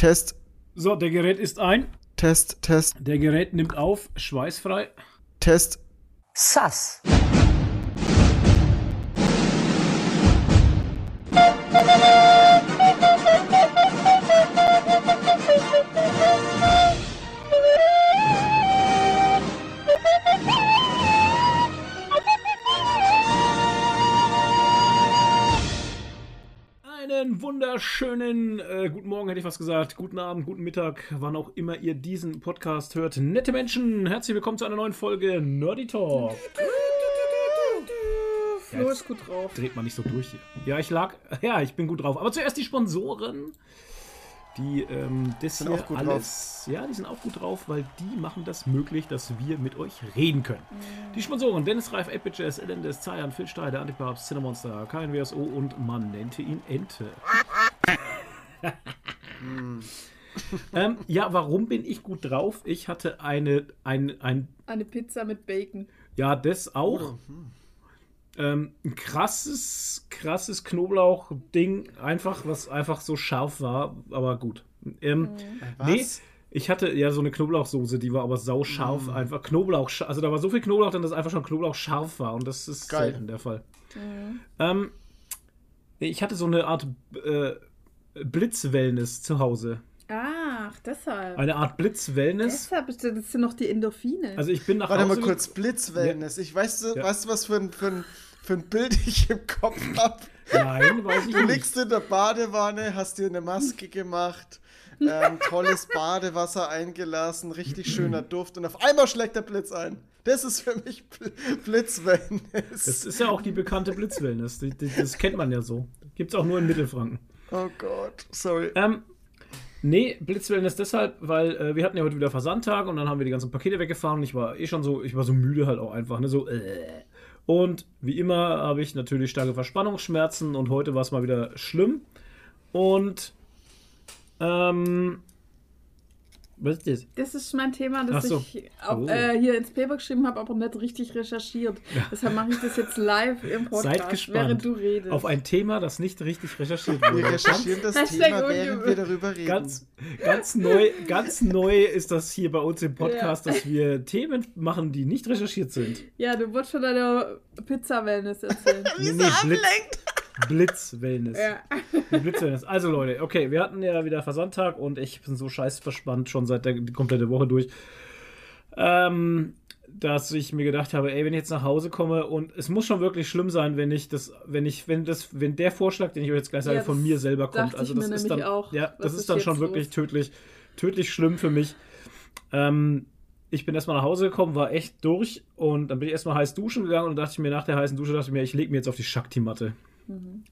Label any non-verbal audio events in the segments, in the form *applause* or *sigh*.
Test, So, der Gerät ist ein. Test, Test, Der Gerät nimmt auf, schweißfrei. Test. Sass. Ich was gesagt. Guten Abend, guten Mittag, wann auch immer ihr diesen Podcast hört. Nette Menschen, herzlich willkommen zu einer neuen Folge Nerdy Talk. Flo ist gut drauf. Dreht man nicht so durch hier. Ja, ich lag. *laughs* Ja, ich bin gut drauf. Aber zuerst die Sponsoren. Die ähm, das Sind auch gut alles. Ja, die sind auch gut drauf, weil die machen das möglich, dass wir mit euch reden können. Die Sponsoren: Dennis Reif, 8-Bit Elendes, Zayan, Phil Steiner, Antipapst, Cinemonster, KNWSO und man nannte ihn Ente. *laughs* *laughs* ähm, ja, warum bin ich gut drauf? Ich hatte eine, ein, ein Eine Pizza mit Bacon. ja, das auch. Ähm, ein krasses, krasses Knoblauch-Ding, einfach, was einfach so scharf war, aber gut. Ähm, Nee, ich hatte ja so eine Knoblauchsoße, die war aber sau scharf, einfach Knoblauch, also da war so viel Knoblauch drin, dass einfach schon Knoblauch scharf war und das ist Geil. selten der Fall. Ähm, ich hatte so eine Art äh, Blitz-Wellness zu Hause. Ach, deshalb. Eine Art Blitz-Wellness. Deshalb, ist das sind noch die Endorphine. Also ich bin nach Warte Hause mal kurz, Blitzwellness. Ich weiß, du, Ja. weißt du, was für ein, für, ein, für ein Bild ich im Kopf habe? Nein, weiß ich Du nicht. liegst in der Badewanne, hast dir eine Maske gemacht, ähm, tolles Badewasser eingelassen, richtig schöner Duft und auf einmal schlägt der Blitz ein. Das ist für mich Bl Blitzwellness. Das ist ja auch die bekannte Blitzwellness. Das kennt man ja so. Gibt's auch nur in Mittelfranken. Oh Gott, sorry. Ähm, nee, Blitzwellness deshalb, weil äh, wir hatten ja heute wieder Versandtag und dann haben wir die ganzen Pakete weggefahren und ich war eh schon so, ich war so müde halt auch einfach, ne, so äh. Und wie immer habe ich natürlich starke Verspannungsschmerzen und heute war es mal wieder schlimm. Und ähm, was ist das? das ist mein Thema, das so. ich auf, Oh. äh, hier ins Paper geschrieben habe, aber nicht richtig recherchiert. Deshalb mache ich das jetzt live im *laughs* Podcast, Seid gespannt während du redest. auf ein Thema, das nicht richtig recherchiert Wir wurde. recherchieren das Thema, während wir darüber reden. Ganz, ganz neu, ganz neu ist das hier bei uns im Podcast, dass wir Themen machen, die nicht recherchiert sind. ja, du wolltest von deiner Pizza-Wellness erzählen. *laughs* Nee, nee, Blitz, Blitz-Wellness. ja. Blitz-Wellness. Also Leute, okay, wir hatten ja wieder Versandtag und ich bin so scheiß verspannt schon seit der die komplette Woche durch, ähm, dass ich mir gedacht habe, ey, wenn ich jetzt nach Hause komme und es muss schon wirklich schlimm sein, wenn ich das, wenn ich, wenn das, wenn der Vorschlag, den ich euch jetzt gleich sage, Ja, von mir selber kommt, also das ist dann, auch. ja, das ist ist dann schon wirklich los? tödlich, tödlich schlimm für mich. Ähm, ich bin erstmal nach Hause gekommen, war echt durch und dann bin ich erstmal heiß duschen gegangen und dachte ich mir nach der heißen Dusche, dachte ich mir, ich lege mir jetzt auf die Shakti-Matte.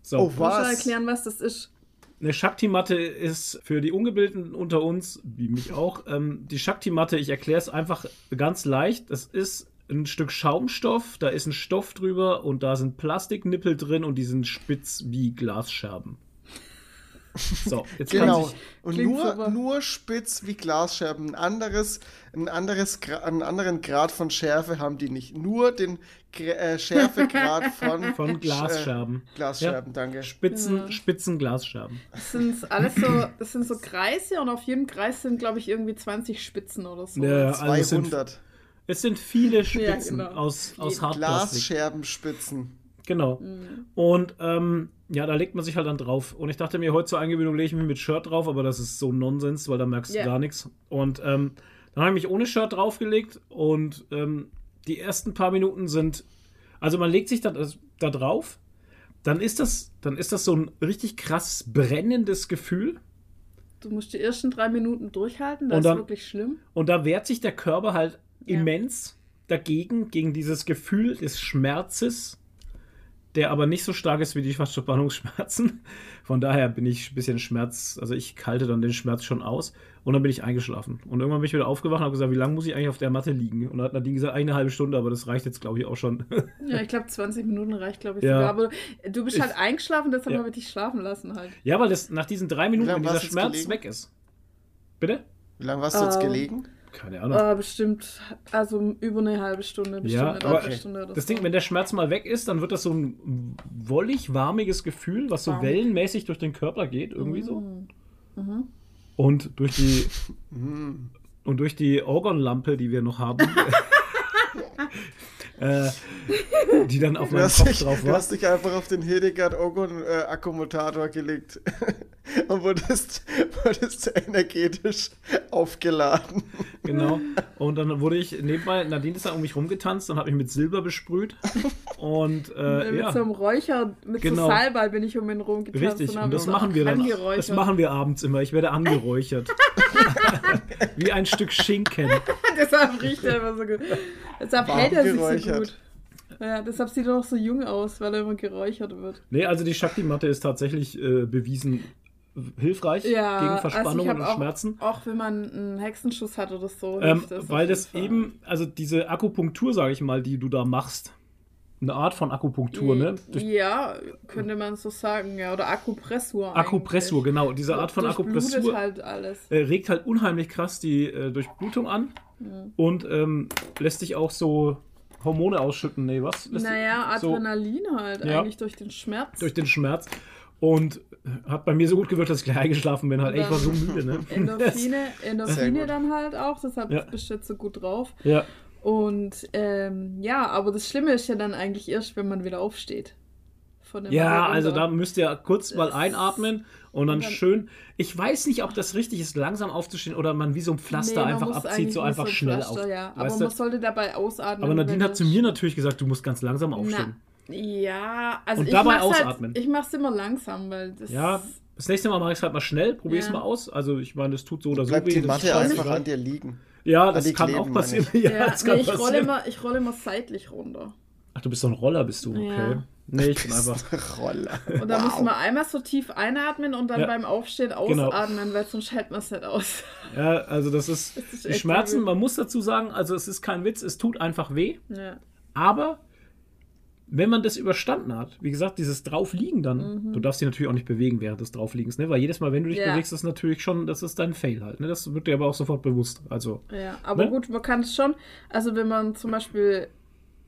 So. Oh, was? erklären, was das ist? Eine Shakti-Matte ist für die Ungebildeten unter uns, wie mich auch, ähm, die Shakti-Matte, ich erkläre es einfach ganz leicht. Das ist ein Stück Schaumstoff, da ist ein Stoff drüber und da sind Plastiknippel drin und die sind spitz wie Glasscherben. So, jetzt kann Genau. Und nur, nur spitz wie Glasscherben. Ein anderes, ein anderes, einen anderen Grad von Schärfe haben die nicht. Nur den äh, Schärfegrad *laughs* von, Von Glasscherben. Äh, Glasscherben, danke. Spitzen, spitzen Glasscherben. Das sind alles so, das sind so Kreise und auf jedem Kreis sind, glaube ich, irgendwie 20 Spitzen oder so. Ja, also es, sind, 200 es sind viele Spitzen genau. aus, aus Hartplastik. Glasscherbenspitzen. Genau. Und ähm, ja, da legt man sich halt dann drauf. Und ich dachte mir, heute zur Eingewöhnung lege ich mich mit Shirt drauf, aber das ist so Nonsens, weil da merkst du Ja. gar nichts. Und ähm, dann habe ich mich ohne Shirt draufgelegt und ähm, die ersten paar Minuten sind, also man legt sich da, da drauf, dann ist das, dann ist das so ein richtig krass brennendes Gefühl. Du musst die ersten drei Minuten durchhalten, das Und dann- ist wirklich schlimm. Und da wehrt sich der Körper halt Ja. immens dagegen, gegen dieses Gefühl des Schmerzes, der aber nicht so stark ist wie die Verspannungsschmerzen. Von daher bin ich ein bisschen Schmerz, also ich halte dann den Schmerz schon aus und dann bin ich eingeschlafen. Und irgendwann bin ich wieder aufgewacht und habe gesagt, wie lange muss ich eigentlich auf der Matte liegen? Und dann hat Nadine gesagt, eine halbe Stunde, aber das reicht jetzt, glaube ich, auch schon. Ja, ich glaube, 20 Minuten reicht, glaube ich, Ja. sogar. Aber du bist Ich- halt eingeschlafen, deshalb Ja. habe ich dich schlafen lassen halt. ja, weil das nach diesen drei Minuten, wenn dieser jetzt Schmerz gelegen? weg ist. Bitte? Wie lange warst du jetzt Ähm, gelegen? Keine Ahnung. Äh, bestimmt, also über eine halbe Stunde, bestimmt Ja, eine aber Dreiviertelstunde oder Das so. Ding, wenn der Schmerz mal weg ist, dann wird das so ein wollig, warmiges Gefühl, was so Warm. wellenmäßig durch den Körper geht, irgendwie so. Mhm. Und durch die Hm. *laughs* und durch die Orgonlampe, die wir noch haben, *laughs* äh, die dann auf Du meinem Kopf dich, drauf du war. hast dich einfach auf den Hildegard Ogon äh, Akkumulator gelegt *laughs* und wurdest, wurdest energetisch aufgeladen. Genau. Und dann wurde ich nebenbei, Nadine ist da um mich rumgetanzt und hat mich mit Silber besprüht. Und äh, mit ja, so einem Räucher, mit Genau. so Salbei bin ich um ihn rumgetanzt. richtig. hab Und das machen wir dann. Das machen wir abends immer. Ich werde angeräuchert. *laughs* Wie ein Stück Schinken. Deshalb riecht er immer so gut. Deshalb Warm hält er sich so geräuchert. gut. Ja, deshalb sieht er noch so jung aus, weil er immer geräuchert wird. Nee, also die Shakti-Matte ist tatsächlich äh, bewiesen hilfreich Ja, gegen also Verspannungen hab und auch, Schmerzen. Auch wenn man einen Hexenschuss hat oder so. Ähm, das weil das jeden eben, also diese Akupunktur, sage ich mal, die du da machst, eine Art von Akupunktur, ne? Durch Ja, könnte man so sagen, ja. Oder Akupressur. Akupressur, eigentlich. genau. Diese Art von Akupressur halt alles. äh, regt halt unheimlich krass die äh, Durchblutung an und ähm, lässt dich auch so Hormone ausschütten. Nee, was? Lässt Naja, dich so Adrenalin halt, Ja. eigentlich durch den Schmerz. durch den Schmerz. Und hat bei mir so gut gewirkt, dass ich gleich eingeschlafen bin. Halt, ich war so müde, ne? *laughs* Endorphine, Endorphine dann halt auch, deshalb Ja. bist du jetzt so gut drauf. ja, Und ähm, ja, aber das Schlimme ist ja dann eigentlich erst, wenn man wieder aufsteht. Von dem ja, also da müsst ihr kurz mal Das- einatmen und dann und dann- schön. Ich weiß nicht, ob das richtig ist, langsam aufzustehen oder man wie so ein Pflaster man einfach muss abzieht, so einfach ein schnell Pflaster, auf. Ja. Aber Weißt man du? sollte dabei ausatmen. Aber Nadine hat zu das- mir natürlich gesagt, du musst ganz langsam aufstehen. Na, ja, also Und ich dabei mach's ausatmen. Halt, ich mach's immer langsam, weil das Ja, das nächste Mal mache ich es halt mal schnell, probier's Ja. mal aus. Also ich meine, das tut so oder so Bleibt weh. die Matte einfach an dir liegen. Ja, das kann kleben, auch passieren. meine *laughs* Ja, Ja, das kann nee, ich rolle, passieren. immer, ich rolle immer seitlich runter. Ach, du bist so ein Roller, bist du, okay. Ja. Nee, ich bin einfach. Roller. Und da muss Wow. man einmal so tief einatmen und dann Ja. beim Aufstehen Genau. ausatmen, weil sonst hält man es nicht aus. Ja, also das ist. Das ist die Schmerzen, man muss dazu sagen, also es ist kein Witz, es tut einfach weh. Ja. Aber wenn man das überstanden hat, wie gesagt, dieses Draufliegen dann, du darfst dich natürlich auch nicht bewegen während des Draufliegens, ne? Weil jedes Mal, wenn du dich Mhm. Ja. bewegst, ist natürlich schon, das ist dein Fail halt. Ne? Das wird dir aber auch sofort bewusst. Also, Ja, aber Ne? gut, man kann es schon, also wenn man zum Beispiel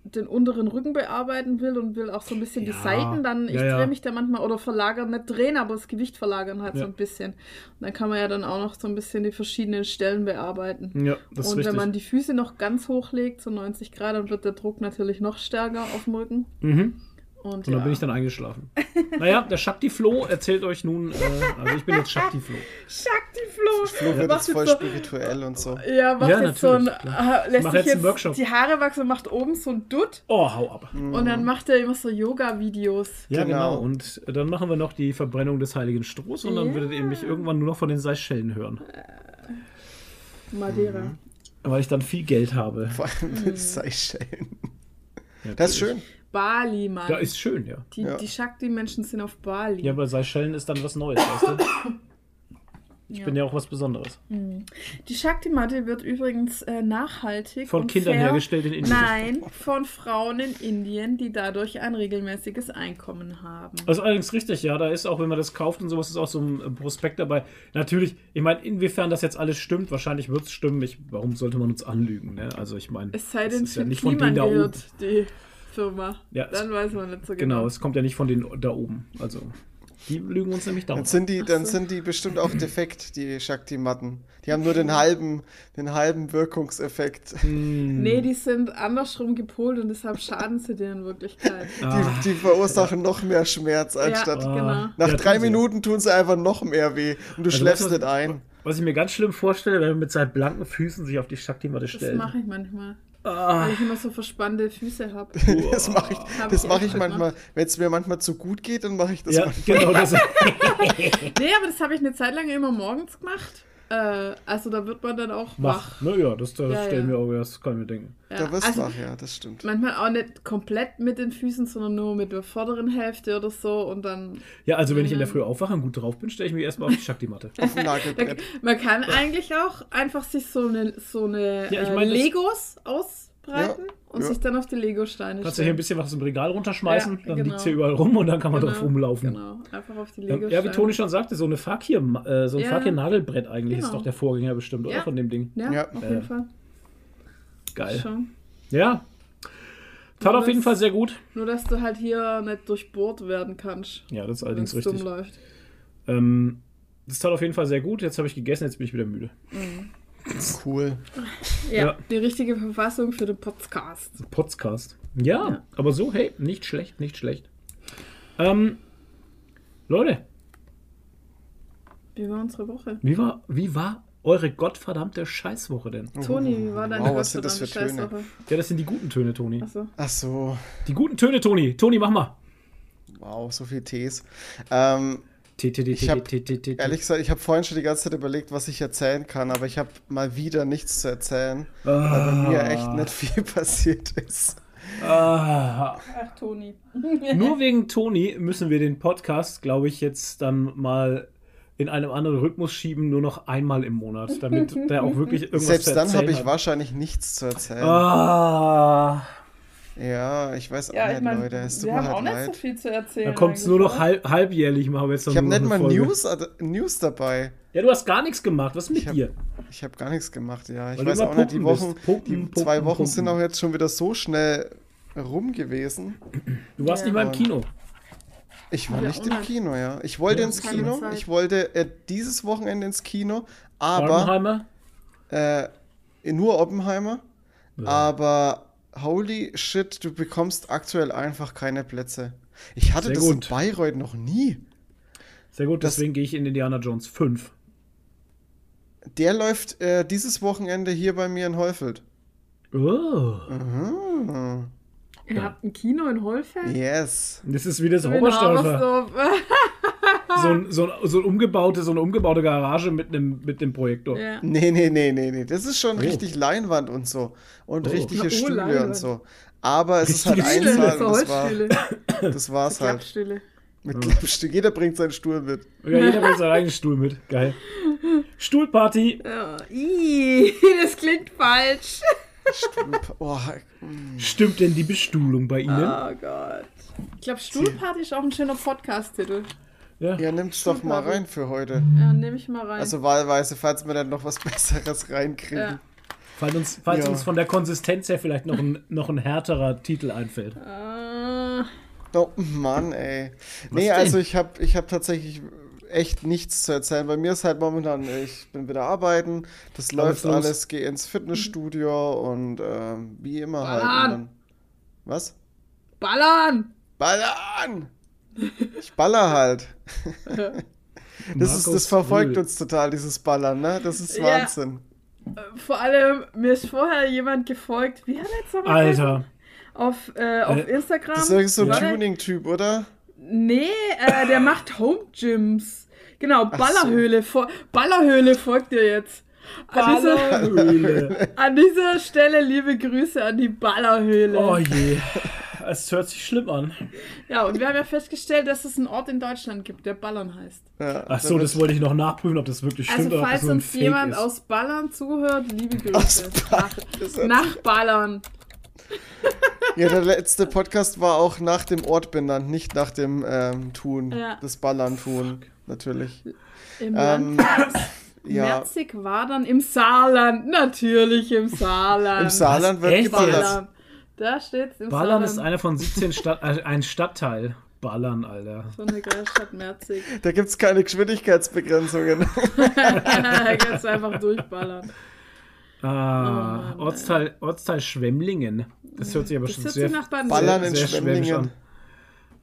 den unteren Rücken bearbeiten will und will auch so ein bisschen die Ja. Seiten, dann, ich Ja, ja. drehe mich da manchmal oder verlagern, nicht drehen, aber das Gewicht verlagern halt so ein bisschen. Und dann kann man ja dann auch noch so ein bisschen die verschiedenen Stellen bearbeiten. ja, das ist und richtig. wenn man die Füße noch ganz hoch legt, so 90 Grad, dann wird der Druck natürlich noch stärker auf dem Rücken. mhm. Und, Und dann ja. bin ich dann eingeschlafen. naja, der Shakti Flo erzählt euch nun, äh, also ich bin jetzt Shakti Flo. Shakti Flo! Flo wird Macht jetzt voll so- spirituell und so. Ja, macht Ja, jetzt so ein, natürlich, klar. äh, lässt sich jetzt jetzt Workshop. die Haare wachsen und macht oben so ein Dutt. Oh, hau ab. Und dann macht er immer so Yoga-Videos. Ja, genau. Genau. Und dann machen wir noch die Verbrennung des Heiligen Strohs und dann Ja. werdet ihr mich irgendwann nur noch von den Seychellen hören. Madeira. Mhm. Weil ich dann viel Geld habe. Vor allem Mhm. mit Seychellen. Ja, Das ist schön. Bali, Mann. Ja, ist schön, ja. die Ja. die Shakti-Menschen sind auf Bali. Ja, aber Seychellen ist dann was Neues, weißt du? *coughs* Ich bin ja auch was Besonderes. Die Shakti-Matte wird übrigens äh, nachhaltig Von und Kindern fair, hergestellt in Indien. Nein, von Frauen in Indien, die dadurch ein regelmäßiges Einkommen haben. Das ist allerdings richtig, ja. Da ist auch, wenn man das kauft und sowas, ist auch so ein äh, Prospekt dabei. Natürlich, ich meine, inwiefern das jetzt alles stimmt, wahrscheinlich wird es stimmen. Ich, warum sollte man uns anlügen, ne? Also ich meine, Es sei denn, ist ja nicht von denen da oben. die Firma. Ja, es- Dann weiß man nicht so genau. Genau, es kommt ja nicht von denen da oben. Also, die lügen uns nämlich da Dann sind die, dann so. sind die bestimmt auch defekt, die Shakti-Matten. Die haben nur den halben, den halben Wirkungseffekt. Hm. Nee, die sind andersrum gepolt und deshalb schaden sie dir in Wirklichkeit. Ah. Die, die verursachen noch mehr Schmerz, anstatt. Ja. Ah. genau. Nach Ja, drei tun ja. Minuten tun sie einfach noch mehr weh und du Also schläfst nicht ein. Was ich mir ganz schlimm vorstelle, wenn man mit seinen blanken Füßen sich auf die Shakti-Matte Das stellt. mache ich manchmal. Ah. Weil ich immer so verspannte Füße habe. *laughs* Das mache ich, Hab das ich mache echt ich manchmal. Wenn es mir manchmal zu gut geht, dann mache ich das Ja, manchmal. genau. Das, *laughs* *laughs* Nee, aber das habe ich eine Zeit lang immer morgens gemacht. Äh, also da wird man dann auch Wach. wach. Naja, das, das Ja, stellen ja. wir auch, das kann ich mir denken. Ja, Da wirst du also wach, ja, das stimmt. manchmal auch nicht komplett mit den Füßen, sondern nur mit der vorderen Hälfte oder so und dann. Ja, also wenn ich in der Ja. Früh aufwache und gut drauf bin, stelle ich mich erstmal auf die. *laughs* Auf Nagelbrett. man kann eigentlich auch einfach sich so eine, so eine Ja, ich äh, meine, das- Legos ausbreiten Ja, und ja. sich dann auf die Lego-Steine Kannst du hier ein bisschen was aus dem Regal runterschmeißen, Ja, dann genau. liegt es hier überall rum und dann kann man Genau, drauf rumlaufen. Genau, einfach auf die Lego-Steine. Ja, wie Toni schon sagte, so eine Fakir, äh, so ein Ja. Fakir-Nagelbrett eigentlich ist Genau. doch der Vorgänger bestimmt, oder? Von dem Ding. Ja, Ja. auf Äh, jeden Fall. Geil. Schon. Ja. Tat auf jeden Fall sehr gut. Nur, dass du halt hier nicht durchbohrt werden kannst. Ja, das ist allerdings es dumm richtig. läuft. Ähm, das tat auf jeden Fall sehr gut. Jetzt habe ich gegessen, jetzt bin ich wieder müde. Cool. Ja, Ja. die richtige Verfassung für den Podcast. Podcast. Ja, Ja. aber so, hey, nicht schlecht, nicht schlecht. Ähm, Leute, Wie war unsere Woche? wie war, wie war eure gottverdammte Scheißwoche denn? Toni, wie war deine Wow, was sind das für gottverdammte Töne? Scheißwoche? Ja, das sind die guten Töne, Toni. Achso. Ach so. Die guten Töne, Toni. Toni, mach mal. Wow, so viel Tees. Ähm, Ich hab- ehrlich gesagt, ich habe vorhin schon die ganze Zeit überlegt, was ich erzählen kann, aber ich habe mal wieder nichts zu erzählen, weil bei mir echt nicht viel *laughs* passiert ist. Ah, Ach, Toni. *laughs* nur wegen Toni müssen wir den Podcast, glaube ich, jetzt dann mal in einem anderen Rhythmus schieben, nur noch einmal im Monat, damit der auch wirklich irgendwas Selbst zu dann habe erzählen ich hat. wahrscheinlich nichts zu erzählen. Ah, Ja, ich weiß auch Ja, ich nicht, meine, Leute. Es tut wir mir haben auch halt nicht so leid. viel zu erzählen. da kommt es nur noch halb, halbjährlich, machen wir jetzt dann Ich habe nicht noch mal Folge. News, News dabei. Ja, du hast gar nichts gemacht. Was ist mit Ich hab- dir? Ich habe gar nichts gemacht, ja. Ich Weil weiß auch nicht, die. Wochen, Pumpen, die pumpen, zwei Wochen pumpen. sind auch jetzt schon wieder so schnell rum gewesen. Du warst Ja. nicht mal im Kino. Ich war Ja, nicht auch im. Kino, ja. Ich wollte Ja, ins Kino. Zeit. Ich wollte äh, dieses Wochenende ins Kino, aber Barbenheimer? äh, nur Oppenheimer. Aber holy shit, du bekommst aktuell einfach keine Plätze. Ich hatte Sehr das gut. in Bayreuth noch nie. Sehr gut, das- deswegen gehe ich in Indiana Jones 5. Der läuft äh, dieses Wochenende hier bei mir in Heufeld. Oh. Mhm. Ihr habt ein Kino in Holfeld? Yes. Das ist wie das Oberstaufer. So, ein, so, ein, so, ein umgebaute, so eine umgebaute Garage mit einem mit dem Projektor. ja. Nee, nee, nee, nee, nee. Das ist schon Oh. richtig Leinwand und so. Und Oh. richtige Oh, Stühle Leinwand. und so. Aber es ist halt Richtige ein Stühle, Saal das, war, das war's halt. Klappstühle. Mit Klappstuhl. Jeder bringt seinen Stuhl mit. Ja, jeder bringt seinen eigenen Stuhl mit. Geil. Stuhlparty. Ja. Ih, *laughs* das klingt falsch. Stuhl. Oh, mm. Stimmt denn die Bestuhlung bei Ihnen? Oh Gott. Ich glaube, Stuhlparty ist auch ein schöner Podcast-Titel. Ja. ja, nimm's doch mal rein für heute. Ja, nehme ich mal rein. Also wahlweise, falls wir dann noch was *laughs* Besseres reinkriegen. Ja. Falls, uns, falls Ja. uns von der Konsistenz her vielleicht noch ein, noch ein härterer Titel einfällt. Äh, Oh Mann, ey. nee, denn? also ich habe ich hab tatsächlich echt nichts zu erzählen. Bei mir ist halt momentan, ich bin wieder arbeiten, das läuft los. alles, gehe ins Fitnessstudio und ähm, wie immer halt. Ballern. Und dann, was? ballern! Ballern! Ich baller halt. *laughs* Das, ist, Markus das verfolgt uns total, dieses Ballern, ne? Das ist Ja. Wahnsinn. Vor allem, mir ist vorher jemand gefolgt. Wie hat er jetzt nochmal Alter. Auf, äh, auf Äh, Instagram. Das ist so ein Warte. Tuning-Typ, oder? Nee, äh, der macht Home Gyms. Genau, Ach so. Ballerhöhle. fol- Ballerhöhle folgt dir jetzt. An dieser, Ballerhöhle. *laughs* an dieser Stelle liebe Grüße an die Ballerhöhle. Oh je. Es hört sich schlimm an. Ja, und wir haben ja festgestellt, dass es einen Ort in Deutschland gibt, der Ballern heißt. Ja, Ach so, das wollte ich noch nachprüfen, ob das wirklich stimmt Also oder ob das falls uns Fake jemand ist. aus Ballern zuhört, liebe Grüße. Ballern, Nach, nach Ballern. *laughs* Ja, der letzte Podcast war auch nach dem Ort benannt, nicht nach dem ähm, Tun, Ja. das Ballern tun, natürlich. Im Ähm, Landkreis *clears throat* ja. Merzig war dann im Saarland. Natürlich im Saarland. Im Saarland wird echt geballert. Ballern. Da steht's im Ballern ist Saarland. einer von 17 Stadt, *laughs* äh, ein Stadtteil. Ballern, Alter. So eine geile Stadt Merzig. Da gibt es keine Geschwindigkeitsbegrenzungen. da *laughs* kannst du einfach durchballern. Ah, Mann, Ortsteil, Ortsteil Schwemmlingen. Das hört sich aber Das schon hört sehr, sich nach Ballern in sehr Schwemmlingen. an.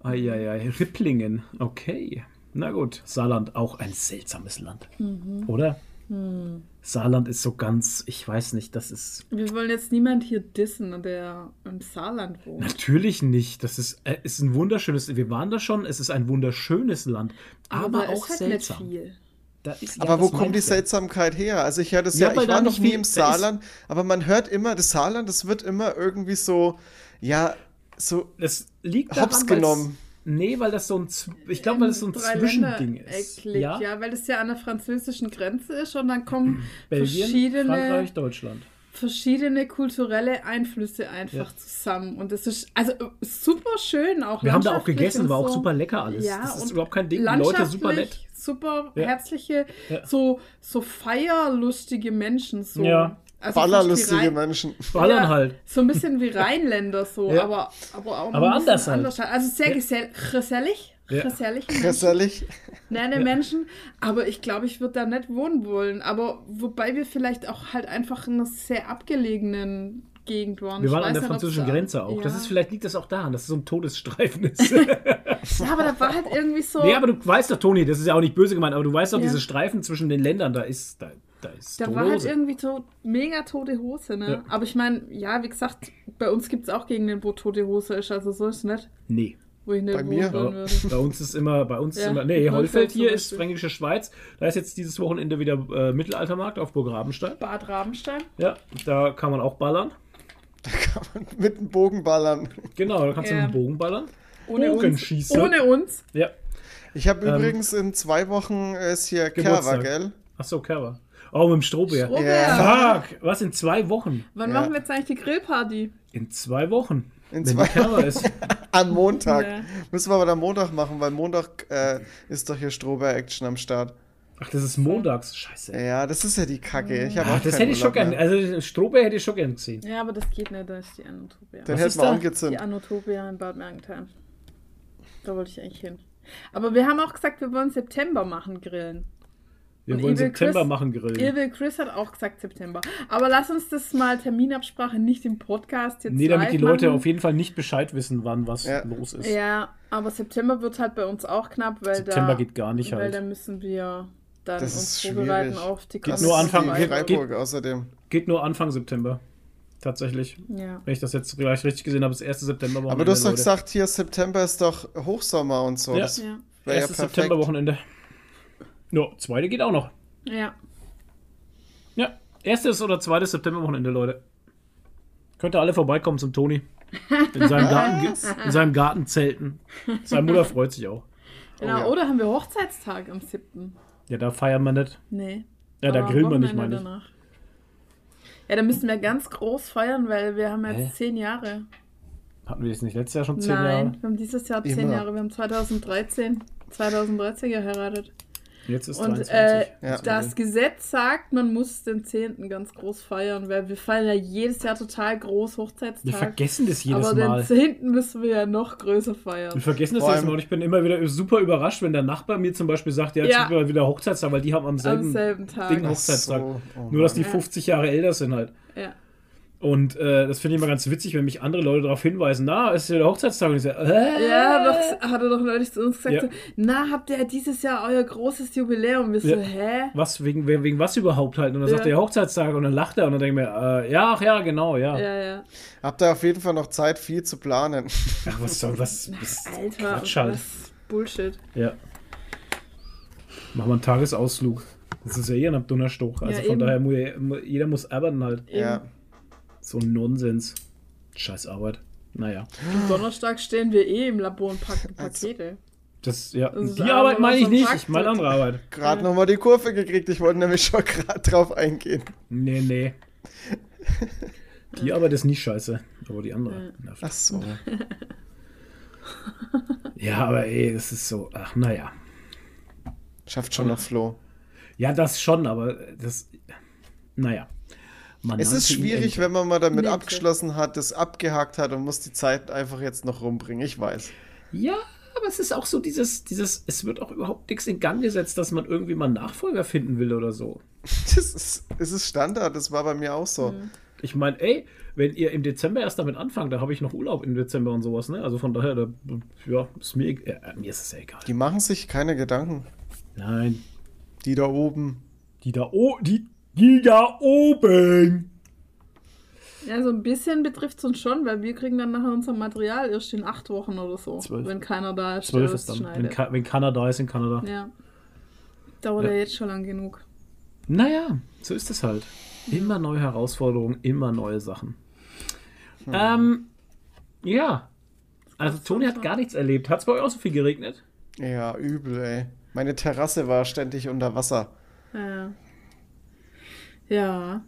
Eieiei, Ripplingen. Okay. Na gut. Saarland, auch ein seltsames Land. Mhm. Oder? Hm. Saarland ist so ganz, ich weiß nicht, das ist. Wir wollen jetzt niemand hier dissen, der im Saarland wohnt. Natürlich nicht. Das ist, äh, ist ein wunderschönes. Wir waren da schon. Es ist ein wunderschönes Land. Aber, da auch ist halt seltsam. nicht viel. Da ist, Aber ja, wo kommt die. Seltsamkeit her? Also ich höre das Ja, ja, ich war noch nie im Saarland, aber man hört immer, das Saarland, das wird immer irgendwie so, ja, so Das liegt daran, hops weil's- genommen. Nee, weil das so ein, ich glaube, weil das so ein Zwischending ist. Liegt, ja? weil das ja an der französischen Grenze ist und dann kommen *clears throat* Belgien, verschiedene, Frankreich, Deutschland. verschiedene kulturelle Einflüsse einfach zusammen. Und das ist also äh, super schön auch. Wir haben da auch gegessen, war auch super lecker alles. Ja, das ist überhaupt kein Ding. Die Leute super nett. Super Ja. herzliche, Ja. so, so feierlustige Menschen. So. Ja. Also Ballerlustige Rhein- Menschen. Ballern Ja, halt. So ein bisschen wie Rheinländer so, Ja. aber, aber auch Aber anders halt. anders halt. Also sehr gesell gesellig. Ja. Gesellig. Gesellig. Nette Ja. Menschen. Aber ich glaube, ich würde da nicht wohnen wollen. Aber wobei wir vielleicht auch halt einfach in einer sehr abgelegenen Gegend waren. Wir waren an der nicht, französischen da- Grenze auch. Das Ja. ist vielleicht liegt das auch daran, dass es so ein Todesstreifen ist. *laughs* Ja, aber da war halt irgendwie so. nee, aber du weißt doch, Toni, das ist ja auch nicht böse gemeint, aber du weißt doch, Ja. diese Streifen zwischen den Ländern, da ist, da, da ist Da war halt irgendwie so mega tote Hose, ne? Ja. Aber ich meine, ja, wie gesagt, bei uns gibt es auch Gegenden, wo tote Hose ist, also so ist es nicht, Nee. wo ich nicht Bei mir? würde. *laughs* bei uns ist immer, bei uns ist Ja, immer, nee, Holfeld hier ist. Fränkische Schweiz. Da ist jetzt dieses Wochenende wieder äh, Mittelaltermarkt auf Burg Rabenstein. Bad Rabenstein. Ja, da kann man auch ballern. Da kann man mit dem Bogen ballern. Genau, da kannst du Ja. mit dem Bogen ballern. Ohne uns. Ohne uns. Ja. Ich habe Ähm, übrigens in zwei Wochen ist hier. Kerwa, gell? Achso, Kerber. Oh, mit dem Strohbär. Strohbär. Ja. Fuck, was in zwei Wochen? Wann Ja. machen wir jetzt eigentlich die Grillparty? In zwei Wochen. In wenn zwei- die ist. *laughs* Am Montag. Ja. Müssen wir aber am Montag machen, weil Montag äh, ist doch hier Strohbär-Action am Start. Ach, das ist montags. Scheiße. Ja, das ist ja die Kacke. Ich habe Ah, auch das keinen hätte ich schon Urlaub gern. mehr. Also Strohbär hätte ich schon gern gesehen. Ja, aber das geht nicht, da ist die Anotopia. Den Was hätten ist wir da? Die angezündet. Anotopia in Bad Mergentheim. Da wollte ich eigentlich hin. Aber wir haben auch gesagt, wir wollen September machen, grillen. Wir Und wollen Evil September Chris- machen grillen. Evil Chris hat auch gesagt September. Aber lass uns das mal Terminabsprache nicht im Podcast jetzt Nee, damit die Leute machen. auf jeden Fall nicht Bescheid wissen, wann was Ja. los ist. Ja, aber September wird halt bei uns auch knapp, weil September da, geht gar nicht weil halt. da müssen wir dann Das uns ist vorbereiten schwierig. auf die Geht nur ist Anfang- die geht- Freiburg außerdem. Geht nur Anfang September. Tatsächlich. Ja. Wenn ich das jetzt gleich richtig gesehen habe, das erste September Aber du hast doch gesagt, hier September ist doch Hochsommer und so. Ja. Das Ja. wäre ja Erstes perfekt. No, zweite geht auch noch. Ja. Ja, erstes oder zweites Septemberwochenende, Leute. Könnt ihr alle vorbeikommen zum Toni. In seinem *laughs* Garten, in seinem Garten zelten. Seine Mutter freut sich auch. Genau. Oh ja. Oder haben wir Hochzeitstag am 7. Ja, da feiern wir nicht. Nee. Ja, da grillen wir nicht, meine ich. danach. Ja, da müssen wir ganz groß feiern, weil wir haben jetzt Hä? zehn Jahre. Hatten wir das nicht letztes Jahr schon zehn Nein, Jahre? wir haben dieses Jahr zehn Immer. Jahre. Wir haben 2013, 2013 geheiratet. Jetzt ist Und 23. äh, Ja. das Gesetz sagt, man muss den 10. ganz groß feiern, weil wir feiern ja jedes Jahr total groß wir Hochzeitstag. vergessen das jedes aber Mal. den 10. müssen wir ja noch größer feiern. Wir vergessen das jedes Mal und ich bin immer wieder super überrascht, wenn der Nachbar mir zum Beispiel sagt, ja, jetzt Ja. sind wir wieder Hochzeitstag, weil die haben am selben, Am selben Tag. Ding Hochzeitstag. so. Oh Nur, dass die Ja. 50 Jahre älter sind halt. Ja. Und äh, das finde ich immer ganz witzig, wenn mich andere Leute darauf hinweisen, na, es ist ja der Hochzeitstag. Und ich sage, äh, Ja, doch, hat er doch neulich zu uns gesagt, Ja. so, na, habt ihr dieses Jahr euer großes Jubiläum? Wir so, Ja. hä? was, wegen, wegen was überhaupt halt? Und dann Ja. sagt er, ja, Hochzeitstag. Und dann lacht er und dann denke ich mir, äh, ja, ach ja, genau, ja. Ja, ja. Habt ihr auf jeden Fall noch Zeit, viel zu planen. Ach, was soll, was, was Alter, Quatsch halt. was Bullshit. Ja. Machen wir einen Tagesausflug. Das ist ja eh ein Donnerstoch. Also Ja, von eben. daher, muss jeder muss arbeiten halt. Ja. So ein Nonsens. Scheiß Arbeit. Naja. Am Donnerstag stehen wir eh im Labor und packen Pakete. Das, ja, Das die Arbeit meine ich nicht. Ich meine andere Arbeit. Gerade Ja. nochmal die Kurve gekriegt. Ich wollte nämlich schon *laughs* gerade drauf eingehen. Nee, nee. Die Arbeit ist nicht scheiße, aber die andere. nervt. Ach so. Ja, aber ey, es ist so, ach naja. Schafft schon noch Flo. Ja, das schon, aber das, naja. Man Es ist schwierig, wenn man mal damit abgeschlossen hat, das abgehakt hat und muss die Zeit einfach jetzt noch rumbringen. Ich weiß. Ja, aber es ist auch so dieses, dieses, es wird auch überhaupt nichts in Gang gesetzt, dass man irgendwie mal einen Nachfolger finden will oder so. *laughs* Das ist, es ist Standard. Das war bei mir auch so. Mhm. Ich meine, ey, wenn ihr im Dezember erst damit anfangt, da habe ich noch Urlaub im Dezember und sowas, ne? Also von daher, da, ja, ist mir, e- äh, mir ist es ja egal. Die machen sich keine Gedanken. Nein, Die da oben. die da, oh, die, die da oben. Ja, so ein bisschen betrifft es uns schon, weil wir kriegen dann nachher unser Material erst in acht Wochen oder so. Zwölf. Wenn keiner da ist, Zwölf ist dann, wenn. Ka wenn Kanada ist in Kanada. Ja. Dauert ja. Ja. jetzt schon lang genug. Naja, so ist es halt. Immer neue Herausforderungen, immer neue Sachen. Ähm, ja. Also Toni hat gar nichts erlebt. Hat es bei euch auch so viel geregnet? Ja, übel, ey. Meine Terrasse war ständig unter Wasser. Ja. Ja.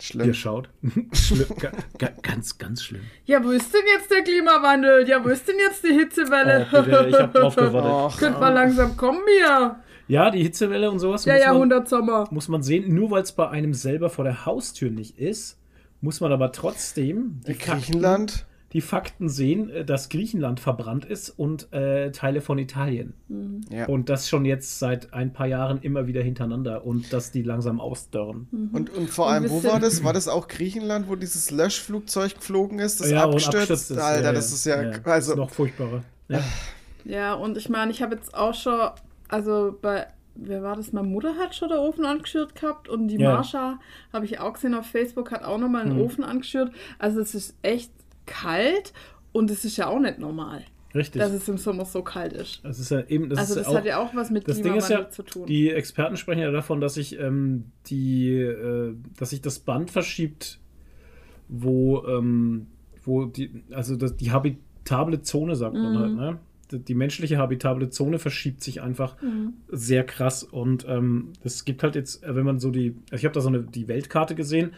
Schlimm. Ihr schaut. *laughs* schlimm, ga, ga, ganz, ganz schlimm. Ja, wo ist denn jetzt der Klimawandel? Ja, wo ist denn jetzt die Hitzewelle? Oh, bitte, ich hab drauf *laughs* gewartet. Och, Könnt mal langsam kommen hier. Ja, die Hitzewelle und sowas man, Jahrhundertsommer. muss man sehen. Nur weil es bei einem selber vor der Haustür nicht ist, muss man aber trotzdem die Griechenland. Die Fakten sehen, äh, dass Griechenland verbrannt ist und äh, Teile von Italien. Ja. Und das schon jetzt seit ein paar Jahren immer wieder hintereinander und dass die langsam ausdörren. Und, und vor allem, wo war das? War das auch Griechenland, wo dieses Löschflugzeug geflogen ist, das Ja, abgestürzt? ist, Alter, ja, das ist ja, Ja, also ist noch furchtbarer. Ja. Ja, und ich meine, ich habe jetzt auch schon, also bei, wer war das? Meine Mutter hat schon der Ofen angeschürt gehabt und die Ja. Marsha, habe ich auch gesehen auf Facebook, hat auch nochmal einen Mhm. Ofen angeschürt. Also es ist echt kalt und es ist ja auch nicht normal, Richtig. dass es im Sommer so kalt ist. Das ist ja eben, das also ist das auch, hat ja auch was mit Klimawandel ja, zu tun. die Experten sprechen ja davon, dass sich ähm, die, äh, dass sich das Band verschiebt, wo, ähm, wo die, also das, die habitable Zone sagt man Mhm. halt, ne? Die, die menschliche habitable Zone verschiebt sich einfach Mhm. sehr krass und ähm, es gibt halt jetzt, wenn man so die, also ich habe da so eine die Weltkarte gesehen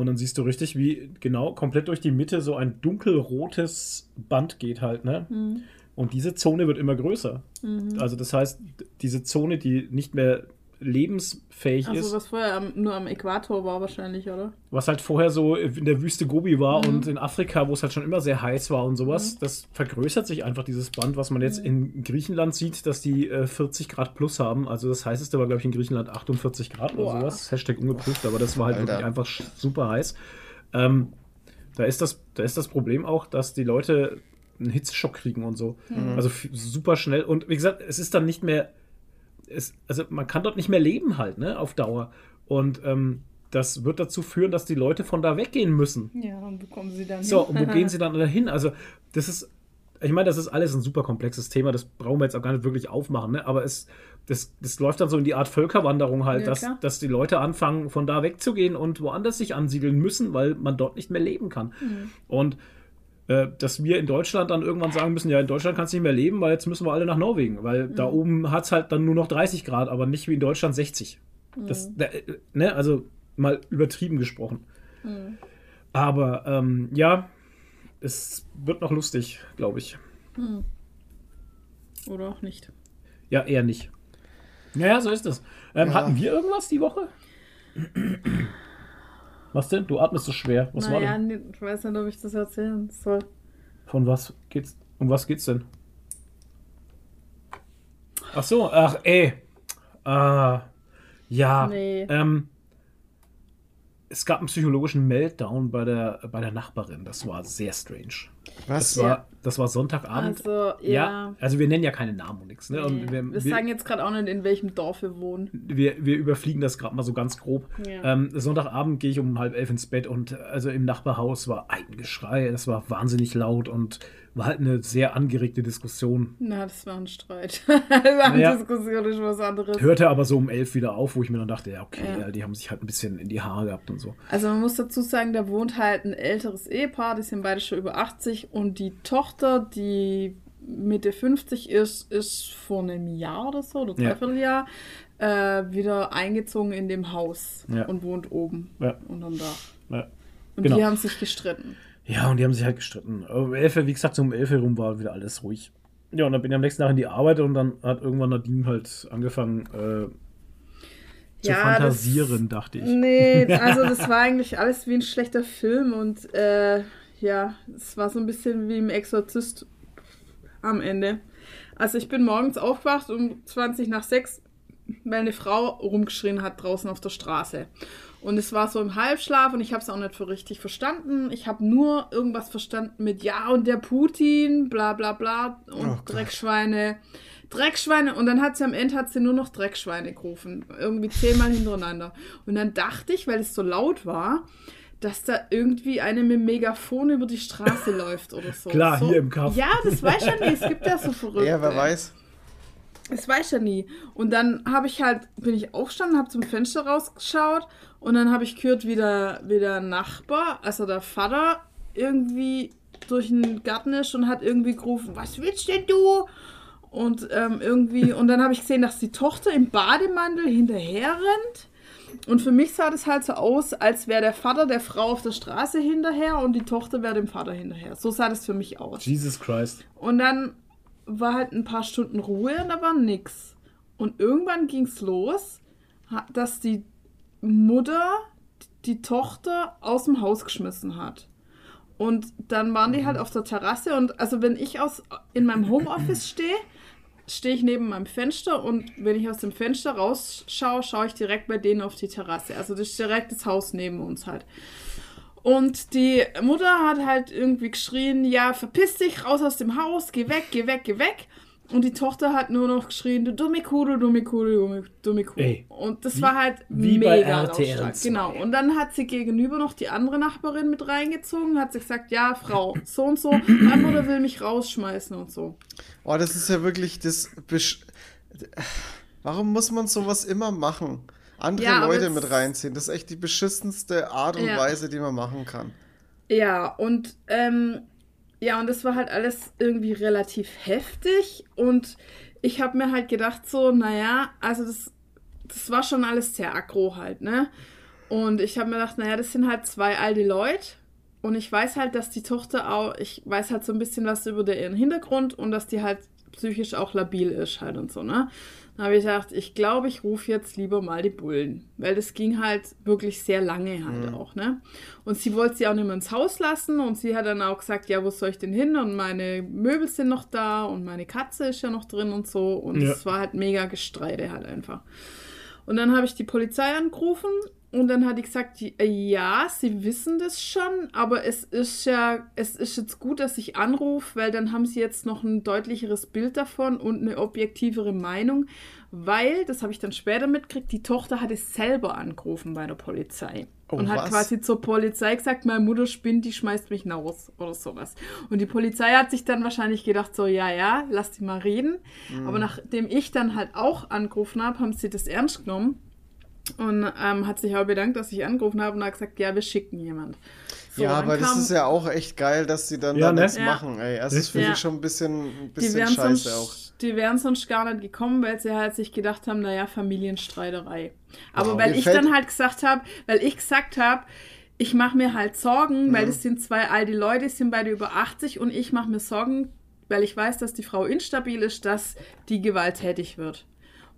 und dann siehst du richtig, wie genau komplett durch die Mitte so ein dunkelrotes Band geht halt, ne? Mhm. Und diese Zone wird immer größer. Mhm. Also das heißt, diese Zone, die nicht mehr lebensfähig Also ist, was vorher am, nur am Äquator war wahrscheinlich, oder? was halt vorher so in der Wüste Gobi war Mhm. und in Afrika, wo es halt schon immer sehr heiß war und sowas, das vergrößert sich einfach dieses Band, was man jetzt in Griechenland sieht, dass die äh, 40 Grad plus haben. Also das heißeste war, glaube ich, in Griechenland 48 Grad oder Boah. sowas. Hashtag ungeprüft, aber das war halt Alter. wirklich einfach super heiß. Ähm, da, ist das, da ist das Problem auch, dass die Leute einen Hitzeschock kriegen und so. Also f- super schnell. Und wie gesagt, es ist dann nicht mehr es, also man kann dort nicht mehr leben halt, ne, auf Dauer. Und ähm, das wird dazu führen, dass die Leute von da weggehen müssen. Ja, und wo kommen sie dann So, und wo gehen *laughs* sie dann dahin? Also, das ist, ich meine, das ist alles ein super komplexes Thema, das brauchen wir jetzt auch gar nicht wirklich aufmachen, ne? aber es, das, das läuft dann so in die Art Völkerwanderung halt, Ja, dass, klar. dass die Leute anfangen, von da wegzugehen und woanders sich ansiedeln müssen, weil man dort nicht mehr leben kann. Mhm. Und äh, dass wir in Deutschland dann irgendwann sagen müssen, ja, in Deutschland kannst du nicht mehr leben, weil jetzt müssen wir alle nach Norwegen, weil da Mhm. oben hat es halt dann nur noch 30 Grad, aber nicht wie in Deutschland 60. Das, Mhm. da, äh, ne, also mal übertrieben gesprochen. Mhm. Aber ähm, ja, es wird noch lustig, glaube ich. Hm. Oder auch nicht. Ja, eher nicht. Naja, so ist es. Ähm, Ja. Hatten wir irgendwas die Woche? Was denn? Du atmest so schwer. Was war naja, denn? nee, ich weiß nicht, ob ich das erzählen soll. Von was geht's? Um was geht's denn? Ach so, ach ey. Ah, ja. Nee. Ähm, es gab einen psychologischen Meltdown bei der, bei der Nachbarin. Das war sehr strange. Was? Das war, das war Sonntagabend. Also, ja. also wir nennen ja keine Namen und nichts. Ne? Nee. Und wir, wir, wir, sagen jetzt gerade auch nicht, in welchem Dorf wir wohnen. wir, wir überfliegen das gerade mal so ganz grob. Ja. Ähm, Sonntagabend gehe ich um halb elf ins Bett und also im Nachbarhaus war ein Geschrei. Das war wahnsinnig laut und war halt eine sehr angeregte Diskussion. Na, das war ein Streit. *laughs* Naja. Diskussion, ist was anderes. Hörte aber so um elf wieder auf, wo ich mir dann dachte, ja, okay, Ja. ja, die haben sich halt ein bisschen in die Haare gehabt und so. Also man muss dazu sagen, da wohnt halt ein älteres Ehepaar, die sind beide schon über 80 und die Tochter, die Mitte 50 ist, ist vor einem Jahr oder so, oder Ja. dreiviertel Jahr, äh, wieder eingezogen in dem Haus Ja. und wohnt oben Ja. unterm Dach. Ja. Und Genau. die haben sich gestritten. Ja, und die haben sich halt gestritten. Um elf, wie gesagt, so um elf herum war wieder alles ruhig. Ja, und dann bin ich am nächsten Tag in die Arbeit und dann hat irgendwann Nadine halt angefangen äh, zu Ja, fantasieren, dachte ich. Nee, *laughs* also das war eigentlich alles wie ein schlechter Film und äh, ja, es war so ein bisschen wie im Exorzist am Ende. Also ich bin morgens aufgewacht um 20 nach 6, weil eine Frau rumgeschrien hat draußen auf der Straße. Und es war so im Halbschlaf und ich habe es auch nicht für richtig verstanden. Ich habe nur irgendwas verstanden mit Ja und der Putin, bla bla bla und Oh. Dreckschweine. Dreckschweine und dann hat sie am Ende hat sie nur noch Dreckschweine gerufen. Irgendwie zehnmal hintereinander. Und dann dachte ich, weil es so laut war, dass da irgendwie eine mit dem Megafon über die Straße *laughs* läuft oder so. Klar, so, hier im Kaff. Ja, das weiß ich ja nie. Es gibt ja so verrückte. Ja, wer weiß. Das weiß ich ja nie. Und dann habe ich halt, bin ich aufgestanden, habe zum Fenster rausgeschaut und dann habe ich gehört, wie der, wie der Nachbar, also der Vater, irgendwie durch den Garten ist und hat irgendwie gerufen, was willst denn du? Und ähm, irgendwie, und dann habe ich gesehen, dass die Tochter im Bademantel hinterher rennt. Und für mich sah das halt so aus, als wäre der Vater der Frau auf der Straße hinterher und die Tochter wäre dem Vater hinterher. So sah das für mich aus. Jesus Christ. Und dann war halt ein paar Stunden Ruhe und da war nix. Und irgendwann ging es los, dass die Mutter die Tochter aus dem Haus geschmissen hat. Und dann waren die halt auf der Terrasse und also wenn ich aus in meinem Homeoffice *clears throat* stehe, stehe ich neben meinem Fenster und wenn ich aus dem Fenster rausschaue, schaue ich direkt bei denen auf die Terrasse. Also das ist direkt das Haus neben uns halt. Und die Mutter hat halt irgendwie geschrien, ja, verpiss dich, raus aus dem Haus, geh weg, geh weg, geh weg. Und die Tochter hat nur noch geschrien, du dumme Kuh, du dumme Kuh, du dumme, dumme Kuh. Ey, und das wie- war halt wie mega lautstark. 2. Genau. Und dann hat sie gegenüber noch die andere Nachbarin mit reingezogen, hat sie gesagt, ja, Frau, so und so, meine Mutter will mich rausschmeißen und so. Oh, das ist ja wirklich das. Besch Warum muss man sowas immer machen? Andere Ja, Leute mit reinziehen. Das ist echt die beschissenste Art und Ja. Weise, die man machen kann. Ja, und ähm, ja, und das war halt alles irgendwie relativ heftig und ich habe mir halt gedacht so, naja, also das, das war schon alles sehr aggro halt, ne? Und ich habe mir gedacht, naja, das sind halt zwei alte Leute und ich weiß halt, dass die Tochter auch, ich weiß halt so ein bisschen was über ihren Hintergrund und dass die halt psychisch auch labil ist halt und so, ne? Habe ich gedacht, ich glaube, ich rufe jetzt lieber mal die Bullen, weil das ging halt wirklich sehr lange halt auch, ne? Und sie wollte sie auch nicht mehr ins Haus lassen und sie hat dann auch gesagt, ja, wo soll ich denn hin? Und meine Möbel sind noch da und meine Katze ist ja noch drin und so und Ja. es war halt mega Gestreite halt einfach. Und dann habe ich die Polizei angerufen und dann hat die gesagt, ja, sie wissen das schon, aber es ist ja, es ist jetzt gut, dass ich anrufe, weil dann haben sie jetzt noch ein deutlicheres Bild davon und eine objektivere Meinung, weil, das habe ich dann später mitgekriegt, die Tochter hat es selber angerufen bei der Polizei. Oh, und hat was? quasi zur Polizei gesagt, meine Mutter spinnt, die schmeißt mich raus oder sowas. Und die Polizei hat sich dann wahrscheinlich gedacht, so, ja, ja, lass die mal reden. Mhm. Aber nachdem ich dann halt auch angerufen habe, haben sie das ernst genommen und ähm, hat sich auch bedankt, dass ich angerufen habe und hat gesagt, ja, wir schicken jemand. So, ja, aber das ist ja auch echt geil, dass die dann Ja, da ne? nichts Ja. machen, ey. Also, das finde Ja. ich schon ein bisschen, ein die bisschen wären, scheiße auch. sonst, die wären sonst gar nicht gekommen, weil sie halt sich gedacht haben, naja, Familienstreiterei. Aber Wow. weil Mir ich dann halt gesagt habe, weil ich gesagt habe, ich mache mir halt Sorgen, weil Mhm. es sind zwei alte Leute, die sind beide über 80 und ich mache mir Sorgen, weil ich weiß, dass die Frau instabil ist, dass die gewalttätig wird.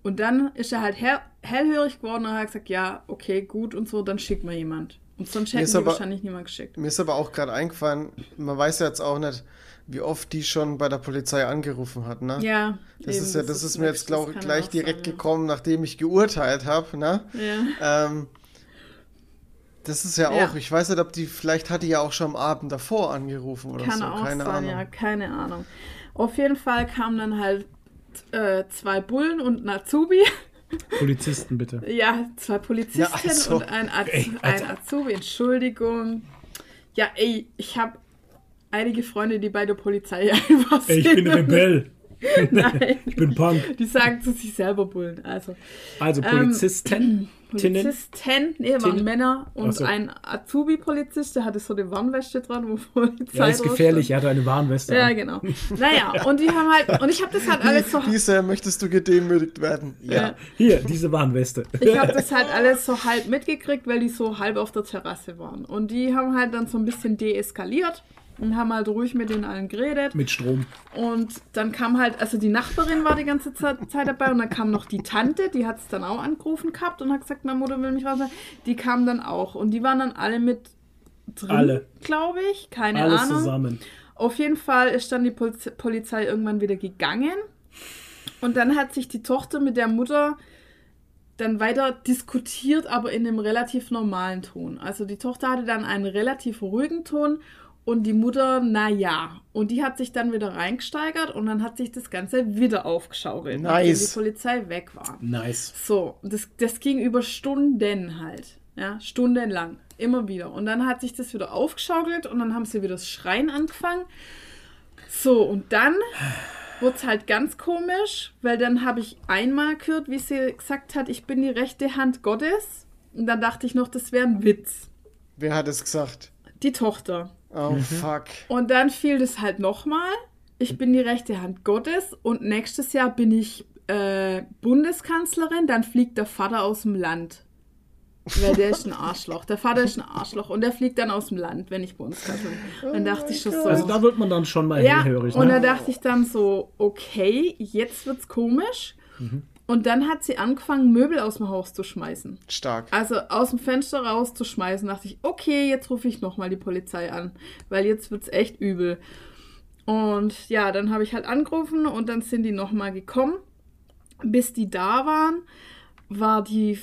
Und dann ist er halt hell, hellhörig geworden und hat gesagt, ja, okay, gut und so, dann schickt mir jemand. Und sonst hätten aber- wahrscheinlich niemand geschickt. Mir ist aber auch gerade eingefallen, man weiß ja jetzt auch nicht, wie oft die schon bei der Polizei angerufen hat, ne? Ja, Das eben, ist ja, das ist mir jetzt das glaub, gleich direkt sein, gekommen, nachdem ich geurteilt habe, ne? Ja. Ähm, das ist ja Ja. auch, ich weiß nicht, ob die, vielleicht hat die ja auch schon am Abend davor angerufen oder Kann so, auch keine sein, Ahnung. ja, keine Ahnung. Auf jeden Fall kamen dann halt äh, zwei Bullen und ein Azubi. Polizisten bitte. Ja, zwei Polizisten Ja, also, und ein, Az ey, ein. Azubi. Entschuldigung. Ja, ey, ich habe einige Freunde, die bei der Polizei einfach *laughs* Ey, ich sind. bin Rebell. *laughs* Nein, *laughs* Ich bin Punk. die sagen zu sich selber Bullen. Also, Also Ähm, Polizisten. Tinnen. Polizisten, nee, waren Tinnen? Männer und so. ein Azubi-Polizist, der hatte so eine Warnweste dran, wo Polizei Ja, ist gefährlich. Er hat eine Warnweste. Ja, an. genau. *laughs* Naja, und die haben halt, und ich habe das halt alles so Lisa, möchtest du gedemütigt werden? Ja. Ja. Hier, diese Warnweste. Ich habe das halt alles so halb mitgekriegt, weil die so halb auf der Terrasse waren. Und die haben halt dann so ein bisschen deeskaliert und haben halt ruhig mit den allen geredet. Mit Strom. Und dann kam halt, also die Nachbarin war die ganze Zeit, dabei und dann kam noch die Tante, die hat es dann auch angerufen gehabt und hat gesagt, meine Mutter will mich raus. Die kam dann auch und die waren dann alle mit drin, Alle. glaube ich. Keine Alles Ahnung. zusammen. Auf jeden Fall ist dann die Poliz Polizei irgendwann wieder gegangen. Und dann hat sich die Tochter mit der Mutter dann weiter diskutiert, aber in einem relativ normalen Ton. Also die Tochter hatte dann einen relativ ruhigen Ton und die Mutter, naja. Und die hat sich dann wieder reingesteigert und dann hat sich das Ganze wieder aufgeschaukelt, nachdem Nice. die Polizei weg war. Nice. So, das, das ging über Stunden halt. Ja, stundenlang. Immer wieder. Und dann hat sich das wieder aufgeschaukelt und dann haben sie wieder das Schreien angefangen. So, und dann wurde es halt ganz komisch, weil dann habe ich einmal gehört, wie sie gesagt hat, ich bin die rechte Hand Gottes. Und dann dachte ich noch, das wäre ein Witz. Wer hat es gesagt? Die Tochter. Oh, fuck. Und dann fiel das halt nochmal. Ich bin die rechte Hand Gottes und nächstes Jahr bin ich äh, Bundeskanzlerin, dann fliegt der Vater aus dem Land. Weil der ist ein Arschloch. Der Vater ist ein Arschloch und der fliegt dann aus dem Land, wenn ich Bundeskanzlerin bin. Dann dachte ich schon so. Also da wird man dann schon mal ja, hellhörig. und da Ne? dachte ich dann so, okay, jetzt wird's komisch. Und dann hat sie angefangen, Möbel aus dem Haus zu schmeißen. Stark. Also aus dem Fenster rauszuschmeißen, dachte ich, okay, jetzt rufe ich nochmal die Polizei an, weil jetzt wird es echt übel. Und ja, dann habe ich halt angerufen und dann sind die nochmal gekommen. Bis die da waren, war die,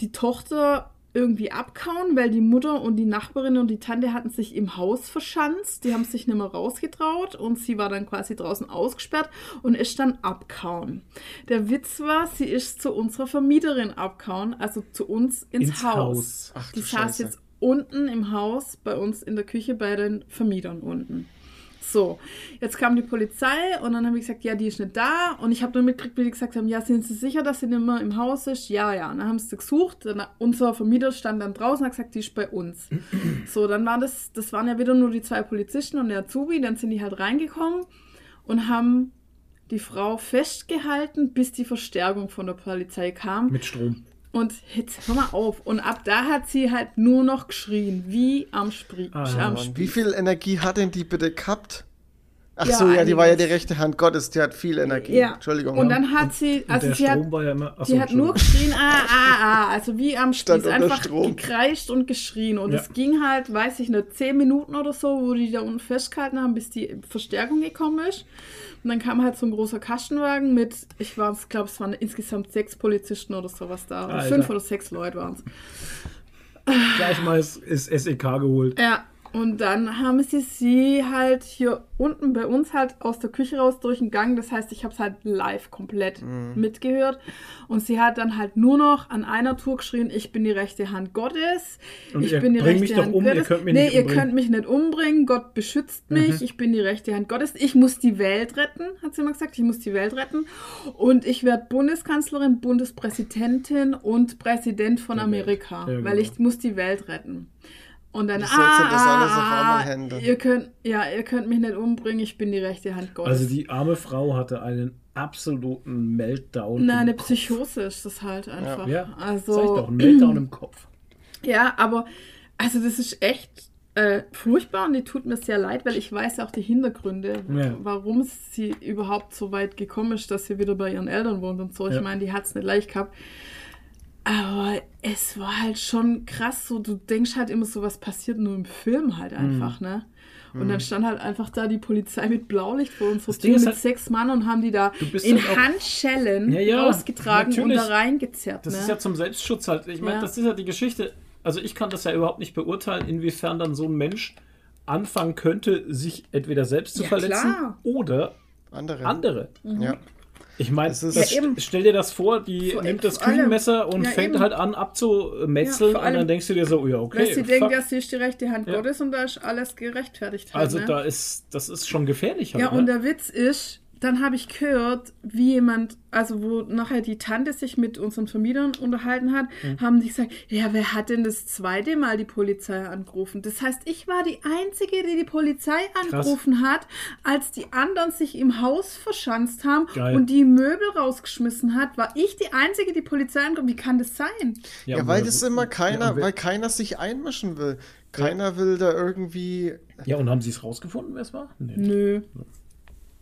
die Tochter irgendwie abkauen, weil die Mutter und die Nachbarin und die Tante hatten sich im Haus verschanzt. Die haben sich nicht mehr rausgetraut und sie war dann quasi draußen ausgesperrt und ist dann abkauen. Der Witz war, sie ist zu unserer Vermieterin abkauen, also zu uns ins, Ins Haus. Haus. Ach, Die saß jetzt unten im Haus, bei uns in der Küche, bei den Vermietern unten. So, jetzt kam die Polizei und dann habe ich gesagt, ja, die ist nicht da. Und ich habe nur mitgekriegt, wie die gesagt haben, ja, sind Sie sicher, dass sie nicht mehr im Haus ist? Ja, ja. Und dann haben sie gesucht. Dann, unser Vermieter stand dann draußen und hat gesagt, die ist bei uns. *clears throat* so, dann waren das, das waren ja wieder nur die zwei Polizisten und der Azubi. Dann sind die halt reingekommen und haben die Frau festgehalten, bis die Verstärkung von der Polizei kam. Mit Strom. Und jetzt hör mal auf. Und ab da hat sie halt nur noch geschrien, wie am, Spri Ah, am Mann, Spieß. wie viel Energie hat denn die bitte gehabt? Ach Ja, so, ja, die war ja die rechte Hand Gottes, die hat viel Energie. Ja. Entschuldigung. Und ja. dann hat sie, also der sie hat, war ja immer. Achso, sie hat nur geschrien, ah, ah, ah, also wie am Stand Spieß, einfach Strom. gekreischt und geschrien. Und Ja. es ging halt, weiß ich nicht, zehn Minuten oder so, wo die da unten festgehalten haben, bis die Verstärkung gekommen ist. Und dann kam halt so ein großer Kastenwagen mit, ich war, glaube es waren insgesamt sechs Polizisten oder sowas da. Fünf oder sechs Leute waren es. Gleich mal ist, ist SEK geholt. Ja, und dann haben sie sie halt hier unten bei uns halt aus der Küche raus durch den Gang. Das heißt, ich habe es halt live komplett mitgehört. Und sie hat dann halt nur noch an einer Tour geschrien, ich bin die rechte Hand Gottes. Und ich ihr bin die rechte mich doch Hand um, ihr Gottes. könnt mich nee, nicht ihr umbringen. könnt mich nicht umbringen. Gott beschützt mich. Ich bin die rechte Hand Gottes. Ich muss die Welt retten, hat sie immer gesagt. Ich muss die Welt retten. Und ich werde Bundeskanzlerin, Bundespräsidentin und Präsident von. Amerika. Ja, Weil genau. ich muss die Welt retten. Und dann, Wie ah, das alles auf ah, einmal handeln? ihr könnt, ja, ihr könnt mich nicht umbringen, ich bin die rechte Hand Gottes. Also die arme Frau hatte einen absoluten Meltdown. Nein, im eine Kopf. Psychose ist das halt einfach. Ja, sag ich also, doch, ein Meltdown im Kopf. *clears throat* ja, aber, also das ist echt äh, furchtbar und die tut mir sehr leid, weil ich weiß ja auch die Hintergründe, Ja. warum sie überhaupt so weit gekommen ist, dass sie wieder bei ihren Eltern wohnt und so. Ich Ja. meine, die hat es nicht leicht gehabt. Aber es war halt schon krass, so du denkst halt immer so, was passiert nur im Film halt Mhm. einfach, ne? Und dann stand halt einfach da die Polizei mit Blaulicht vor Ding Tür mit halt- sechs Mann und haben die da in halt auch- Handschellen Ja, ja, rausgetragen und da reingezerrt. Das ne? ist ja zum Selbstschutz halt. Ich meine, Ja. das ist ja die Geschichte. Also ich kann das ja überhaupt nicht beurteilen, inwiefern dann so ein Mensch anfangen könnte, sich entweder selbst zu Ja, verletzen klar. oder Andere. andere. Ja. Ich meine, Das ist- das- Ja, stell dir das vor, die Vor- nimmt das. Küchenmesser und Ja, fängt eben. halt an abzumetzeln Ja, und dann denkst du dir so, ja, okay. Weil sie denkt, sie ist die rechte Hand Ja. Gottes und da ist alles gerechtfertigt. Halt, also ne? da ist, das ist schon gefährlich. Halt, Ja, ne? und der Witz ist, dann habe ich gehört, wie jemand, also wo nachher die Tante sich mit unseren Vermietern unterhalten hat, Mhm. haben die gesagt, ja, wer hat denn das zweite Mal die Polizei angerufen? Das heißt, ich war die Einzige, die die Polizei angerufen hat, als die anderen sich im Haus verschanzt haben Geil. und die Möbel rausgeschmissen hat, war ich die Einzige, die die Polizei angerufen Wie kann das sein? Ja, und weil das immer keiner, ja, weil keiner sich einmischen will. Keiner will da irgendwie. Ja, und haben sie es rausgefunden, wer es war? Nee. Nö.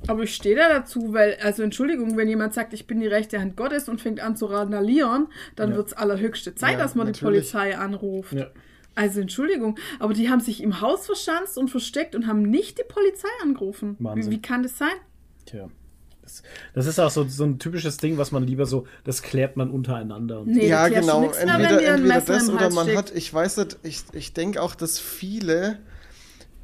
Aber ich stehe da dazu, weil, also Entschuldigung, wenn jemand sagt, ich bin die rechte Hand Gottes und fängt an zu randalieren, dann Ja. wird es allerhöchste Zeit, Ja, dass man natürlich. die Polizei anruft. Ja. Also Entschuldigung, aber die haben sich im Haus verschanzt und versteckt und haben nicht die Polizei angerufen. Wie, Wahnsinn. wie kann das sein? Tja. Das, das ist auch so, so ein typisches Ding, was man lieber so, das klärt man untereinander. Und Nee, ja, genau. mehr, Entweder, entweder das oder man steckt. hat, ich weiß nicht, ich, ich denke auch, dass viele,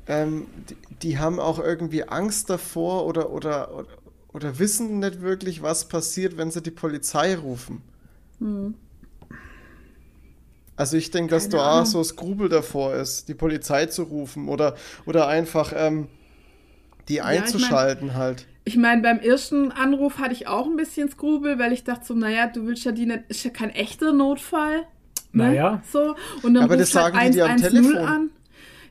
ähm, die, die haben auch irgendwie Angst davor oder, oder, oder, oder wissen nicht wirklich, was passiert, wenn sie die Polizei rufen. Hm. Also ich denke, dass Keine da auch so Skrubel davor ist, die Polizei zu rufen oder, oder einfach ähm, die ich mein- einzuschalten halt. Ich meine, beim ersten Anruf hatte ich auch ein bisschen Skrubel, weil ich dachte so, naja, du willst ja die nicht, ist ja kein echter Notfall. Ne? Naja. So. Und dann Aber das rufst du halt sagen die dir am 110 Telefon. an.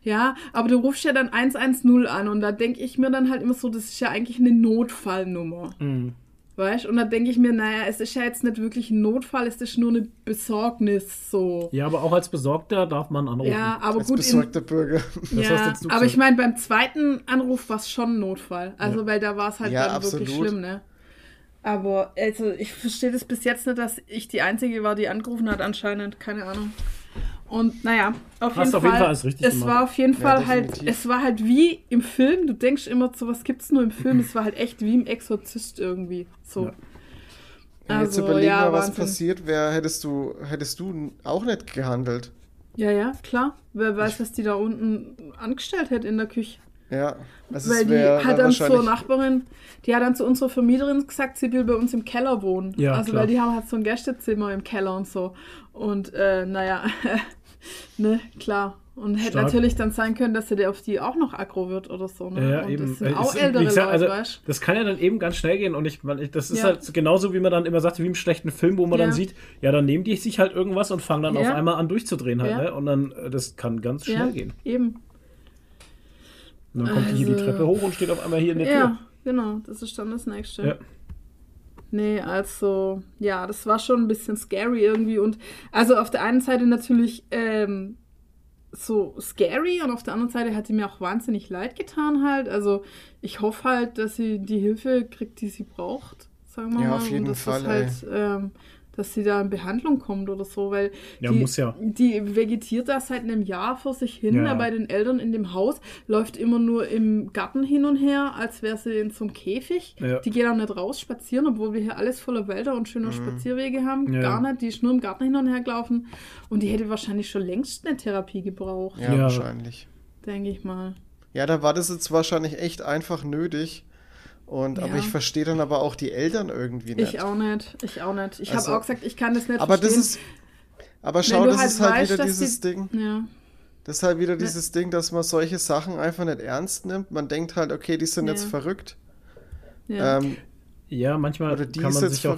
Ja, aber du rufst ja dann 110 an und da denke ich mir dann halt immer so, das ist ja eigentlich eine Notfallnummer. Mhm. Weißt Und da denke ich mir, naja, es ist ja jetzt nicht wirklich ein Notfall, es ist nur eine Besorgnis so. Ja, aber auch als Besorgter darf man anrufen. Ja, aber Als gut, in, besorgter Bürger. *laughs* Das hast ja, aber ich meine, beim zweiten Anruf war es schon ein Notfall. Also, Ja. weil da war es halt Ja, dann wirklich absolut. schlimm, ne? Aber also ich verstehe das bis jetzt nicht, dass ich die Einzige war, die angerufen hat anscheinend. Keine Ahnung. Und naja, auf, Hast jeden, auf Fall, jeden Fall alles richtig es gemacht. war auf jeden Ja, Fall halt, definitiv. es war halt wie im Film. Du denkst immer, so was gibt's nur im Film. Es war halt echt wie im Exorzist irgendwie. So. Ja. Ja, jetzt Also, überleg ja, mal, was Wahnsinn. passiert wäre, hättest du, hättest du n- auch nicht gehandelt. Ja, ja, klar. Wer weiß, was die da unten angestellt hätte in der Küche. Ja, also Weil es die hat dann zur Nachbarin, die hat dann zu unserer Vermieterin gesagt, sie will bei uns im Keller wohnen. Ja, also klar. weil die haben halt so ein Gästezimmer im Keller und so. Und äh, naja, *laughs* ne, klar. Und hätte Stark. natürlich dann sein können, dass der auf die auch noch aggro wird oder so. Ne? Ja, ja, und eben. das sind auch es- ältere gesagt, Leute, also, weißt Das kann ja dann eben ganz schnell gehen und ich, man, ich das ist Ja. halt genauso, wie man dann immer sagt, wie im schlechten Film, wo man Ja. dann sieht, ja, dann nehmen die sich halt irgendwas und fangen dann Ja. auf einmal an durchzudrehen halt, Ja. ne? Und dann, äh, das kann ganz schnell Ja, gehen. eben. Und dann kommt die hier die Also- Treppe hoch und steht auf einmal hier in der Ja, Tür. genau, das ist dann das nächste. Ja. Nee, also, ja, das war schon ein bisschen scary irgendwie. Und also auf der einen Seite natürlich ähm, so scary und auf der anderen Seite hat sie mir auch wahnsinnig leid getan halt. Also ich hoffe halt, dass sie die Hilfe kriegt, die sie braucht, sagen wir Ja, mal. auf jeden und dass Fall, das halt, ähm, dass sie da in Behandlung kommt oder so, weil Ja, die, muss ja. die vegetiert da seit einem Jahr vor sich hin, Ja, da ja. bei den Eltern in dem Haus, läuft immer nur im Garten hin und her, als wäre sie in so einem Käfig. Ja. Die geht auch nicht raus spazieren, obwohl wir hier alles voller Wälder und schöner Spazierwege haben. Mhm. Ja. Gar nicht, die ist nur im Garten hin und her gelaufen. Und die hätte wahrscheinlich schon längst eine Therapie gebraucht, Ja, Ja. wahrscheinlich. denke ich mal. Ja, da war das jetzt wahrscheinlich echt einfach nötig. Und, aber Ja. ich verstehe dann aber auch die Eltern irgendwie nicht. Ich auch nicht, ich auch nicht. Ich Also- habe auch gesagt, ich kann das nicht aber das verstehen. ist, aber schau, du das halt ist halt weißt, wieder dieses die- Ding. Ja, Das ist halt wieder dieses Ding, dass man solche Sachen einfach nicht ernst nimmt. Man denkt halt, okay, die sind Ja. jetzt verrückt. ja. Ähm, Ja, manchmal oder die kann ist man jetzt sich auch.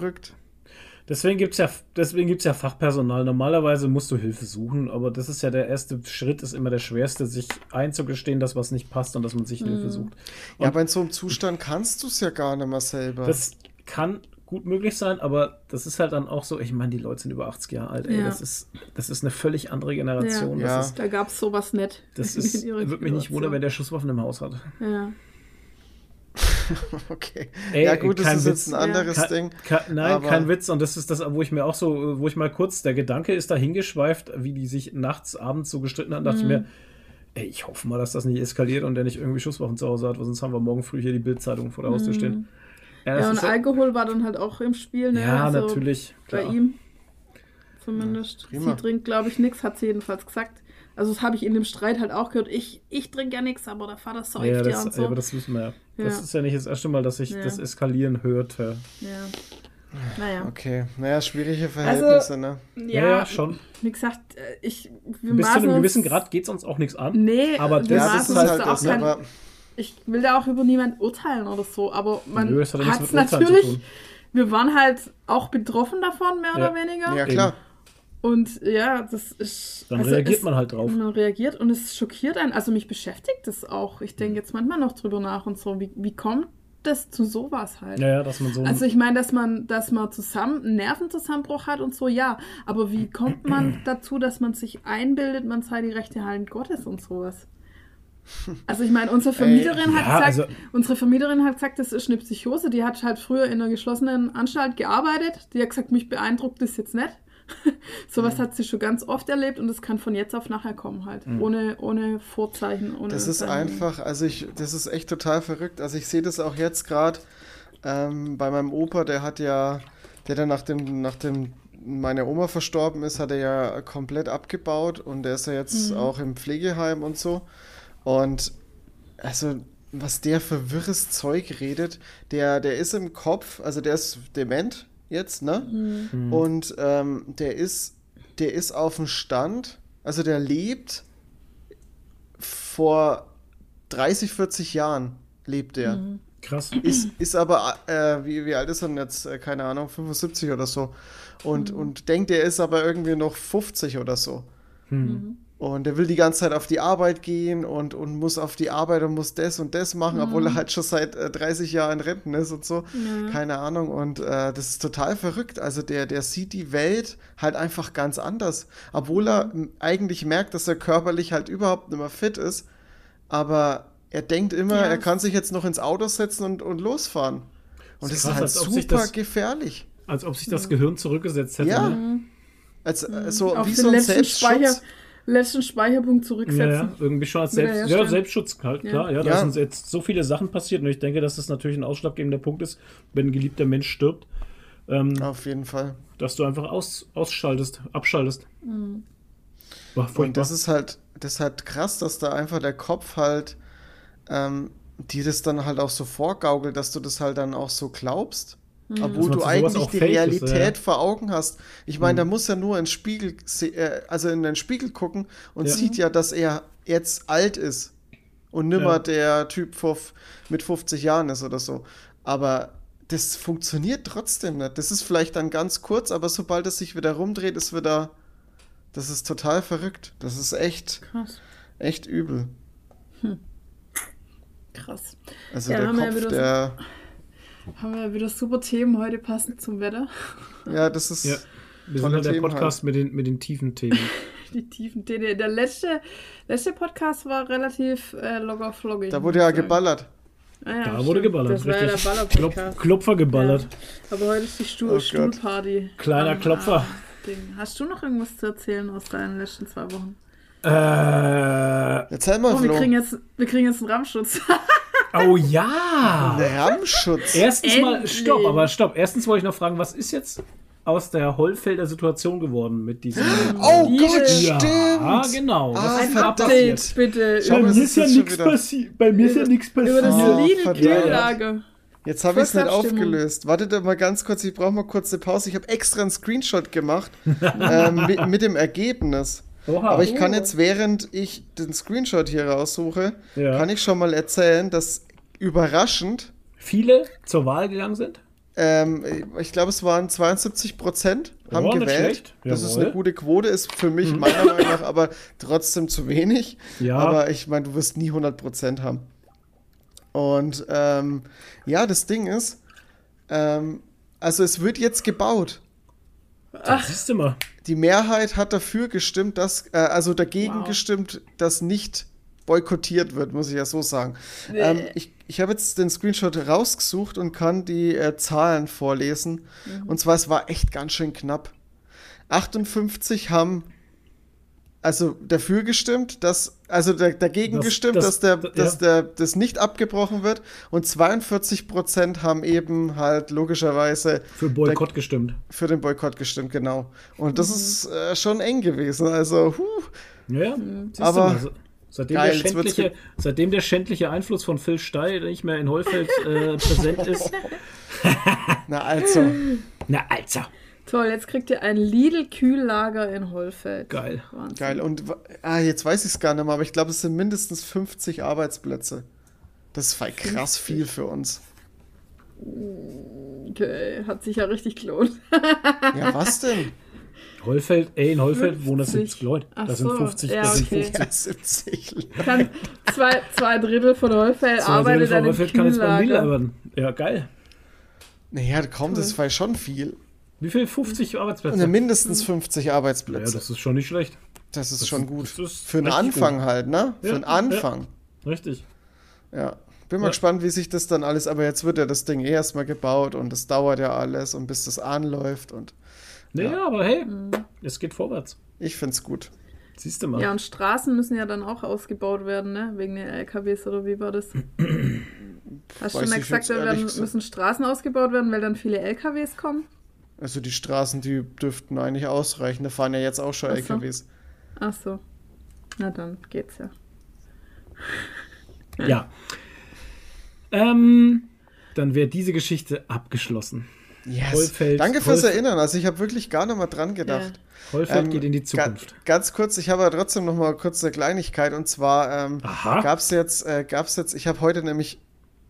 Deswegen gibt es ja, deswegen gibt's ja Fachpersonal. Normalerweise musst du Hilfe suchen, aber das ist ja der erste Schritt, ist immer der schwerste, sich einzugestehen, dass was nicht passt und dass man sich Mhm. Hilfe sucht. Ja, aber in so einem Zustand kannst du es ja gar nicht mehr selber. Das kann gut möglich sein, aber das ist halt dann auch so, ich meine, die Leute sind über 80 Jahre alt, ey. Ja. Das, ist, das ist eine völlig andere Generation. Ja. Das ist, da gab es sowas nicht. das *laughs* in ist ihrer würde mich nicht wundern, wenn der Schusswaffen im Haus hat. Ja. *laughs* okay. Ey, ja, gut, das ist jetzt ein anderes Kein- Ding. kein- nein, aber- kein Witz. Und das ist das, wo ich mir auch so, wo ich mal kurz, der Gedanke ist da hingeschweift, wie die sich nachts, abends so gestritten haben, dachte ich Mhm. mir, ey, ich hoffe mal, dass das nicht eskaliert und der nicht irgendwie Schusswaffen zu Hause hat, weil sonst haben wir morgen früh hier die Bildzeitung vor der Haustür stehen. Ja, Mhm. Ja, und Alkohol war dann halt auch im Spiel, ne? ja Also natürlich. Bei klar. ihm. Zumindest. prima. Sie trinkt, glaube ich, nichts, hat sie jedenfalls gesagt. Also das habe ich in dem Streit halt auch gehört. Ich, ich trinke ja nichts, aber der Vater säuft Ja, ja, das, und so. ja, aber das wissen wir ja. Das Ja. ist ja nicht das erste Mal, dass ich Ja. das eskalieren hörte. ja. Naja. Okay, naja, schwierige Verhältnisse, ne? Ja, ja, schon. Wie gesagt, äh, ich, wir Bis zu einem gewissen Grad geht es uns auch nichts an. Nee, Aber das Ja, ist halt da das, auch kein, aber ich will da auch über niemanden urteilen oder so, aber man Nö, das hat ja es mit Urteilen zu natürlich, tun. wir waren halt auch betroffen davon, mehr Ja. oder weniger. ja klar. Und ja, das ist. Dann also reagiert es- man halt drauf. Man reagiert und es schockiert einen. Also mich beschäftigt das auch. Ich denke jetzt manchmal noch drüber nach und so. Wie, wie kommt das zu sowas halt? Ja, ja, dass man so. Also ich meine, dass man, dass man zusammen einen Nervenzusammenbruch hat und so, ja. Aber wie *clears throat* kommt man dazu, dass man sich einbildet, man sei die rechte Hand Gottes und sowas? Also ich meine, unsere Vermieterin ja, hat gesagt, also- unsere Vermieterin hat gesagt, das ist eine Psychose. Die hat halt früher in einer geschlossenen Anstalt gearbeitet. Die hat gesagt, mich beeindruckt das jetzt nicht. *laughs* Sowas hat sie schon ganz oft erlebt und das kann von jetzt auf nachher kommen halt. Ohne, ohne Vorzeichen. Ohne Das ist einfach, also ich, das ist echt total verrückt. Also ich sehe das auch jetzt gerade ähm, bei meinem Opa, der hat ja, der dann nach dem, nach dem meine Oma verstorben ist, hat er ja komplett abgebaut und der ist ja jetzt auch im Pflegeheim und so. Und also, was der für wirres Zeug redet, der, der ist im Kopf, also der ist dement jetzt, ne? Mhm. Und ähm, der ist, der ist auf dem Stand, also der lebt vor 30, 40 Jahren lebt der. krass. Ist, ist aber, äh, wie, wie alt ist er denn jetzt? Äh, Keine Ahnung, 75 oder so. Und, und denkt, er ist aber irgendwie noch 50 oder so. Hm. Und er will die ganze Zeit auf die Arbeit gehen und, und muss auf die Arbeit und muss das und das machen, obwohl er halt schon seit äh, 30 Jahren in Renten ist und so. Keine Ahnung. Und äh, das ist total verrückt. Also der, der sieht die Welt halt einfach ganz anders. Obwohl er m, eigentlich merkt, dass er körperlich halt überhaupt nicht mehr fit ist. Aber er denkt immer, Ja. er kann sich jetzt noch ins Auto setzen und, und losfahren. Und Ist das ist krass, halt super das- gefährlich. Als ob sich das Gehirn zurückgesetzt hätte. Ja. ne? Als, äh, so wie so ein letzten, Speicher, Selbstschutz. Letzten Speicherpunkt zurücksetzen. ja, irgendwie schon als Selbst, ja. Selbstschutz halt, Ja. klar. Ja, da Ja. sind jetzt so viele Sachen passiert und ich denke, dass das natürlich ein ausschlaggebender Punkt ist, wenn ein geliebter Mensch stirbt, ähm, Auf jeden Fall. dass du einfach aus, ausschaltest, abschaltest. War Und das ist halt, das ist halt krass, dass da einfach der Kopf halt ähm, dir das dann halt auch so vorgaukelt, dass du das halt dann auch so glaubst. Dass Obwohl du eigentlich die fähig ist, Realität ja. vor Augen hast. Ich meine, da muss er nur in den Spiegel, äh, also in den Spiegel gucken und Ja. sieht ja, dass er jetzt alt ist und nimmer Ja. der Typ mit 50 Jahren ist oder so. Aber das funktioniert trotzdem nicht. Das ist vielleicht dann ganz kurz, aber sobald es sich wieder rumdreht, ist wieder, das ist total verrückt. Das ist echt, Krass. echt übel. Krass. Also Ja, der ja Kopf, so- der, Haben wir wieder super Themen heute passend zum Wetter. ja, das ist, ja. Wir sind halt der Themen Podcast mit, den, mit den tiefen Themen. *laughs* Die tiefen Themen. Der letzte, letzte Podcast war relativ äh, locker floggig. da wurde ja sagen. geballert. Ah, ja, Da stimmt. wurde geballert, Das war ja der richtig. Klop, Klopfer geballert. Ja. Aber heute ist die Stuhl Oh. Stuhlparty. Kleiner Am, Klopfer. Ding. Hast du noch irgendwas zu erzählen aus deinen letzten zwei Wochen? Äh, Erzähl mal, Oh, wir kriegen jetzt, wir kriegen jetzt einen Rammschutz. *laughs* oh ja! Ein Rammschutz. Erstens mal, Endlich. stopp, aber stopp. Erstens wollte ich noch fragen, was ist jetzt aus der Hollfelder Situation geworden mit diesem. Oh Liebe. Gott, ja, stimmt. genau. Ah, Was ist da verdammt. passiert? Update, bitte. Schau mal, Bei mir ist ja nichts passiert. Bei mir ist ja nichts Über das passiert. Oh, Lidl-Kühllager. Jetzt habe ich es nicht aufgelöst. Wartet mal ganz kurz, ich brauche mal kurz eine Pause. Ich habe extra einen Screenshot gemacht *laughs* ähm, mit, mit dem Ergebnis. Oha. Aber ich kann Oh. jetzt, während ich den Screenshot hier raussuche, Ja. kann ich schon mal erzählen, dass überraschend, Viele zur Wahl gegangen sind? ähm, ich glaube, es waren 72 Prozent haben Oh, gewählt. Das ist eine gute Quote, ist für mich meiner Meinung nach aber trotzdem zu wenig. Ja. Aber ich meine, du wirst nie 100 Prozent haben. Und ähm, ja, das Ding ist, ähm, also es wird jetzt gebaut. Ach. Siehst du mal. Die Mehrheit hat dafür gestimmt, dass, äh, also dagegen Wow. gestimmt, dass nicht boykottiert wird, muss ich ja so sagen. Ähm, ich ich habe jetzt den Screenshot rausgesucht und kann die äh, Zahlen vorlesen. Und zwar, es war echt ganz schön knapp. 58 haben also dafür gestimmt, dass, also da, dagegen Das- gestimmt, das- dass, der, ja. dass der, das nicht abgebrochen wird. Und 42 Prozent haben eben halt logischerweise Für Boykott gestimmt. für den Boykott gestimmt, genau. Und das ist äh, schon eng gewesen. Also, huh. Ja, Aber- du mal, so- Seitdem, Geil, der schändliche, seitdem der schändliche Einfluss von Phil Steil nicht mehr in Hollfeld äh, präsent ist. *laughs* Na also, Na, Alter. Toll, jetzt kriegt ihr ein Lidl-Kühllager in Hollfeld. Geil. Wahnsinn. geil. Und ah, jetzt weiß ich es gar nicht mehr, aber ich glaube, es sind mindestens 50 Arbeitsplätze. Das ist voll krass viel für uns. Okay, hat sich ja richtig gelohnt. Ja, was denn? *laughs* Hollfeld, ey, in Hollfeld 50. wohnen das 70 Leute. Ach Das sind so, 50, ja, das sind okay. 50. Ja, 70. Kann, zwei, zwei Drittel von Hollfeld Zwei Drittel arbeitet von an dem Hollfeld kann jetzt beim Lidl arbeiten. Ja, geil. Naja, komm, das war schon viel. Wie viel? 50 Arbeitsplätze? Ne, mindestens 50 ja, Arbeitsplätze. das ist schon nicht schlecht. das ist das schon ist- gut. das ist Für einen Anfang gut. halt, ne? Für Ja, einen ja. Anfang. Richtig. Ja. Bin mal Ja. gespannt, wie sich das dann alles, aber jetzt wird ja das Ding eh erstmal gebaut und es dauert ja alles und bis das anläuft und Naja, Ja. aber hey, es geht vorwärts. ich find's gut. Siehst du mal. Ja, und Straßen müssen ja dann auch ausgebaut werden, ne? Wegen den LKWs oder wie war das? *clears throat* Hast du schon ich gesagt, da müssen Straßen ausgebaut werden, weil dann viele LKWs kommen? Also die Straßen, die dürften eigentlich ausreichen. Da fahren ja jetzt auch schon Ach so. LKWs. Ach so. Na dann geht's ja. Ja. Ähm, dann wäre diese Geschichte abgeschlossen. Yes. Hollfeld- Danke fürs Hollf- Erinnern. Also ich habe wirklich gar nicht mal dran gedacht. Hollfeld Ähm, geht in die Ga Zukunft. ganz kurz, ich habe aber trotzdem noch mal kurz eine Kleinigkeit und zwar ähm, gab es jetzt, äh, gab's jetzt, ich habe heute nämlich,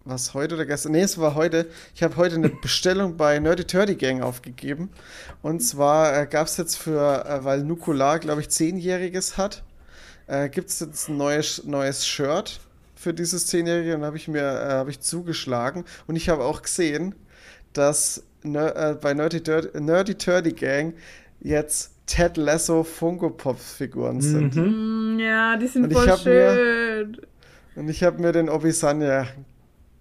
was heute oder gestern? Nee, es war heute. Ich habe heute eine Bestellung bei Nerdy Turdy Gang aufgegeben. Und zwar äh, gab es jetzt für, äh, weil Nukular, glaube ich, Zehnjähriges hat, äh, gibt es jetzt ein neues, neues Shirt für dieses Zehnjährige und habe ich mir äh, habe ich zugeschlagen. Und ich habe auch gesehen, dass Ner äh, bei Nerdy, Turdy, Nerdy Turdy Gang jetzt Ted Lasso Funko Pop Figuren sind. Mhm. Mm, Ja, die sind voll hab schön. Und ich habe mir den Obisanya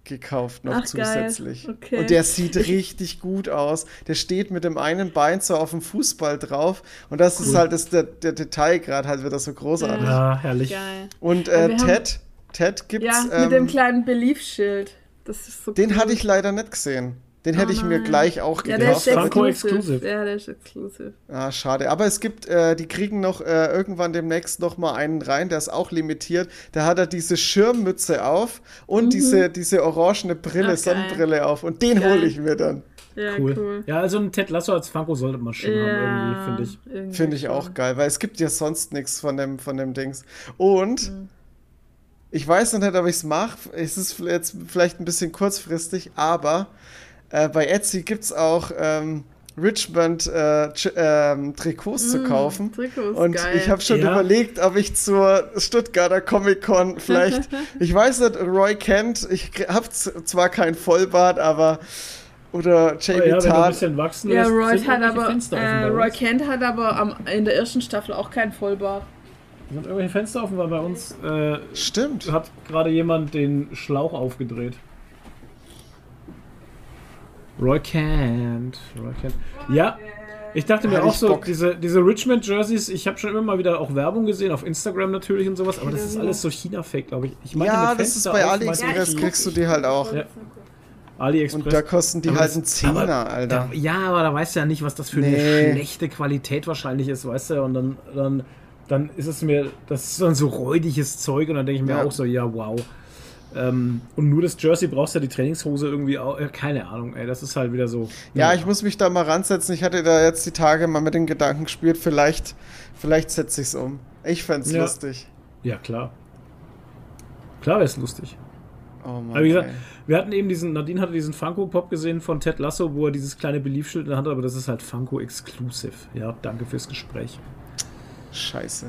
gekauft noch Ach, zusätzlich. Okay. Und der sieht richtig gut aus. Der steht mit dem einen Bein so auf dem Fußball drauf und das ist Cool. halt das, der, der Detailgrad halt wieder so großartig. Ja, herrlich. Geil. Und äh, Ted, Ted gibt's. Ja, mit dem ähm, kleinen Beliefschild. Das ist so den cool. hatte ich leider nicht gesehen. Den hätte Oh ich mir nein. gleich auch Ja, der ist gekauft. aber- Funko exclusive. Ja, der ist exclusive. Ah, schade. Aber es gibt, äh, die kriegen noch äh, irgendwann demnächst noch mal einen rein, der ist auch limitiert. Da hat er diese Schirmmütze auf und diese, diese orangene Brille, Mhm. Ach, geil. Sonnenbrille auf. Und den hole ich mir dann. Ja, Cool. cool. Ja, also ein Ted Lasso als Funko sollte man schon haben, irgendwie, finde ich. Finde ich auch geil, weil es gibt ja sonst nichts von dem, von dem Dings. Und Mhm. ich weiß noch nicht, ob ich es mache. Es ist jetzt vielleicht ein bisschen kurzfristig, aber äh, bei Etsy gibt es auch ähm, Richmond äh, ähm, Trikots zu Mm, kaufen. Trikots, Und geil. ich habe schon Ja. überlegt, ob ich zur Stuttgarter Comic Con vielleicht, *laughs* ich weiß nicht, Roy Kent, ich habe zwar kein Vollbart, aber oder Oh Jamie ja, wenn du ein Tart. bisschen wachsen Ja, Roy hat aber, äh, Roy. Kent hat aber am, in der ersten Staffel auch kein Vollbart. Sind irgendwelche Fenster offen, weil bei uns äh, Stimmt. hat gerade jemand den Schlauch aufgedreht. Roy Kent. Roy Kent. Ja, ich dachte mir Hatte auch so, Bock. diese, diese Richmond Jerseys, ich habe schon immer mal wieder auch Werbung gesehen, auf Instagram natürlich und sowas, aber das ist alles so China-Fake, glaube ich. ich meine, Ja, das ist bei AliExpress, ich, kriegst du die halt auch. Ja. AliExpress. Und da kosten die Aber halt einen Zehner, aber Alter. Da, ja, aber da weißt du ja nicht, was das für eine Nee. schlechte Qualität wahrscheinlich ist, weißt du? Und dann, dann, dann ist es mir, das ist dann so räudiges Zeug und dann denke ich mir Ja. auch so, ja, wow. Ähm, und nur das Jersey brauchst du ja die Trainingshose irgendwie auch, äh, keine Ahnung, ey, das ist halt wieder so. Ja, ich muss mich da mal ransetzen. Ich hatte da jetzt die Tage mal mit den Gedanken gespielt, vielleicht, vielleicht setze ich es um. Ich fänd's Ja. lustig. Ja, klar. Klar wäre es lustig. Oh Mann. Aber wie gesagt, ey. wir hatten eben diesen, Nadine hatte diesen Funko-Pop gesehen von Ted Lasso, wo er dieses kleine Beliefschild in der Hand hat, aber das ist halt Funko Exclusive. Ja, danke fürs Gespräch. Scheiße.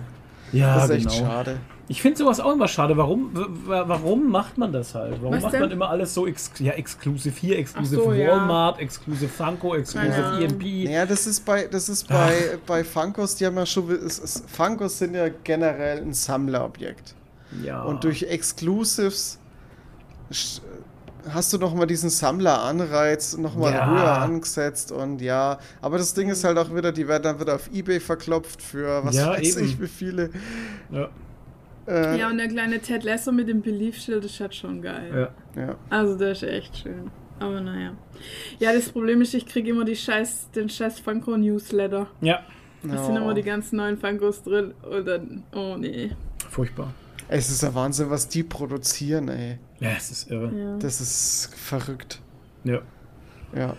Ja, Das ist echt genau. schade. Ich finde sowas auch immer schade. Warum, warum macht man das halt? Warum Was macht denn? man immer alles so ex ja, exklusiv hier, exklusiv so, ja. Walmart, exklusiv Funko, exklusiv Ja. EMP? Ja, das ist bei, das ist bei, bei Funkos, die haben ja schon, es, es, Funkos sind ja generell ein Sammlerobjekt. Ja. Und durch Exclusives hast du nochmal diesen Sammleranreiz nochmal Ja. höher angesetzt und ja, aber das Ding ist halt auch wieder, die werden dann wieder auf Ebay verklopft für was Ja, weiß eben. ich wie viele. ja, Äh, Ja, und der kleine Ted Lasso mit dem Beliefschild ist halt schon geil. ja. ja. Also der ist echt schön. Aber naja. Ja, das Problem ist, ich kriege immer die scheiß, den scheiß Funko-Newsletter. ja, Da sind Oh. immer die ganzen neuen Funkos drin. Und dann, oh nee. furchtbar. Es ist ja Wahnsinn, was die produzieren, ey. Ja, es ist irre. Ja. Das ist verrückt. Ja. Ja.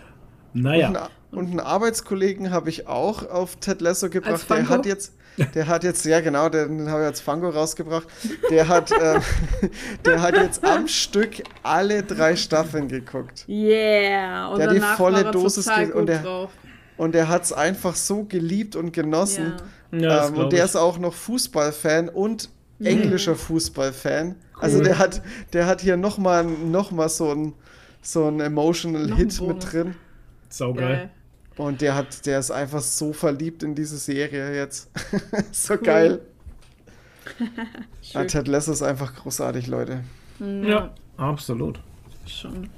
Naja. Und, einen, und einen Arbeitskollegen habe ich auch auf Ted Lasso gebracht. Als Der hat jetzt, der hat jetzt, ja genau, den habe ich als Fango rausgebracht. Der hat, äh, *laughs* der hat jetzt am Stück alle drei Staffeln geguckt. Yeah. Und Der hat die volle Dosis und der- drauf. Und er hat es einfach so geliebt und genossen. Ja. ja, das ähm, und der ich. ist auch noch Fußballfan und Mhm. englischer Fußballfan. Also der hat, der hat hier nochmal noch mal so ein so ein emotional Noch ein Hit Bonus. mit drin. Saugeil. Geil. Und der hat, der ist einfach so verliebt in diese Serie jetzt. *laughs* so Cool. geil. *laughs* Ja. Ted Lasso ist einfach großartig, Leute. Ja, absolut. Schon.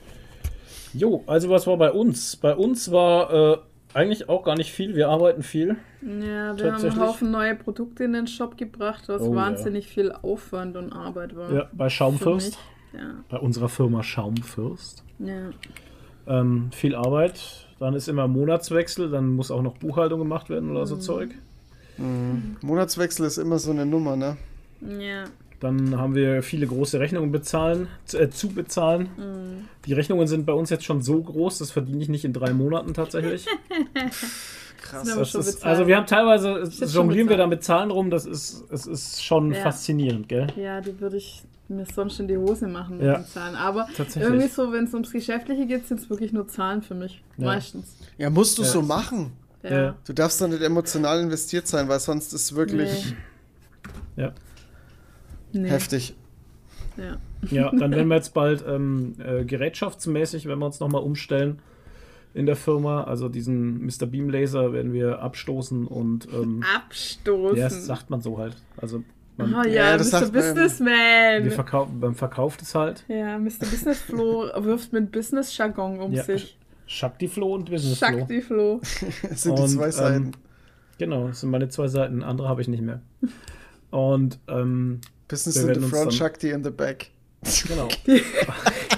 Jo, also was war bei uns? Bei uns war äh, eigentlich auch gar nicht viel. Wir arbeiten viel. Ja, wir haben einen Haufen neue Produkte in den Shop gebracht, was Oh, ja. wahnsinnig viel Aufwand und Arbeit war. Ja, bei für Schaumfürst. Ja, Bei unserer Firma Schaumfürst. ja. Ähm, viel Arbeit. Dann ist immer Monatswechsel. Dann muss auch noch Buchhaltung gemacht werden oder so Mhm. Zeug. Monatswechsel ist immer so eine Nummer, ne? Ja, Dann haben wir viele große Rechnungen bezahlen, zu, äh, zu bezahlen. Mhm. Die Rechnungen sind bei uns jetzt schon so groß, das verdiene ich nicht in drei Monaten tatsächlich. *laughs* Krass. Das schon ist, also wir haben teilweise, schon jonglieren wir da mit Zahlen rum, das ist, es ist schon Ja. faszinierend, gell? ja, die würde ich mir sonst in die Hose machen mit Ja. den Zahlen. Aber irgendwie so, wenn es ums Geschäftliche geht, sind es wirklich nur Zahlen für mich. Ja. Meistens. Ja, musst du Ja. so machen. Du darfst da nicht emotional investiert sein, weil sonst ist wirklich Ja. Nee. heftig. Ja. Ja, dann werden wir jetzt bald ähm, äh, gerätschaftsmäßig, wenn wir uns nochmal umstellen in der Firma. Also diesen Mr. Beam Laser werden wir abstoßen und ähm, Abstoßen. ja, das sagt man so halt. Also Man, Oh Ja, ja, das Mr. Businessman. wir verkaufen, beim Verkauf das halt. Ja, Mr. Business Flo *laughs* wirft mit Business-Jargon um Ja, sich. Shakti-Flo und Business-Flo. Shakti Flo. Das *laughs* sind die Und, zwei ähm, Seiten. Genau, das sind meine zwei Seiten. Andere habe ich nicht mehr. Und, ähm, Business wir in the front, Shakti in the back. genau. *laughs*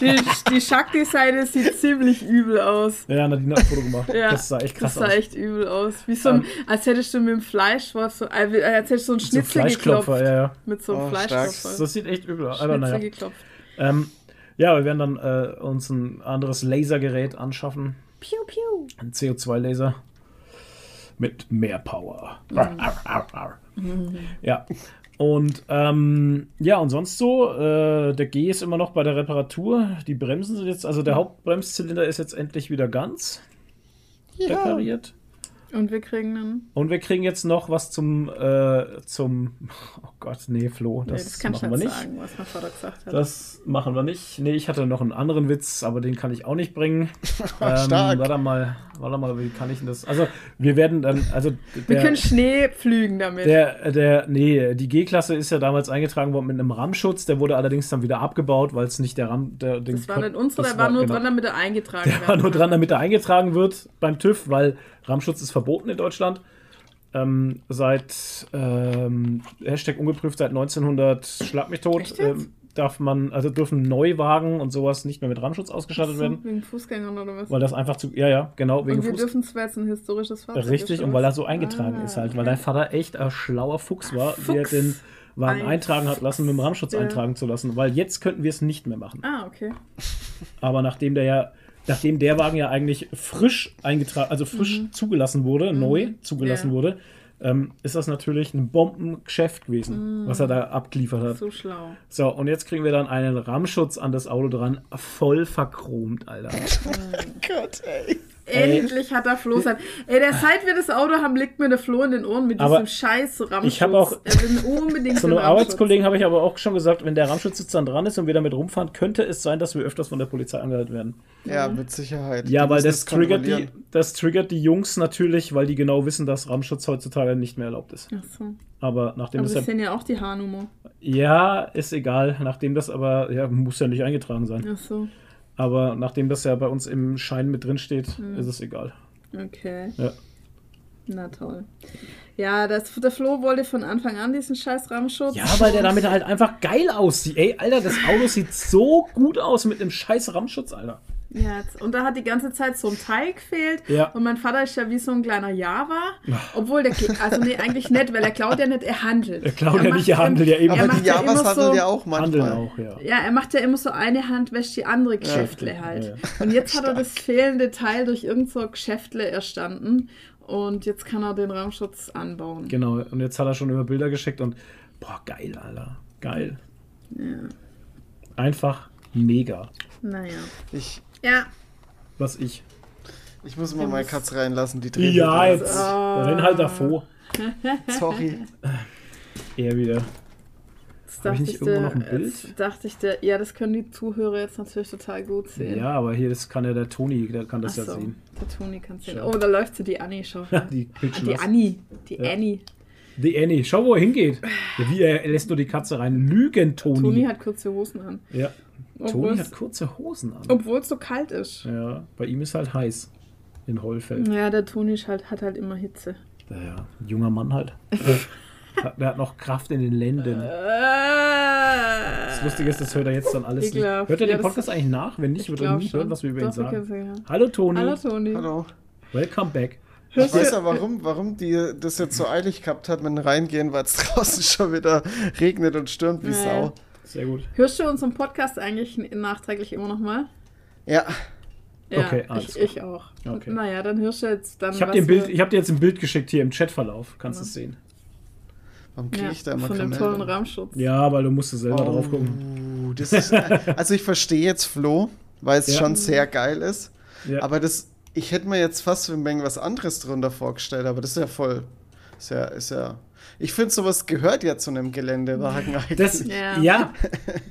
Die, die Shakti-Seite sieht ziemlich übel aus. Ja, Nadine hat ein Foto gemacht. Ja, das sah echt krass das sah aus. echt übel aus. Wie so ein, Ähm, als hättest du mit dem Fleischwurst so, äh, als hättest du so einen So Schnitzel geklopft. Fleischklopfer, ja, ja. Mit so einem Oh, stark. Fleischklopfer. Das sieht echt übel aus. Aber Schnitzel naja. geklopft. Ähm, ja, wir werden dann äh, uns ein anderes Lasergerät anschaffen. Piu, piu. Ein CO2-Laser. Mit mehr Power. Mhm. Arr, arr, arr, arr. Ja. Und ähm, ja, und sonst so, äh, der G ist immer noch bei der Reparatur. Die Bremsen sind jetzt, also der Hauptbremszylinder ist jetzt endlich wieder ganz repariert. Und wir kriegen einen. Und wir kriegen jetzt noch was zum, äh, zum, *laughs* oh Gott, nee, Flo, Nee, das, das kann ich machen wir nicht sagen, was mein Vater gesagt hat. Das machen wir nicht. Nee, ich hatte noch einen anderen Witz, aber den kann ich auch nicht bringen. *laughs* ähm, Stark. Warte mal, warte mal, wie kann ich denn das? Also, wir werden dann, also wir der, können Schnee pflügen damit. der, der, nee, die G-Klasse ist ja damals eingetragen worden mit einem RAM-Schutz, der wurde allerdings dann wieder abgebaut, weil es nicht der RAM, der, den das war nicht unsere, das der war nur genau. dran, damit er eingetragen Der war nur dran, damit er eingetragen wird beim TÜV, weil RAM-Schutz ist verboten in Deutschland. Ähm, seit ähm, Hashtag ungeprüft seit 1900 Schlag mich tot ähm, darf man also dürfen Neuwagen und sowas nicht mehr mit RAM-Schutz ausgestattet So, werden, wegen Fußgängern oder was? weil das einfach zu ja ja genau wegen und wir Fuß dürfen zwar jetzt ein historisches Fahrzeug richtig ist, und weil er so eingetragen Ah, ist halt, weil okay. dein Vater echt ein schlauer Fuchs war, der Fuchs. den Wagen Ein eintragen hat lassen, mit dem RAM-Schutz Ja. eintragen zu lassen, weil jetzt könnten wir es nicht mehr machen. Ah, okay. Aber nachdem der ja, nachdem der Wagen ja eigentlich frisch eingetragen, also frisch zugelassen wurde, neu zugelassen Mhm. Ja. wurde, ähm, ist das natürlich ein Bombengeschäft gewesen, was er da abgeliefert hat. So schlau. So, und jetzt kriegen wir dann einen RAM-Schutz an das Auto dran, voll verchromt, Alter. *laughs* Gott, ey. Endlich hat er Flo sein. Ey, der seit wir das Auto haben, liegt mir der Flo in den Ohren mit Aber diesem scheiß Ramschutz. ich hab auch- Er will unbedingt *laughs* Zu den einem. Arbeitskollegen habe ich aber auch schon gesagt, wenn der RAM-Schutz jetzt dann dran ist und wir damit rumfahren, könnte es sein, dass wir öfters von der Polizei angehalten werden. Ja, mit Sicherheit. Ja, Die weil das triggert, die, das triggert die Jungs natürlich, weil die genau wissen, dass RAM-Schutz heutzutage nicht mehr erlaubt ist. Ach so. Aber nachdem Aber das wir ja sehen ja auch die Haarnummer. Ja, ist egal. Nachdem das aber, ja, muss ja nicht eingetragen sein. Ach so. Aber nachdem das ja bei uns im Schein mit drin steht, Hm. ist es egal. Okay. Ja. Na toll. Ja, das, der Flo wollte von Anfang an diesen scheiß Rahmenschutz. Ja, weil der damit halt einfach geil aussieht. Ey, Alter, das Auto sieht so gut aus mit einem scheiß Rammschutz, Alter. Ja, jetzt- und da hat die ganze Zeit so ein Teil gefehlt. Ja. Und mein Vater ist ja wie so ein kleiner Java. Obwohl der, also nee, eigentlich nicht, weil er klaut ja nicht, er handelt. Er klaut ja macht nicht, er handelt ja eben. er Aber die ja Javas immer handeln so- ja auch Handeln manchmal. auch, ja. Ja, er macht ja immer so eine Hand wäscht die andere Geschäftle halt. ja, ja. Und jetzt hat er das fehlende Teil durch irgend so Geschäftle erstanden. Und jetzt kann er den Raumschutz anbauen. Genau. Und jetzt hat er schon über Bilder geschickt und, boah, geil, Alter. Geil. Einfach mega. Naja. Ich, Ja. Was ich. ich muss mal meine Katze reinlassen, die dreht Ja, jetzt. Ah. Renn halt davor. *laughs* Sorry. Er wieder. Jetzt Hab ich dachte nicht ich, irgendwo der, noch ein Bild? Dachte ich, der, ja, das können die Zuhörer jetzt natürlich total gut sehen. Ja, aber hier, das kann ja der Toni, der kann das Ach ja so, sehen. der Toni kann sehen. Oh, da läuft sie die Annie. Ah, *laughs* Die die. Annie. Die Ja. Annie. Die Annie, schau, wo er hingeht. Ja, wie, er lässt nur die Katze rein. Lügen, Toni. Toni hat kurze Hosen an. ja. Toni hat kurze Hosen an. Obwohl es so kalt ist. Ja, bei ihm ist halt heiß. In Hollfeld. Ja, der Toni halt, hat halt immer Hitze. Ja, junger Mann halt. Hat- *laughs* Der hat noch Kraft in den Lenden. Das Lustige ist, das hört er jetzt dann alles nicht. Ekelhaft. Hört er Ja, den Podcast eigentlich nach? Wenn nicht, wird er nie hören, was wir über ihn sagen. Hallo Toni. Hallo Toni. Hallo. Welcome back. Ich weiß ja, warum, warum die das jetzt so eilig gehabt hat mit dem Reingehen, weil es *laughs* draußen schon wieder regnet und stürmt wie Ja. Sau. Sehr gut. Hörst du unseren Podcast eigentlich nachträglich immer noch mal? Ja, Ja, Okay, alles ich, ich auch. Okay. Naja, dann hörst du jetzt dann. Ich habe dir, Bild, ich hab dir jetzt ein Bild geschickt hier im Chatverlauf. Kannst du es sehen. warum kriege ja, ich da immer von dem keine tollen Meldung? Rahmenschutz. Ja, weil du musst selber drauf gucken. Oh, das ist, also ich verstehe jetzt Flo, weil es Ja. schon sehr geil ist. Ja. Aber das, ich hätte mir jetzt fast für Menge was anderes drunter vorgestellt, aber das ist ja voll. Ist ja, ist ja. Ich finde, sowas gehört ja zu einem Geländewagen eigentlich. Das, Ja. ja.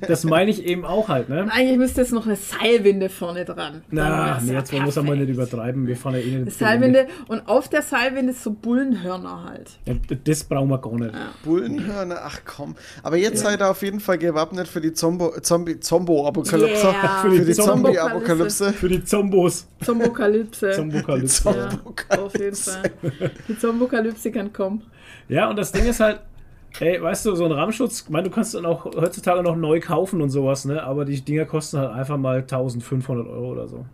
das meine ich eben auch halt, ne? Eigentlich müsste jetzt noch eine Seilwinde vorne dran. Na, nee, ja jetzt muss man mal nicht perfekt. übertreiben. Wir fahren ja eh nicht. Eine Seilwinde und auf der Seilwinde so Bullenhörner halt. Ja, das brauchen wir gar nicht. Bullenhörner, ach komm. Aber jetzt seid ihr auf jeden Fall gewappnet für die Zombo, Zombie, Zombo-Apokalypse. Yeah. *laughs* Für die, Für die Zombie-Apokalypse. Für die Zombos. Zombokalypse. Zombokalypse. Zom- ja, auf jeden Fall. Die Zombokalypse kann kommen. Ja, und das Ding ist halt, ey, weißt du, so ein Rammschutz, ich meine, du kannst dann auch heutzutage noch neu kaufen und sowas, ne? Aber die Dinger kosten halt einfach mal 1500 Euro oder so.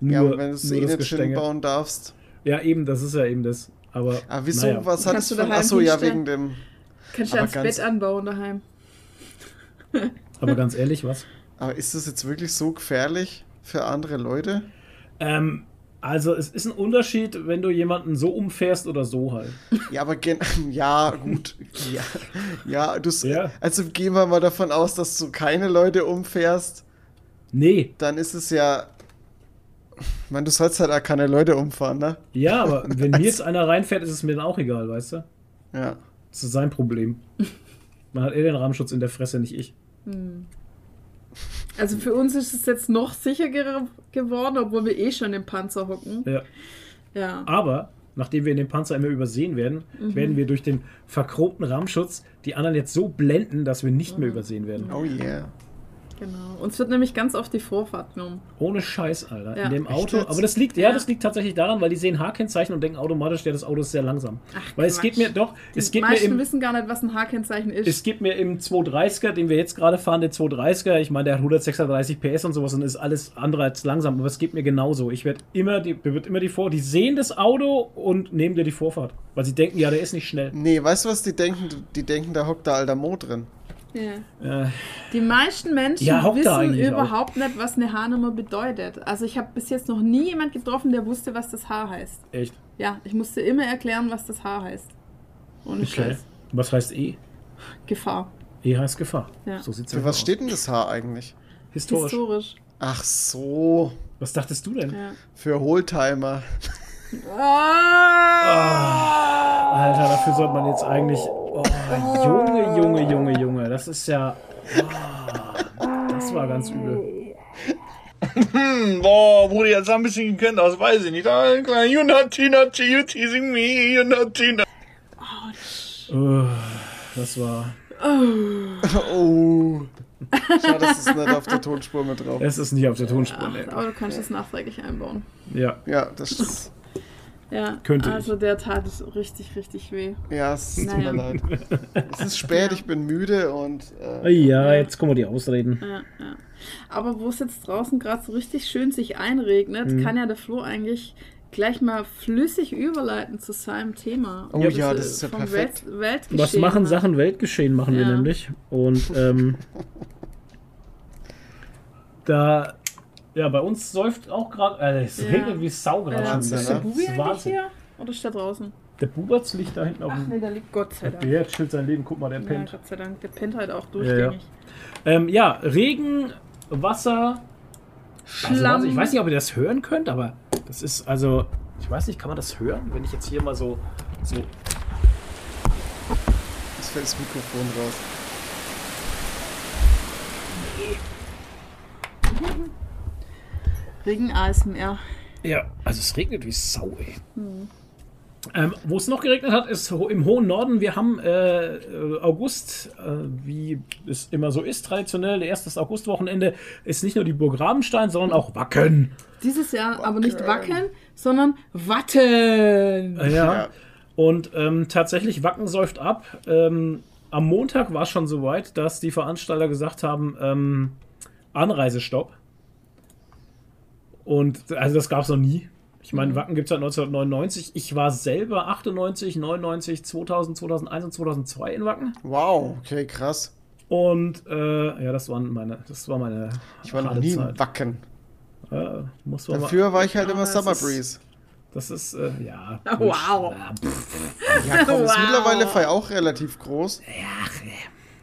Nur, Ja, aber wenn du es eh das nicht schön Gestänge. bauen darfst. Ja, eben, das ist ja eben das. Aber, Ah, wieso? naja. Was Kannst du daheim Achso, ja, wegen dem. Kannst du Aber ans ganz- Bett anbauen daheim. aber ganz ehrlich, was? Aber ist das jetzt wirklich so gefährlich für andere Leute? Ähm, also es ist ein Unterschied, wenn du jemanden so umfährst oder so halt. Ja, aber gen *laughs* ja, gut. Ja, ja, du, Ja. also gehen wir mal davon aus, dass du keine Leute umfährst, Nee, dann ist es ja. Ich meine, du sollst halt auch keine Leute umfahren, ne? ja, aber *laughs* wenn mir jetzt einer reinfährt, ist es mir dann auch egal, weißt du? Ja. Das ist sein Problem. Man hat eh den Rahmenschutz in der Fresse, nicht ich. Also für uns ist es jetzt noch sicherer geworden, obwohl wir eh schon im Panzer hocken. Ja. Ja. Aber nachdem wir in dem Panzer immer übersehen werden, Mhm. werden wir durch den verchromten Rahmenschutz die anderen jetzt so blenden, dass wir nicht Mhm. mehr übersehen werden. Oh yeah. Genau. Uns wird nämlich ganz oft die Vorfahrt genommen. Ohne Scheiß, Alter. Ja. In dem Auto. Aber das liegt, ja, Ja. das liegt tatsächlich daran, weil die sehen H-Kennzeichen und denken automatisch, ja, das Auto ist sehr langsam. Ach, weil es geht Quatsch. mir doch, Die es geht mir meisten im, wissen gar nicht, was ein H-Kennzeichen ist. es gibt mir im 230er, den wir jetzt gerade fahren, der 230er, ich meine, der hat 136 PS und sowas und ist alles andere als langsam, aber es geht mir genauso. Ich werde immer die, mir wird immer die Vor, die sehen das Auto und nehmen dir die Vorfahrt, weil sie denken, ja, der ist nicht schnell. Nee, weißt du, was die denken? Die denken, da hockt der alter Mo drin. Ja. Äh, Die meisten Menschen Ja, wissen überhaupt nicht, was eine H-Nummer bedeutet. Also ich habe bis jetzt noch nie jemand getroffen, der wusste, was das H heißt. echt. Ja, ich musste immer erklären, was das H heißt. Ohne Okay. Scheiß. Was heißt E? Gefahr. E heißt Gefahr. Ja. So sieht's Für ja was aus. steht denn das Haar eigentlich? Historisch. Historisch. Ach so, Was dachtest du denn? Ja. für Oldtimer. Ah! Alter, dafür sollte man jetzt eigentlich. Oh, Junge, Junge, Junge, Junge. Das ist ja. Oh, das war ganz übel. Hm, boah, Brudi, jetzt ein bisschen gekannt aus, weiß ich nicht. You naughty, naughty, you teasing me, you naughty, naughty. Oh, das war. Oh. Schade, dass es nicht auf der Tonspur mit drauf Es ist nicht auf der Tonspur. Nee. aber du kannst das nachträglich einbauen. Ja. Ja, das ist. Ja, Könnte ich. also der tat es richtig, richtig weh. Ja, es tut Naja. mir leid. Es ist *laughs* spät, ich bin müde und. Äh, Ja, jetzt kommen die Ausreden. Ja, ja. Aber wo es jetzt draußen gerade so richtig schön sich einregnet, Mhm. kann ja der Flo eigentlich gleich mal flüssig überleiten zu seinem Thema. Oh Das, ja, das ist ja perfekt. Welt, Weltgeschehen Was machen hat. Sachen Weltgeschehen, machen wir Ja. nämlich. Und ähm, *laughs* da. Ja, bei uns säuft auch gerade. Äh, es Ja. regnet wie Sau gerade Ja. schon. Das Ist der ne? Bubi eigentlich Wahnsinn. hier? Oder ist der draußen? Der Buberts liegt da hinten auf Ach dem. nee, der liegt Gott sei Dank. Der chillt sein Leben, guck mal, der Ja, pennt. Gott sei Dank. Der pennt halt auch ja. durchgängig. Ähm, ja, Regen, Wasser. Also, Schlamm. warte, ich weiß nicht, ob ihr das hören könnt, aber das ist also. Ich weiß nicht, kann man das hören? Wenn ich jetzt hier mal so. so es fällt das Mikrofon raus. Regen ASMR. ja, also es regnet wie Sau, ey. Ähm, Wo es noch geregnet hat, ist im hohen Norden. Wir haben äh, äh, August, äh, wie es immer so ist, traditionell, erstes Augustwochenende, ist nicht nur die Burg Rabenstein, sondern auch Wacken. Dieses Jahr aber nicht wackeln, sondern watten. Äh, Ja. ja. Und ähm, tatsächlich, Wacken säuft ab. Ähm, am Montag war es schon soweit, dass die Veranstalter gesagt haben, ähm, Anreisestopp. Und also das gab es noch nie. Ich meine, Wacken gibt es seit 1999. Ich war selber 98, 99, 2000, 2001 und 2002 in Wacken. Wow, okay, krass. Und äh, ja, das waren meine, das war meine Ich war noch nie Zeit. in Wacken. Äh, muss man mal, Dafür war ich halt Ja, immer Summer ist- Breeze. das ist, äh, ja. Wow. Ja, pff, Ja, komm, ist Wow. mittlerweile Fall auch relativ groß.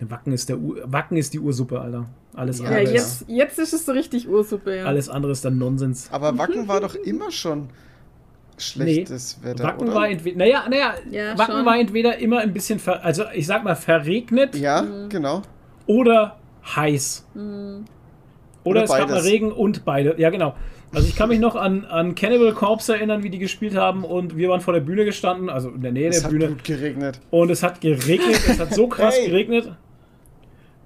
Wacken ist, der Ur Wacken ist die Ursuppe, Alter. Alles Ja, Ja, andere, das- jetzt, jetzt ist es so richtig Ursuppe. Ja. alles andere ist dann Nonsens. Aber Wacken war doch immer schon schlechtes Wetter, Wacken oder? war entweder, naja, naja, Ja, Wacken schon. war entweder immer ein bisschen, ver, also ich sag mal verregnet ja, Mhm. genau. oder heiß. Mhm. Oder, Oder es gab mal beides. Regen und beide. Ja, genau. Also ich kann mich noch an, an Cannibal Corpse erinnern, wie die gespielt haben und wir waren vor der Bühne gestanden, also in der Nähe Es der hat Bühne. gut geregnet. Und es hat geregnet, es hat so krass Hey. geregnet.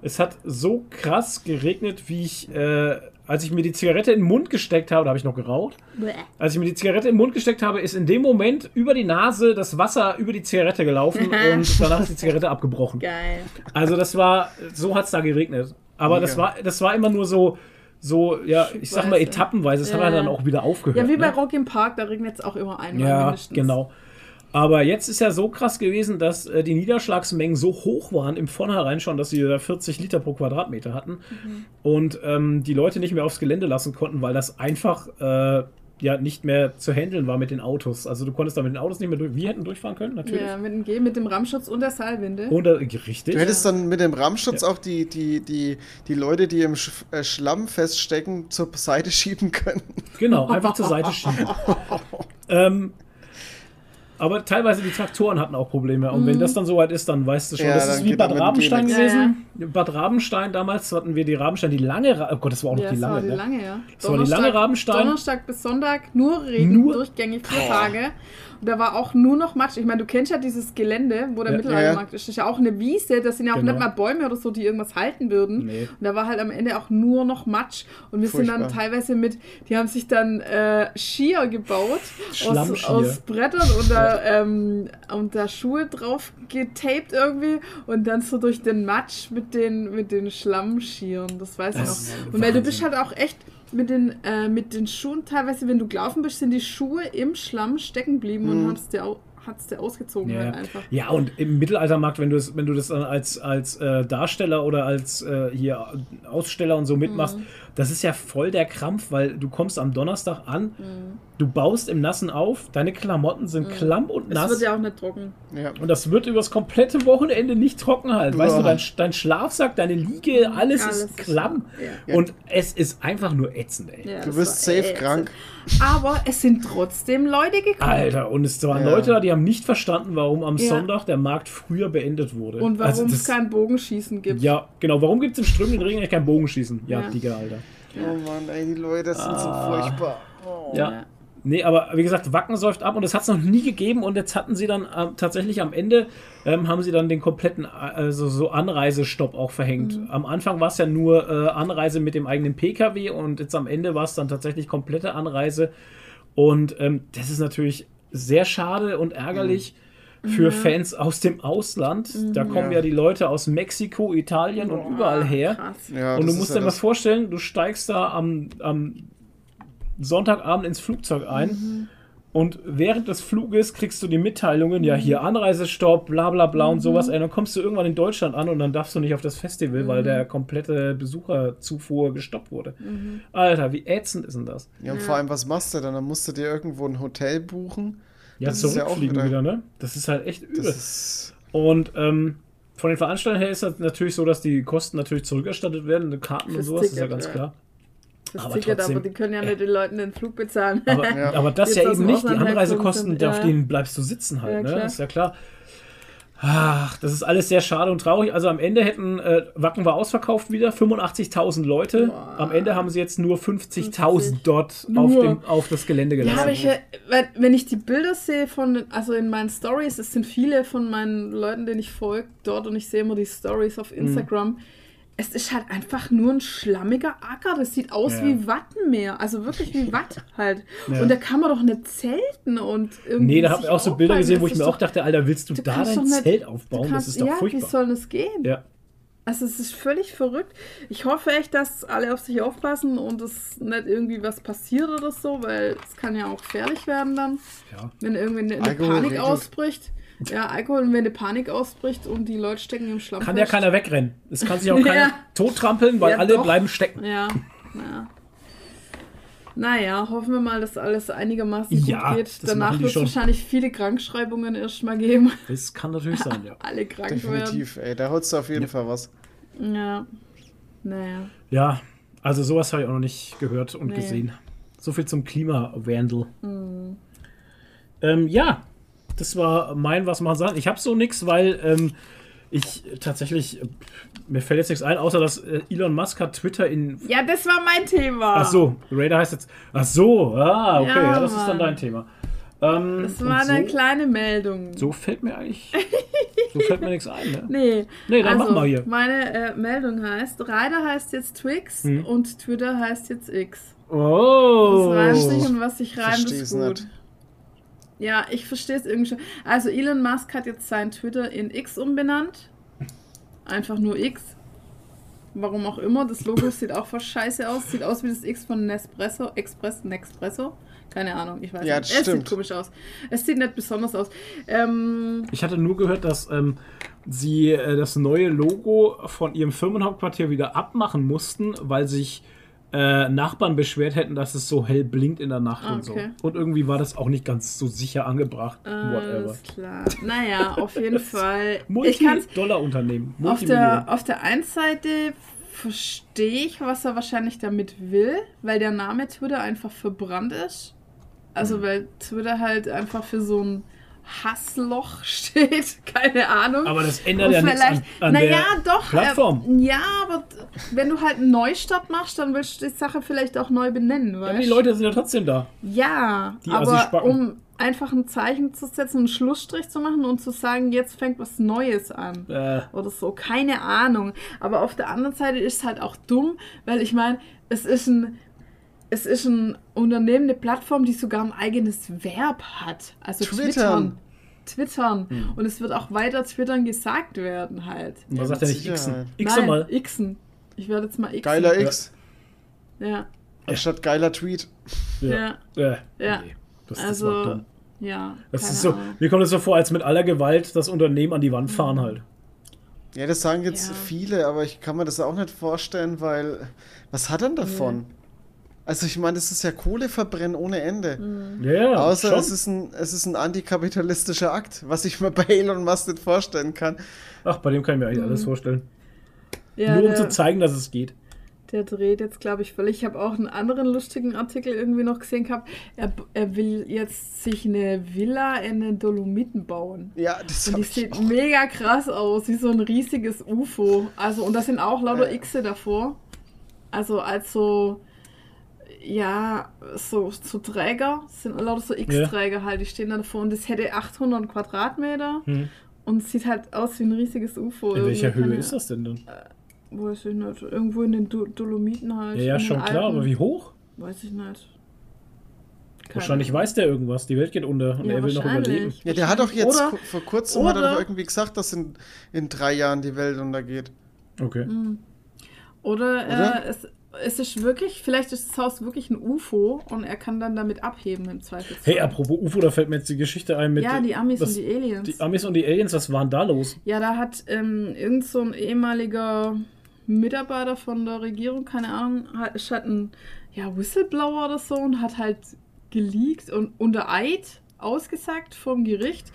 Es hat so krass geregnet, wie ich, äh, als ich mir die Zigarette in den Mund gesteckt habe, da habe ich noch geraucht. Bäh. Als ich mir die Zigarette in den Mund gesteckt habe, ist in dem Moment über die Nase das Wasser über die Zigarette gelaufen und danach ist die Zigarette abgebrochen. Geil. Also das war, so hat es da geregnet. Aber das war, das war immer nur so, so, ja, ich sag mal etappenweise. Es hat Ja. halt dann auch wieder aufgehört. Ja, wie bei ne? Rock im Park, da regnet es auch immer einmal Ja, mindestens. genau. Aber jetzt ist ja so krass gewesen, dass äh, die Niederschlagsmengen so hoch waren im Vornherein schon, dass sie da 40 Liter pro Quadratmeter hatten Mhm. und ähm, die Leute nicht mehr aufs Gelände lassen konnten, weil das einfach äh, ja nicht mehr zu handeln war mit den Autos. Also du konntest da mit den Autos nicht mehr durch. Wir hätten durchfahren können, natürlich. Ja, mit dem G, mit dem Rammschutz und der Seilwinde. Und, äh, richtig. Du hättest dann mit dem Rammschutz auch die, die, die, die Leute, die im Sch äh, Schlamm feststecken, zur Seite schieben können. Genau, einfach zur Seite schieben. *laughs* ähm, aber teilweise die Traktoren hatten auch Probleme. Und wenn das dann soweit ist, dann weißt du schon, Ja, das dann ist wie Bad dann Rabenstein gewesen. Bad Rabenstein, damals hatten wir die Rabenstein, die lange, Ra oh Gott, das war auch noch Ja, die das war lange, die ne? lange, ja. Das war die lange Rabenstein. Donnerstag bis Sonntag nur Regen, Nur- durchgängig vier Tage. Und da war auch nur noch Matsch. Ich meine, du kennst ja dieses Gelände, wo der Ja. Mittelaltermarkt ist. Das ist ja auch eine Wiese. Das sind ja auch Genau. nicht mal Bäume oder so, die irgendwas halten würden. Nee. Und da war halt am Ende auch nur noch Matsch. Und wir sind dann Furchtbar. teilweise mit, die haben sich dann äh, Skier gebaut aus, aus Brettern und da, ähm, und da Schuhe drauf getaped irgendwie und dann so durch den Matsch mit den, mit den Schlammskiern. Das weiß Das ich noch. Und weil du bist halt auch echt mit den, äh, mit den Schuhen teilweise, wenn du gelaufen bist, sind die Schuhe im Schlamm stecken geblieben und hat's dir, au hat's dir ausgezogen Ja, halt ja. einfach. ja, und im Mittelaltermarkt, wenn du es, wenn du das dann als, als äh, Darsteller oder als äh, hier Aussteller und so mitmachst, Mhm. Das ist ja voll der Krampf, weil du kommst am Donnerstag an, du baust im Nassen auf, deine Klamotten sind klamm und Mhm. Es nass. wird ja auch nicht trocken. Ja. Und das wird übers komplette Wochenende nicht trocken halt. Weißt Ja. du, dein, dein Schlafsack, deine Liege, alles, Alles ist ist- klamm. ja. Und es ist einfach nur ätzend, ey. Ja, Du das wirst safe ätzend. krank. Aber es sind trotzdem Leute gekommen. Alter, und es waren Ja. Leute da, die haben nicht verstanden, warum am Ja. Sonntag der Markt früher beendet wurde. Und warum Also es das- kein Bogenschießen gibt. Ja, genau. Warum gibt es im strömenden Regen eigentlich kein Bogenschießen? Ja, Ja. Digga, Alter. Oh Mann, ey, die Leute sind so furchtbar. Oh. Ja. Nee, aber wie gesagt, Wacken säuft ab und das hat es noch nie gegeben und jetzt hatten sie dann ähm, tatsächlich am Ende, ähm, haben sie dann den kompletten, äh, also so Anreisestopp auch verhängt. Mhm. Am Anfang war es ja nur äh, Anreise mit dem eigenen Pkw und jetzt am Ende war es dann tatsächlich komplette Anreise und ähm, das ist natürlich sehr schade und ärgerlich. Für Fans aus dem Ausland. Da kommen ja. Ja. die Leute aus Mexiko, Italien und überall her. Ja, Und du musst dir ja mal vorstellen, du steigst da am, am Sonntagabend ins Flugzeug ein Mhm. und während des Fluges kriegst du die Mitteilungen, ja, hier Anreisestopp, bla bla bla Mhm. und sowas. Ey, dann kommst du irgendwann in Deutschland an und dann darfst du nicht auf das Festival, weil der komplette Besucherzufuhr gestoppt wurde. Alter, wie ätzend ist denn das? Ja, und vor allem, was machst du dann? Dann musst du dir irgendwo ein Hotel buchen. Ja, Das ist ja auch zurückfliegen wieder- ne? Das ist halt echt Das übel. Und ähm, von den Veranstaltern her ist das natürlich so, dass die Kosten natürlich zurückerstattet werden, die Karten und Fürs sowas, ist ja Ticket, ganz ja. klar. Das Aber Ticket, trotzdem, aber die können ja nicht den Leuten den Flug bezahlen. Aber, *laughs* Ja. aber das Jetzt ja eben nicht. Die Anreisekosten, auf sind, ja. denen bleibst du sitzen halt. Ja, ne? klar. Ist ja klar. Ach, das ist alles sehr schade und traurig. Also am Ende hätten, äh, Wacken war ausverkauft wieder, 85.000 Leute. Boah. Am Ende haben sie jetzt nur 50.000 50. dort Nur. auf, dem, auf das Gelände Ja, gelassen. aber ich, äh, wenn ich die Bilder sehe von, also in meinen Stories, es sind viele von meinen Leuten, denen ich folge dort und ich sehe immer die Stories Mhm. auf Instagram. Es ist halt einfach nur ein schlammiger Acker. Das sieht aus Ja. wie Wattenmeer. Also wirklich wie *laughs* Watt halt. Ja. Und da kann man doch nicht zelten und irgendwie. nee, da habe ich auch so Bilder gesehen, wo Das ich mir auch dachte, Alter, willst du, du da dein nicht- Zelt aufbauen? Das kannst- ist doch ja, Wie furchtbar. soll das gehen? Ja. Also es ist völlig verrückt. Ich hoffe echt, dass alle auf sich aufpassen und es nicht irgendwie was passiert oder so, weil es kann ja auch gefährlich werden dann, Ja. wenn irgendwie eine, eine Panik ausbricht. Ja, Alkohol, und wenn eine Panik ausbricht und die Leute stecken im Schlamm Kann ja keiner wegrennen. Es kann sich auch *laughs* keiner Ja. tottrampeln, weil Ja, alle doch. bleiben stecken. Ja, naja. Naja, hoffen wir mal, dass alles einigermaßen Ja, gut geht. Danach wird es wahrscheinlich viele Krankschreibungen erstmal geben. Das kann natürlich sein, ja. *laughs* Alle krank werden. Definitiv, ey. Da holst du auf jeden Ja. Fall was. Ja. Naja. Ja, also sowas habe ich auch noch nicht gehört und Nee. gesehen. So viel zum Klimawandel. Ähm, ja, das war mein, was man sagt. Ich habe so nix, weil ähm, ich tatsächlich, äh, mir fällt jetzt nichts ein, außer dass äh, Elon Musk hat Twitter in. Ja, das war mein Thema. Ach so, Raider heißt jetzt. Ach so, ah, okay, Ja, ja, das ist dann dein Thema. Ähm, Das war eine so, kleine Meldung. so fällt mir eigentlich. *laughs* so fällt mir nichts ein, ne? Nee. Nee, dann also, mach mal hier. Meine äh, Meldung heißt, Rider heißt jetzt Twix Hm. und Twitter heißt jetzt X. Oh. Das reimt sich und was sich reimt, Versteh's ist gut. nicht. Ja, ich verstehe es irgendwie schon. Also Elon Musk hat jetzt sein Twitter in X umbenannt. Einfach nur X. Warum auch immer. Das Logo sieht auch voll scheiße aus. Sieht aus wie das X von Nespresso. Express, Nespresso. Keine Ahnung, ich weiß Ja, nicht. das Es sieht stimmt. komisch aus. Es sieht nicht besonders aus. Ähm, Ich hatte nur gehört, dass ähm, sie äh, das neue Logo von ihrem Firmenhauptquartier wieder abmachen mussten, weil sich äh, Nachbarn beschwert hätten, dass es so hell blinkt in der Nacht Ah, und so. okay. Und irgendwie war das auch nicht ganz so sicher angebracht. Whatever. alles klar. Naja, auf jeden *laughs* Fall. Multi-Dollar-Unternehmen. Auf der, auf der einen Seite verstehe ich, was er wahrscheinlich damit will, weil der Name Twitter einfach verbrannt ist. Also weil Twitter halt einfach für so ein Hassloch steht, *laughs* keine Ahnung. Aber das ändert Und ja nichts an, an naja, der doch. Plattform. Äh, ja, aber wenn du halt einen Neustart machst, dann willst du die Sache vielleicht auch neu benennen, ja, weißt aber die Leute sind ja trotzdem da. Ja, Die aber um einfach ein Zeichen zu setzen, einen Schlussstrich zu machen und zu sagen, jetzt fängt was Neues an Äh, oder so, keine Ahnung. Aber auf der anderen Seite ist es halt auch dumm, weil ich meine, es ist ein es ist ein Unternehmen, eine Plattform, die sogar ein eigenes Verb hat. Also Twittern. Twittern. Twittern. Und es wird auch weiter Twittern gesagt werden halt. was Ja, sagt er mit nicht? Xen. Xen Nein, mal. Xen. Ich werde jetzt mal Xen. Geiler X. Ja, Anstatt geiler Tweet. ja, Äh, Ja. nee, das, das Also, war dumm. ja. Das ist so, Ahnung. mir kommt es so vor, als mit aller Gewalt das Unternehmen an die Wand Mhm. fahren halt. Ja, das sagen jetzt Ja. viele, aber ich kann mir das auch nicht vorstellen, weil was hat er davon? Also ich meine, das ist ja Kohleverbrennen ohne Ende. Mhm. Ja, ja, Außer schon. es ist, ein, es ist ein antikapitalistischer Akt, was ich mir *laughs* bei Elon Musk nicht vorstellen kann. Ach, bei dem kann ich mir eigentlich Mhm. alles vorstellen. Ja, Nur um der, zu zeigen, dass es geht. der dreht jetzt, glaube ich, völlig. Ich habe auch einen anderen lustigen Artikel irgendwie noch gesehen gehabt. Er, er will jetzt sich eine Villa in den Dolomiten bauen. Ja, das Und die ich sieht auch. mega krass aus, wie so ein riesiges UFO. Also, und da sind auch lauter Ja. Xe davor. Also, als so, ja, so, so Träger, das sind lauter so X-Träger halt, die stehen da davor. Und das hätte 800 Quadratmeter Hm. und sieht halt aus wie ein riesiges UFO. In welcher Höhe keine- ist das denn dann? Weiß ich nicht. Irgendwo in den Do Dolomiten halt. Ja, ja, schon klar, Alpen. aber wie hoch? Weiß ich nicht. Keine Wahrscheinlich Ahnung. weiß der irgendwas. Die Welt geht unter und Ja, er will noch überleben. Ja, der hat doch jetzt Oder- vor kurzem hat er oder- doch irgendwie gesagt, dass in, in drei Jahren die Welt untergeht. Okay. Mhm. Oder, Oder? Äh, es, es ist wirklich, vielleicht ist das Haus wirklich ein UFO und er kann dann damit abheben im Zweifelsfall. Hey, apropos UFO, da fällt mir jetzt die Geschichte ein mit. Ja, die Amis das- und die Aliens. die Amis und die Aliens, was waren da los? ja, da hat ähm, irgend so ein ehemaliger Mitarbeiter von der Regierung, keine Ahnung, hat, ist halt ein ja, Whistleblower oder so und hat halt geleakt und unter Eid ausgesagt vom Gericht,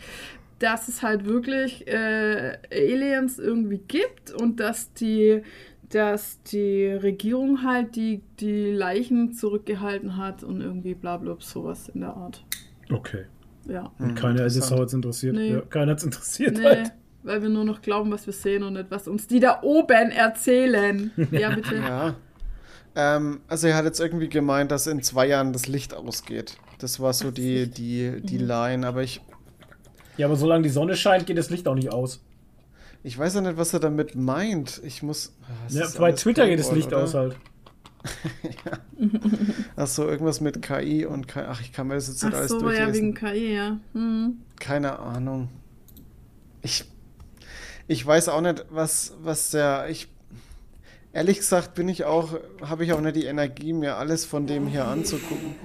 dass es halt wirklich äh, Aliens irgendwie gibt und dass die, dass die Regierung halt die, die Leichen zurückgehalten hat und irgendwie bla bla sowas in der Art. Okay. Ja. Und Hm, keiner ist jetzt auch jetzt interessiert. Nee. Ja, keiner hat es interessiert Nee, halt. weil wir nur noch glauben, was wir sehen und nicht, was uns die da oben erzählen. *laughs* Ja, bitte. Ja. Ähm, also er hat jetzt irgendwie gemeint, dass in zwei Jahren das Licht ausgeht. Das war so die, die, die Mhm. Line, aber ich, Ja, aber solange die Sonne scheint, geht das Licht auch nicht aus. Ich weiß ja nicht, was er damit meint. Ich muss. Ah, es Ja, bei Twitter geht das Paywall, Licht oder? aus halt. *laughs* Achso, irgendwas mit KI und KI. Ach, ich kann mir das jetzt nicht Ach alles so, ja, durchlesen. wegen KI, ja. Hm. Keine Ahnung. Ich, ich weiß auch nicht, was, was der. Ich, ehrlich gesagt bin ich auch, habe ich auch nicht die Energie, mir alles von dem hier anzugucken.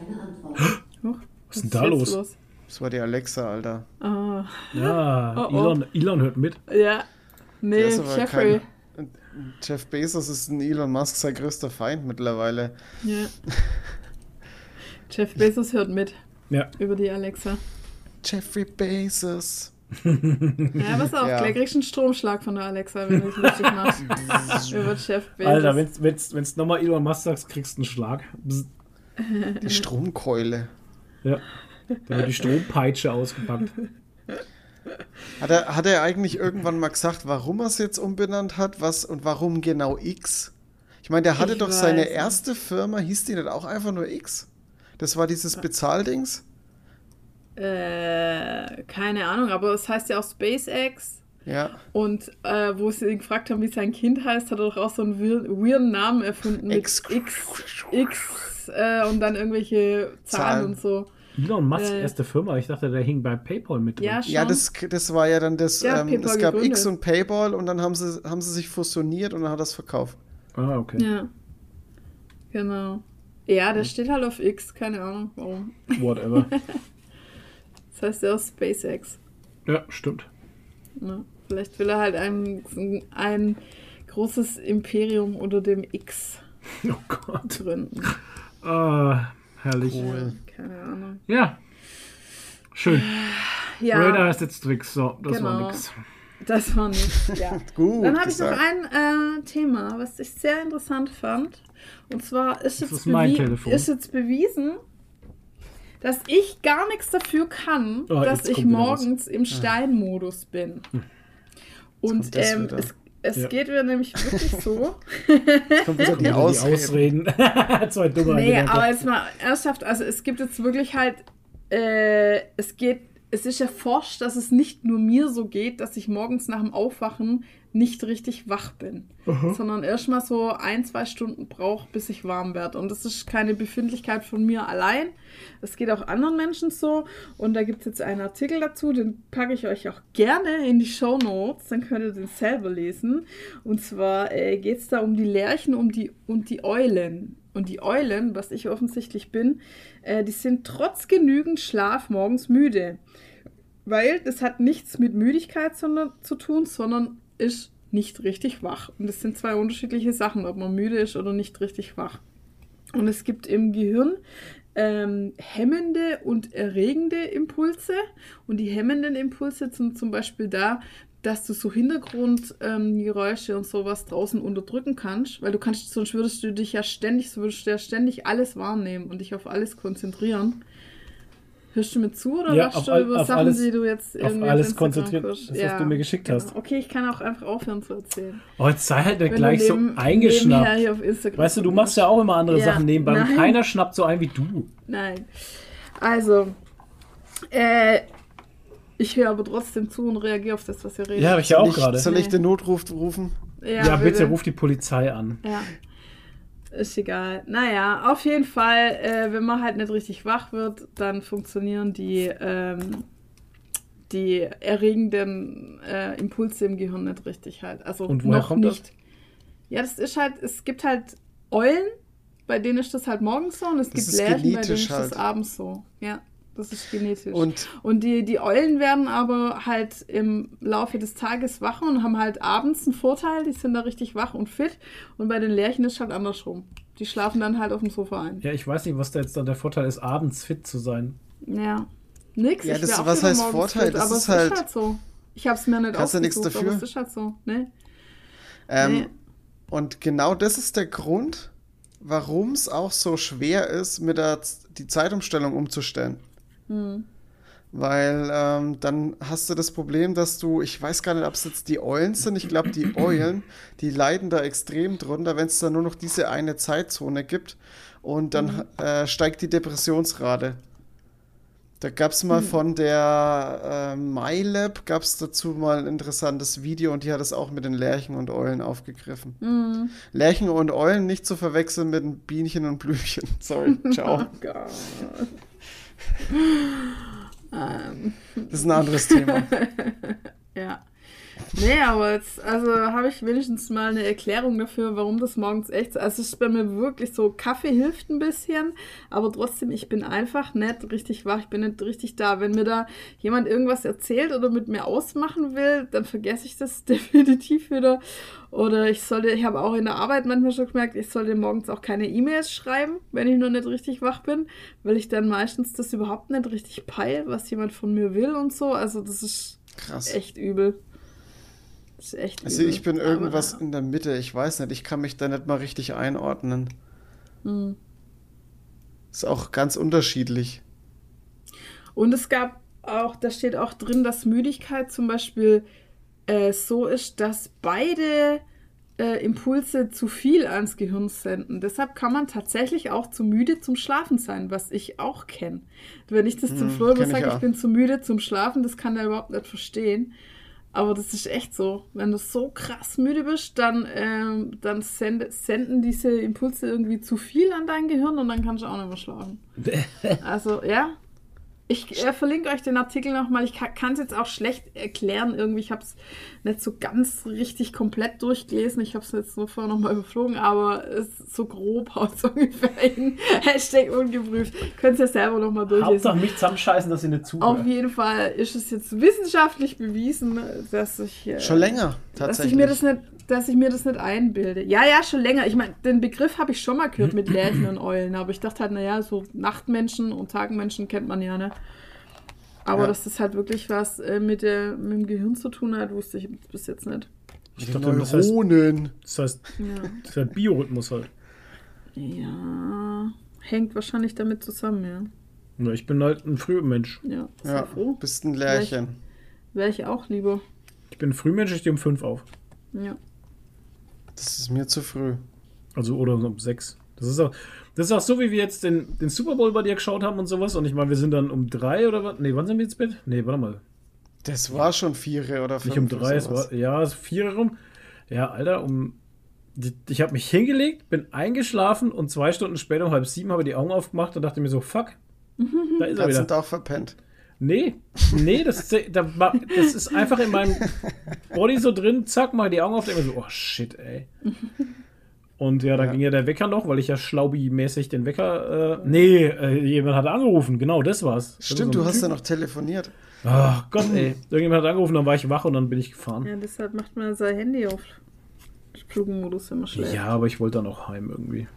*gasps* Huch, Was ist denn da jetzt los? Das war die Alexa, Alter. Ah, Ja, *laughs* Oh, oh. Elon, Elon hört mit. ja. Nee, Jeffrey. kein- Jeff Bezos ist ein Elon Musk sein größter Feind mittlerweile. Ja. *laughs* Jeff Bezos hört mit Ja. über die Alexa. Jeffrey Bezos. Ja, pass auf, Ja. gleich kriegst du einen Stromschlag von der Alexa, wenn du es lustig machst. *laughs* über Jeff Bezos. Alter, wenn's, wenn's, wenn's nochmal Elon Musk sagst, kriegst du einen Schlag. Die Stromkeule. Ja. Da wird die Strompeitsche ausgepackt. Hat er, hat er eigentlich irgendwann mal gesagt, warum er es jetzt umbenannt hat? Was und warum genau X? Ich meine, der hatte Ich doch seine nicht. erste Firma, hieß die nicht auch einfach nur X? Das war dieses Bezahldings? Äh, keine Ahnung, aber es heißt ja auch SpaceX. Ja. Und äh, wo sie ihn gefragt haben, wie sein Kind heißt, hat er doch auch so einen weir- weirden Namen erfunden mit X. X, X äh, und dann irgendwelche Zahlen, Zahlen. und so. Elon Musks Äh. erste Firma. Ich dachte, der hing bei PayPal mit drin. Ja, schon. Ja, das, das war ja dann das, ähm, PayPal es gab gegründet. X und Payball und dann haben sie, haben sie sich fusioniert und dann hat er es verkauft. Ah, okay. Ja. Genau. Ja, der steht halt auf X, keine Ahnung warum. Whatever. *laughs* Das heißt ja auch SpaceX. ja, stimmt. Ne? Vielleicht will er halt ein, ein großes Imperium unter dem X *laughs* Oh Gott. gründen. Ah, herrlich. Cool. Keine Ahnung. Ja. Schön. Ja, Radar ist jetzt Twix. So, das war Genau. nix. das war nicht. Ja. *laughs* Gut. Dann habe ich noch ein äh, Thema, was ich sehr interessant fand. Und zwar ist jetzt, ist mein bewie- Telefon. ist jetzt bewiesen, dass ich gar nichts dafür kann, Oh, dass ich wieder was. morgens im Steinmodus bin. Und kommt das ähm, es, es Ja. geht mir nämlich wirklich so. *laughs* Kommt wieder *laughs* die Die Ausreden. *laughs* Zwei dumme Nee, Argumente. aber jetzt mal ernsthaft, also es gibt jetzt wirklich halt, äh, es geht, es ist erforscht, dass es nicht nur mir so geht, dass ich morgens nach dem Aufwachen nicht richtig wach bin, sondern erstmal so ein, zwei Stunden brauche, bis ich warm werde. Und das ist keine Befindlichkeit von mir allein. Es geht auch anderen Menschen so. Und da gibt es jetzt einen Artikel dazu, den packe ich euch auch gerne in die Show Notes, dann könnt ihr den selber lesen. Und zwar äh, geht es da um die Lerchen um die, und die Eulen. Und die Eulen, was ich offensichtlich bin, äh, die sind trotz genügend Schlaf morgens müde. Weil das hat nichts mit Müdigkeit sondern, zu tun, sondern ist nicht richtig wach. Und das sind zwei unterschiedliche Sachen, ob man müde ist oder nicht richtig wach. Und es gibt im Gehirn ähm, hemmende und erregende Impulse. Und die hemmenden Impulse sind zum Beispiel da, dass du so Hintergrundgeräusche und sowas draußen unterdrücken kannst, weil du kannst, sonst würdest du dich ja ständig, so würdest du ja ständig alles wahrnehmen und dich auf alles konzentrieren. Hörst du mir zu oder Ja, machst auf du all- über auf Sachen, alles- die du jetzt auf irgendwie alles Instagram konzentriert, das, was du mir geschickt hast. Okay, ich kann auch einfach aufhören zu erzählen. Oh, jetzt sei halt nicht gleich so neben- nebenher eingeschnappt. hier auf Instagram Weißt du, du machst ja auch immer andere Ja, Sachen nebenbei und nein. keiner schnappt so ein wie du. Nein. Also, äh, ich höre aber trotzdem zu und reagiere auf das, was ihr redet. Ja, habe ich ja auch gerade. Soll ich den Notruf rufen? Ja, bitte ruf die Polizei an. Ja. Ist egal. Naja, auf jeden Fall, äh, wenn man halt nicht richtig wach wird, dann funktionieren die, ähm, die erregenden äh, Impulse im Gehirn nicht richtig halt. Also Und woher noch kommt das? nicht. Ja, das ist halt, es gibt halt Eulen, bei denen ist das halt morgens so und es Das gibt Lerchen, bei denen ist das halt. abends so. Ja, das ist genetisch. Und Und die, die Eulen werden aber halt im Laufe des Tages wach und haben halt abends einen Vorteil. Die sind da richtig wach und fit. Und bei den Lerchen ist es halt andersrum. Die schlafen dann halt auf dem Sofa ein. Ja, ich weiß nicht, was da jetzt dann der Vorteil ist, abends fit zu sein. Ja. Nix. Ja, ich das- was heißt Vorteil? fit, Das aber ist es halt- ist halt so. Ich hab's mir nicht Kannst du nichts dafür. aber es ist halt so. Ne? Ähm, Nee. Und genau das ist der Grund, warum es auch so schwer ist, mit der Z- die Zeitumstellung umzustellen. Hm. Weil ähm, dann hast du das Problem, dass du, ich weiß gar nicht, ob es jetzt die Eulen sind, ich glaube, die *clears throat* Eulen, die leiden da extrem drunter, wenn es da nur noch diese eine Zeitzone gibt und dann äh, steigt die Depressionsrate. Da gab es mal von der äh, MyLab, gab es dazu mal ein interessantes Video und die hat es auch mit den Lerchen und Eulen aufgegriffen. Hm. Lerchen und Eulen nicht zu verwechseln mit den Bienchen und Blümchen. *laughs* Sorry, *laughs* ciao. Oh Gott. Das ist ein anderes Thema. *laughs* ja. Nee, aber jetzt, also habe ich wenigstens mal eine Erklärung dafür, warum das morgens echt so. Also es ist bei mir wirklich so, Kaffee hilft ein bisschen, aber trotzdem, ich bin einfach nicht richtig wach, ich bin nicht richtig da. Wenn mir da jemand irgendwas erzählt oder mit mir ausmachen will, dann vergesse ich das *laughs* definitiv wieder. Oder ich sollte, ich habe auch in der Arbeit manchmal schon gemerkt, ich sollte morgens auch keine E-Mails schreiben, wenn ich noch nicht richtig wach bin, weil ich dann meistens das überhaupt nicht richtig peil, was jemand von mir will und so. Also das ist Krass. echt übel. Ist echt Also übel. ich bin Aber, irgendwas in der Mitte. Ich weiß nicht, ich kann mich da nicht mal richtig einordnen. hm. Ist auch ganz unterschiedlich. Und es gab auch, da steht auch drin, dass Müdigkeit zum Beispiel äh, so ist, dass beide äh, Impulse zu viel ans Gehirn senden. Deshalb kann man tatsächlich auch zu müde zum Schlafen sein, was ich auch kenne. Wenn ich das zum Hm, Flo kenn ich sage, ich auch. bin zu müde zum Schlafen, das kann er überhaupt nicht verstehen. Aber das ist echt so. Wenn du so krass müde bist, dann, ähm, dann sende, senden diese Impulse irgendwie zu viel an dein Gehirn und dann kannst du auch nicht mehr schlafen. *laughs* Also, ja. Ich äh, verlinke euch den Artikel nochmal. Ich kann es jetzt auch schlecht erklären. Irgendwie, ich habe es nicht so ganz richtig komplett durchgelesen. Ich habe es jetzt nur vorher nochmal überflogen, aber es ist so grob *laughs* aus ungefähr in *laughs* Hashtag ungeprüft. Könnt ihr selber nochmal durchlesen. Hauptsache mich zusammenscheißen, dass ihr nicht Auf zuhört. jeden Fall ist es jetzt wissenschaftlich bewiesen, dass ich, äh, Schon länger, dass tatsächlich. ich mir das nicht, dass ich mir das nicht einbilde. Ja, ja, schon länger. Ich meine, den Begriff habe ich schon mal gehört mit Läden und Eulen, aber ich dachte halt, naja, so Nachtmenschen und Tagmenschen kennt man ja, ne? Aber Ja. dass das halt wirklich was äh, mit, der, mit dem Gehirn zu tun hat, wusste ich bis jetzt nicht. Ich dachte, das heißt, Neuronen. das heißt, Ja. das ist der Biorhythmus halt. ja. Hängt wahrscheinlich damit zusammen, ja. Ja, ich bin halt ein Frühmensch. Ja, Ja, froh. bist ein Lärchen. Wäre ich auch lieber. Ich bin ein Frühmensch, ich stehe um 5 auf. Ja. Das ist mir zu früh. Also oder um 6. Das ist auch, das ist auch so, wie wir jetzt den, den Super Bowl bei dir geschaut haben und sowas. Und ich meine, wir sind dann um 3 oder was? Nee, wann sind wir ins Bett? Nee, warte mal. Das war schon vier oder fünf. Nicht um 3, es war, ja, es 4 rum. Ja, Alter, um. Ich habe mich hingelegt, bin eingeschlafen und zwei Stunden später um halb sieben habe ich die Augen aufgemacht und dachte mir so, fuck, *laughs* da ist er wieder. Tag verpennt. Nee, nee, das, da, das ist einfach in meinem Body so drin, zack, mal die Augen auf, denke mir so, oh shit, ey. Und ja, dann Ja. ging ja der Wecker noch, weil ich ja schlaubi-mäßig den Wecker, äh, nee, äh, jemand hat angerufen, genau, das war's. Das Stimmt, so du hast ja noch telefoniert. Ach Gott, ey. Irgendjemand hat angerufen, dann war ich wach und dann bin ich gefahren. Ja, deshalb macht man sein Handy auf Flugmodus, man schläft. Ja, aber ich wollte dann auch heim irgendwie.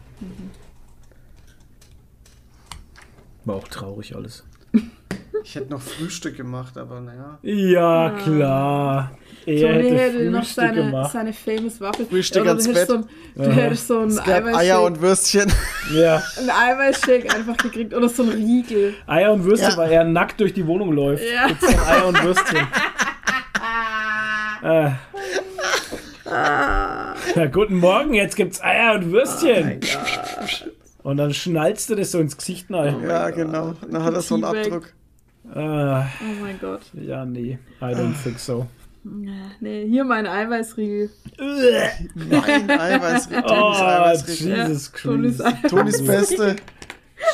War auch traurig alles. *laughs* Ich hätte noch Frühstück gemacht, aber naja. Ja, klar. Er Tony hätte hätte noch seine, gemacht. seine famous Waffel. Frühstück Oder ans du hättest Bett. So ein, du hättest so ein Es gab Eiweißshake, Eier und Würstchen. Ja. ein Eiweißshake einfach gekriegt. Oder so ein Riegel. Eier und Würstchen, Ja. weil er nackt durch die Wohnung läuft. Ja. Gibt's dann Eier und Würstchen. *laughs* äh. Ja, guten Morgen, jetzt gibt's Eier und Würstchen. und dann schnallst du das so ins Gesicht rein. Ja, genau. Dann hat er so einen. Abdruck. Äh, Oh mein Gott. ja, nee, I don't think so. Nee, hier mein Eiweißriegel. Nein, *laughs* Eiweißriegel. Oh, Tonis Eiweißriegel. Jesus Tonis Christ. Tonis Beste.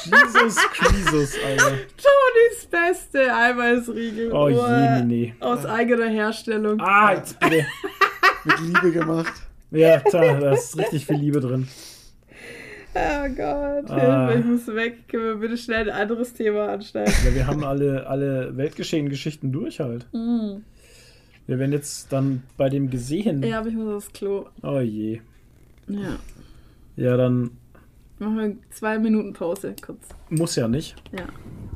Jesus Christus, Alter. Tonys beste Eiweißriegel. Oh je, nee. Aus eigener Herstellung. Ah, jetzt bitte. Mit Liebe gemacht. Ja, da, da ist richtig viel Liebe drin. Oh Gott, Ah. Hilfe, ich muss weg. Können wir bitte schnell ein anderes Thema ansteigen? Ja, wir haben alle, alle Weltgeschehen-Geschichten durch halt. Mm. Wir werden jetzt dann bei dem gesehen. Ja, aber ich muss aufs Klo. Oh je. Ja. Ja, dann Machen wir zwei Minuten Pause, kurz. muss ja nicht. Ja.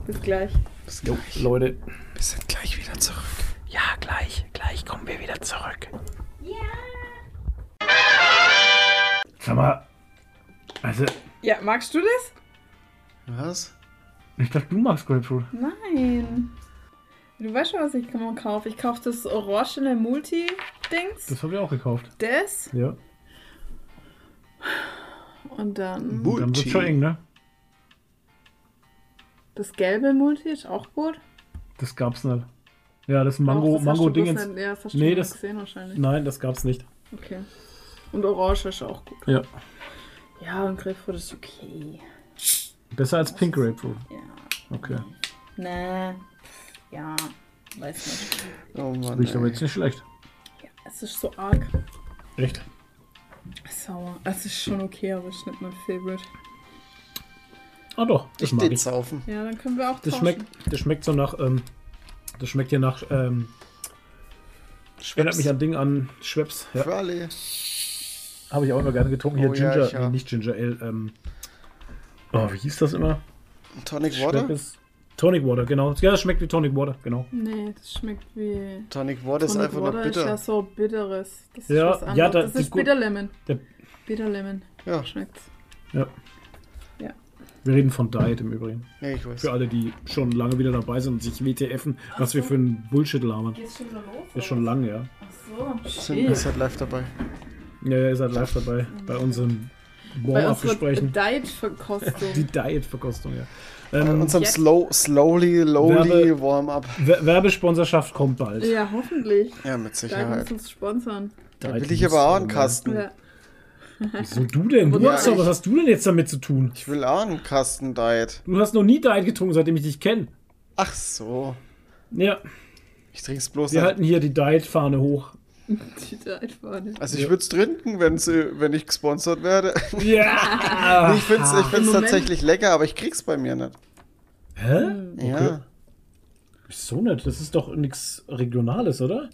Bis gleich. Bis Jo, gleich. Leute. Wir sind gleich wieder zurück. Ja, gleich, gleich kommen wir wieder zurück. Ja. Sag mal, also, Ja, magst du das? Was? ich dachte, du magst Grapefruit. Nein. Du weißt schon, was ich mal kaufe. Ich kaufe das orangene Multi-Dings. Das habe ich auch gekauft. Das. Ja. Und dann Multi. Dann wird schon eng, ne? das gelbe Multi ist auch gut. Das gab's nicht. Ja, das Auch Mango, Mango nicht- Ja, das hast du Nee, nee, das- gesehen wahrscheinlich. Nein, das gab's nicht. Okay. Und Orange ist auch gut. Ja. Ja, und Grapefruit ist okay. Besser als Pink Grapefruit. Ja. Okay. Nee. Ja. Weiß nicht. Oh Mann. Riecht aber jetzt nicht schlecht. Ja, es ist so arg Echt? sauer. Es ist schon okay, aber es ist nicht mein Favorite. Ah doch, das Ich mag den ich. saufen. Ja, dann können wir auch Das tauschen. schmeckt, das schmeckt so nach, ähm, das schmeckt hier nach, ähm, erinnert mich an Ding an Schweppes. Ja, Quali. Habe ich auch immer gerne getrunken. Hier Oh ja, Ginger, ich ja. nee, nicht Ginger Ale, ähm, oh, wie hieß das immer? Tonic Water? Tonic Water, genau. Ja, das schmeckt wie Tonic Water, genau. Nee, das schmeckt wie. Tonic Water ist Tonic einfach nur Water ist bitter. ja so bitteres. Das ist Ja, was anderes. ja, da- das die ist Bitter Lemon. Der- Bitter Lemon Ja. schmeckt's. Ja. Ja. Wir reden von Diet im Übrigen. Ja, ich weiß. Für alle, die schon lange wieder dabei sind und sich WTFen, was wir für ein Bullshit labern. Geht's schon wieder los? Ist schon lange, ja. Ach so, Sind ist halt live dabei. Ja, ihr seid live dabei bei unseren Bei Warm-Up-Gesprächen. unserer Diet-Verkostung. Die *laughs* Diet-Verkostung, ja. Bei Ähm, unserem jetzt- slow, slowly, lowly Werbe- Warm-up. Wer- Werbesponsorschaft kommt bald. ja, hoffentlich. Ja, mit Sicherheit. muss uns sponsern. Da will ich aber auch einen äh, Kasten. Ja. *laughs* Wieso du denn? Du Ja, hast doch, was hast du denn jetzt damit zu tun? Ich will auch einen Kasten Diet. Du hast noch nie Diet getrunken, seitdem ich dich kenne. Ach so. Ja, Ich trink's bloß wir halten hier die Diet-Fahne hoch. *laughs* Die. Also ich würde es trinken, wenn, sie, wenn ich gesponsert werde. *laughs* Ja! ich finde es tatsächlich lecker, aber ich krieg's bei mir nicht. Hä? Ja. Wieso nicht? Das ist doch nichts Regionales, oder?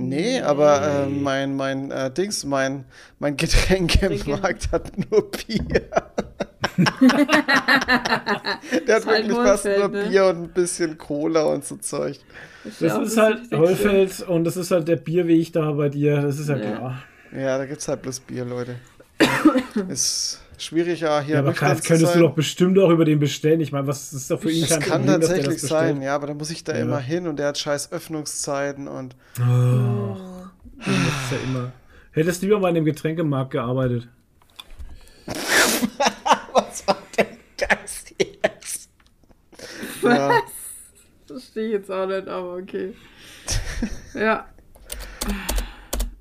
Nee, aber äh, mein, mein äh, Dings, mein, mein *laughs* Getränk im Getränke. Markt hat nur Bier. *laughs* Der hat halt wirklich fast nur ne? Bier und ein bisschen Cola und so Zeug. Das auch ist halt Heufeld und das ist halt der Bierweg da bei dir. Das ist ja, Ja. klar. Ja, da gibt's halt bloß Bier, Leute. *coughs* Ist schwierig, ja, hier Ja, aber zu könntest du sein. doch bestimmt auch über den bestellen. Ich meine, was ist doch für ihn Das kein kann Problem, der tatsächlich das sein, ja, aber da muss ich da Ja. immer hin und der hat scheiß Öffnungszeiten und Oh, das ist ja immer. Hättest du lieber mal in dem Getränkemarkt gearbeitet. *laughs* was war denn das jetzt? Ja, Verstehe ich jetzt auch nicht, aber okay. Ja.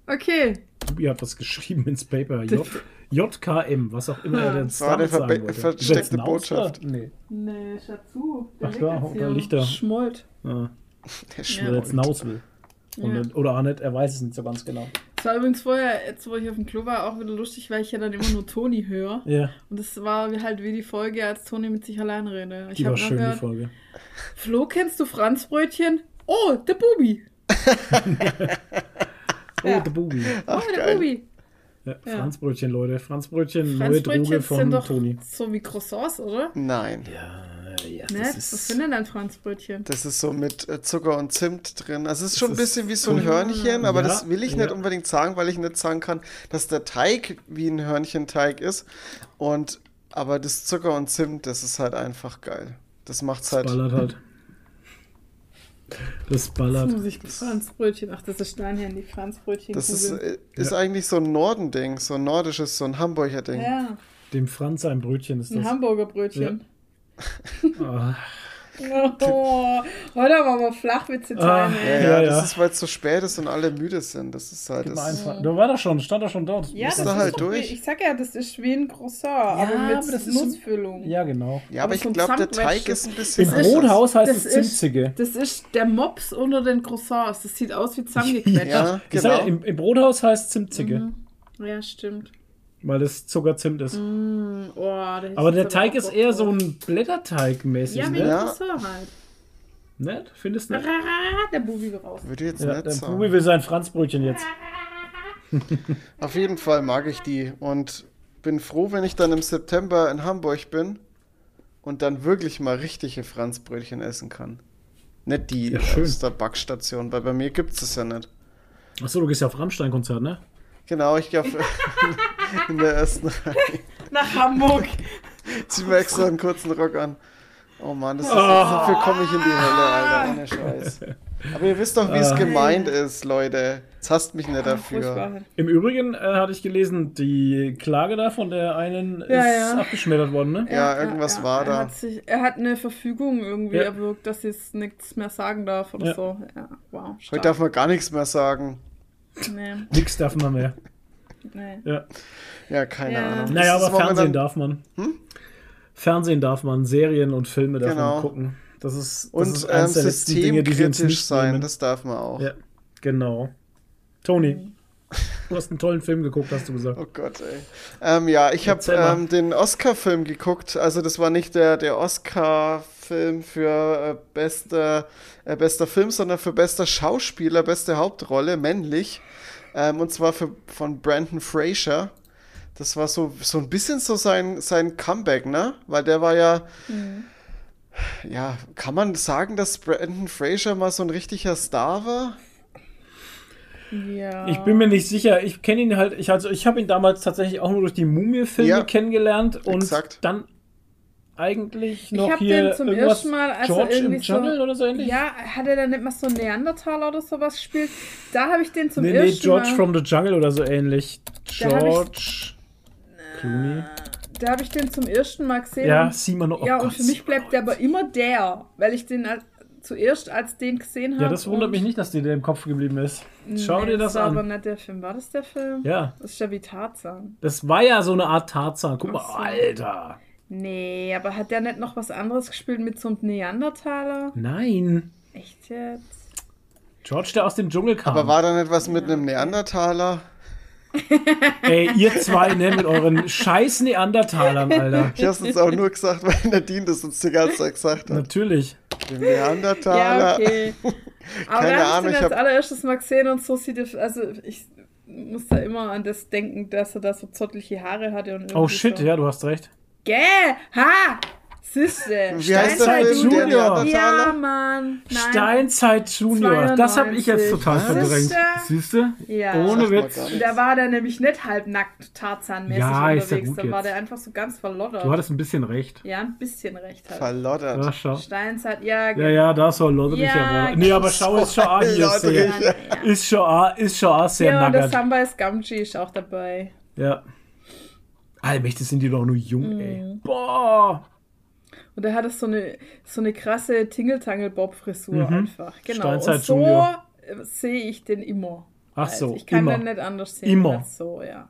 Okay. Tobi hat was geschrieben ins Paper. J JKM, was auch immer er denn Das war sagen verbe- versteckte Botschaft. Nee. Nee, Schatzu. Der Ach liegt da, jetzt da hier liegt und er. Schmollt. Ah, der er Schmollt. jetzt hinaus will. Und, Ja. Oder auch nicht, er weiß es nicht so ganz genau. Das war übrigens vorher, jetzt wo ich auf dem Klo war, auch wieder lustig, weil ich ja dann immer nur Toni höre. Ja, Und das war halt wie die Folge, als Toni mit sich allein redet. Ich die war schön, die gehört, Folge. Flo, kennst du Franzbrötchen? Oh, der Bubi. *laughs* Oh, Ja. der Bubi. Ach, oh, der geil. Bubi. Ja, Ja. Franzbrötchen, Leute. Franzbrötchen, neue Droge von sind doch Toni. so wie Croissants, oder? Nein, Ja, ja, Ne? das Was ist... sind denn dann Franzbrötchen? das ist so mit äh, Zucker und Zimt drin. Also es ist schon ein ist bisschen wie so ein. Hörnchen, aber Ja, das will ich ja. nicht unbedingt sagen, weil ich nicht sagen kann, dass der Teig wie ein Hörnchenteig ist. Und aber das Zucker und Zimt, das ist halt einfach geil. Das macht's Das halt. ballert halt. Das Das ballert. muss ich Franzbrötchen. Ach, das ist Steinhandy, Franzbrötchen. Das ist, äh, ist eigentlich so ein Nordending, so ein nordisches, so ein Hamburger Ding. Ja, Dem Franz ein Brötchen ist ein das. Hamburger Brötchen. *laughs* Ah, Oh, heute aber mal Flachwitze Ah, Ja, ja, Ja, das ja. ist, weil es so spät ist und alle müde sind. Das ist halt das. einfach. Da war doch schon, stand doch schon dort. Ja, Ist das da ist halt doch durch. Wie, ich sag ja, das ist wie ein Croissant, aber mit aber das ist- Nussfüllung. Ja, genau. Ja, aber Aber ich so ein glaube, der Teig ist ein bisschen Im Das Brothaus heißt das es ist- Zimtzige. Das ist der Mops unter den Croissants. Das sieht aus wie zusammengequetscht. *laughs* Ja, Ich sag ja, genau. im, Im Brothaus heißt es Zimtzige, Mhm. Ja, stimmt. Weil das Zuckerzimt ist. Mm, oh, Aber der Teig ist eher so ein Blätterteig-mäßig, Ja, wie ne? Ja. Halt. Nicht? Findest du nicht? Der Bubi will raus. Würde jetzt Ja, nicht der sagen. Bubi will sein Franzbrötchen jetzt. Auf jeden Fall mag ich die und bin froh, wenn ich dann im September in Hamburg bin und dann wirklich mal richtige Franzbrötchen essen kann. Nicht die Ja, aus der Backstation, weil bei mir gibt es das ja nicht. Achso, du gehst ja auf Rammstein-Konzert, ne? Genau, ich glaube, *laughs* in der ersten Reihe. Nach Hamburg. Zieh mir extra einen kurzen Rock an. Oh Mann, das ist, Ah. dafür komme ich in die Hölle, Alter, ohne Scheiß. Aber ihr wisst doch, wie es Ah. gemeint ist, Leute. Jetzt hasst mich nicht dafür. Furchtbar. Im Übrigen äh, hatte ich gelesen, die Klage da von der einen Ja, ist ja. abgeschmettert worden, ne? Ja, irgendwas war er da. Hat sich, er hat eine Verfügung irgendwie Ja. erwirkt, dass sie es nichts mehr sagen darf oder Ja. so. Ja, wow. Heute darf man gar nichts mehr sagen. Nee, Nix darf man mehr. nee. Ja. Ja, keine Ja. Ahnung. Naja, aber Fernsehen darf man. Fernsehen darf man, Serien und Filme darf Genau. man gucken. Das ist, das Und ist ähm, eines der letzten Dinge, die sie uns systemkritisch nicht sein, nehmen. das darf man auch. Ja, genau. Toni, du hast einen tollen Film geguckt, hast du gesagt. *laughs* Oh Gott, ey. Ähm, ja, ich habe ähm, den Oscar-Film geguckt. Also das war nicht der, der Oscar-Film für äh, bester, äh, bester Film, sondern für bester Schauspieler, beste Hauptrolle, männlich. Ähm, und zwar für, von Brandon Fraser. Das war so, so ein bisschen so sein, sein Comeback, ne? Weil der war ja, ja, kann man sagen, dass Brandon Fraser mal so ein richtiger Star war? Ja. Ich bin mir nicht sicher. Ich kenne ihn halt. Ich, also, ich habe ihn damals tatsächlich auch nur durch die Mumie-Filme Ja, kennengelernt und exakt. dann eigentlich noch ich habe hier den zum irgendwas ersten Mal, als George er irgendwie im Jungle so, oder so ähnlich? Ja, hat er dann nicht mal so Neandertaler oder sowas gespielt? Da habe ich den zum nee, nee, ersten George Mal. from the Jungle oder so ähnlich. Hab ich- George Clooney. Da habe ich den zum ersten Mal gesehen. Ja, Simon. Oh ja, Gott, und für mich bleibt der aber immer der, weil ich den als, zuerst als den gesehen habe. Ja, das wundert und- mich nicht, dass dir der im Kopf geblieben ist. Schau Nee, dir das aber an. nicht der Film. War das der Film? Ja, Das ist ja wie Tarzan. das war ja so eine Art Tarzan. Guck mal, Ach so. Alter. Nee, aber hat der nicht noch was anderes gespielt mit so einem Neandertaler? Nein. Echt jetzt? George, der aus dem Dschungel kam. Aber war da nicht was mit einem Neandertaler? *laughs* Ey, ihr zwei, ne, mit euren scheiß Neandertalern, Alter. Ich hab's uns auch nur gesagt, weil Nadine das uns die ganze Zeit gesagt hat. Natürlich. Den Ja, Neandertaler. okay. *laughs* Aber Keine da habe Ahnung, ich ich den als hab- allererstes mal gesehen und so sieht er, also ich muss da immer an das denken, dass er da so zottliche Haare hatte und Oh shit, so. ja, du hast recht. Gäh, ha! Siste. Wie heißt der Steinzeit Film? Der Junior. Ja? Mann. Nein. Steinzeit Junior. Das habe ich jetzt 92. total verdrängt. Siehste? Ja. Ohne Witz. da war der nämlich nicht halbnackt Tarzan-mäßig Ja, ist ja unterwegs. gut da war jetzt. der einfach so ganz verloddert. Du hattest ein bisschen recht. ja, ein bisschen recht halt. Verloddert. Ja, schau. Steinzeit, ja, Ja, ja, da soll Lodderich Ja, ja, Nee, aber schau, ist schon auch hier. Ja, ja. Ist schon auch, ist schon auch sehr Ja, und der. Samba Scamchi ist auch dabei. Ja. Allmächtig sind die doch nur jung, Mhm. ey. Boah. Und er hatte so eine, so eine krasse Tingeltangel-Bob-Frisur Mhm. einfach. Genau. Steinzeit und so Junior. sehe ich den immer. Ach Also so, ich kann immer. den nicht anders sehen Immer. als so, ja.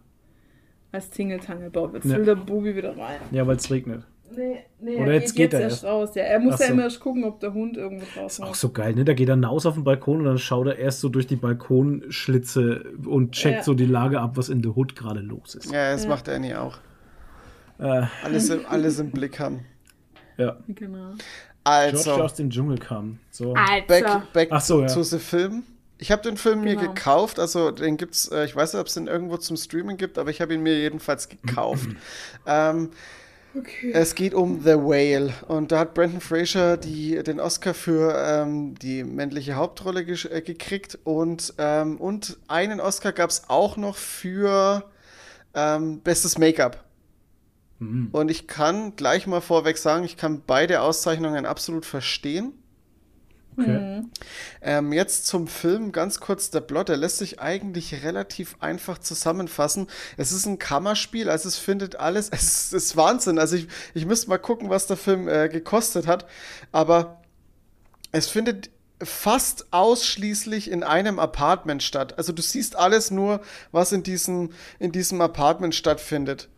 Als Tingeltangel-Bob. Jetzt Ja. will der Bubi wieder rein. Ja, weil es regnet. Nee, nee, Oder er jetzt geht, geht er jetzt erst erst. raus. Ja, er muss Ach ja so. immer erst gucken, ob der Hund irgendwo draußen Auch ist. so geil, ne? Da geht er hinaus auf den Balkon und dann schaut er erst so durch die Balkonschlitze und checkt Ja. so die Lage ab, was in der Hood gerade los ist. Ja, das Ja. macht Annie auch. Äh, Alles im, alles im Blick haben. ja. Genau. George, der Also, aus dem Dschungel kam. So. Alter. back, back Ach so, ja. zu the Film. Ich habe den Film mir Genau. gekauft, also den gibt's, äh, ich weiß nicht, ob es den irgendwo zum Streaming gibt, aber ich habe ihn mir jedenfalls gekauft. *clears throat* ähm, Okay. es geht um The Whale und da hat Brandon Fraser die, den Oscar für ähm, die männliche Hauptrolle äh, gekriegt und, ähm, und einen Oscar gab es auch noch für ähm, bestes Make-up. Mhm. Und ich kann gleich mal vorweg sagen, ich kann beide Auszeichnungen absolut verstehen. Okay. Ähm, jetzt zum Film, ganz kurz der Plot, der lässt sich eigentlich relativ einfach zusammenfassen. Es ist ein Kammerspiel, also es findet alles, *laughs* es ist, es ist Wahnsinn. Also ich, ich müsste mal gucken, was der Film äh, gekostet hat, aber es findet fast ausschließlich in einem Apartment statt. Also du siehst alles nur, was in diesem, in diesem Apartment stattfindet.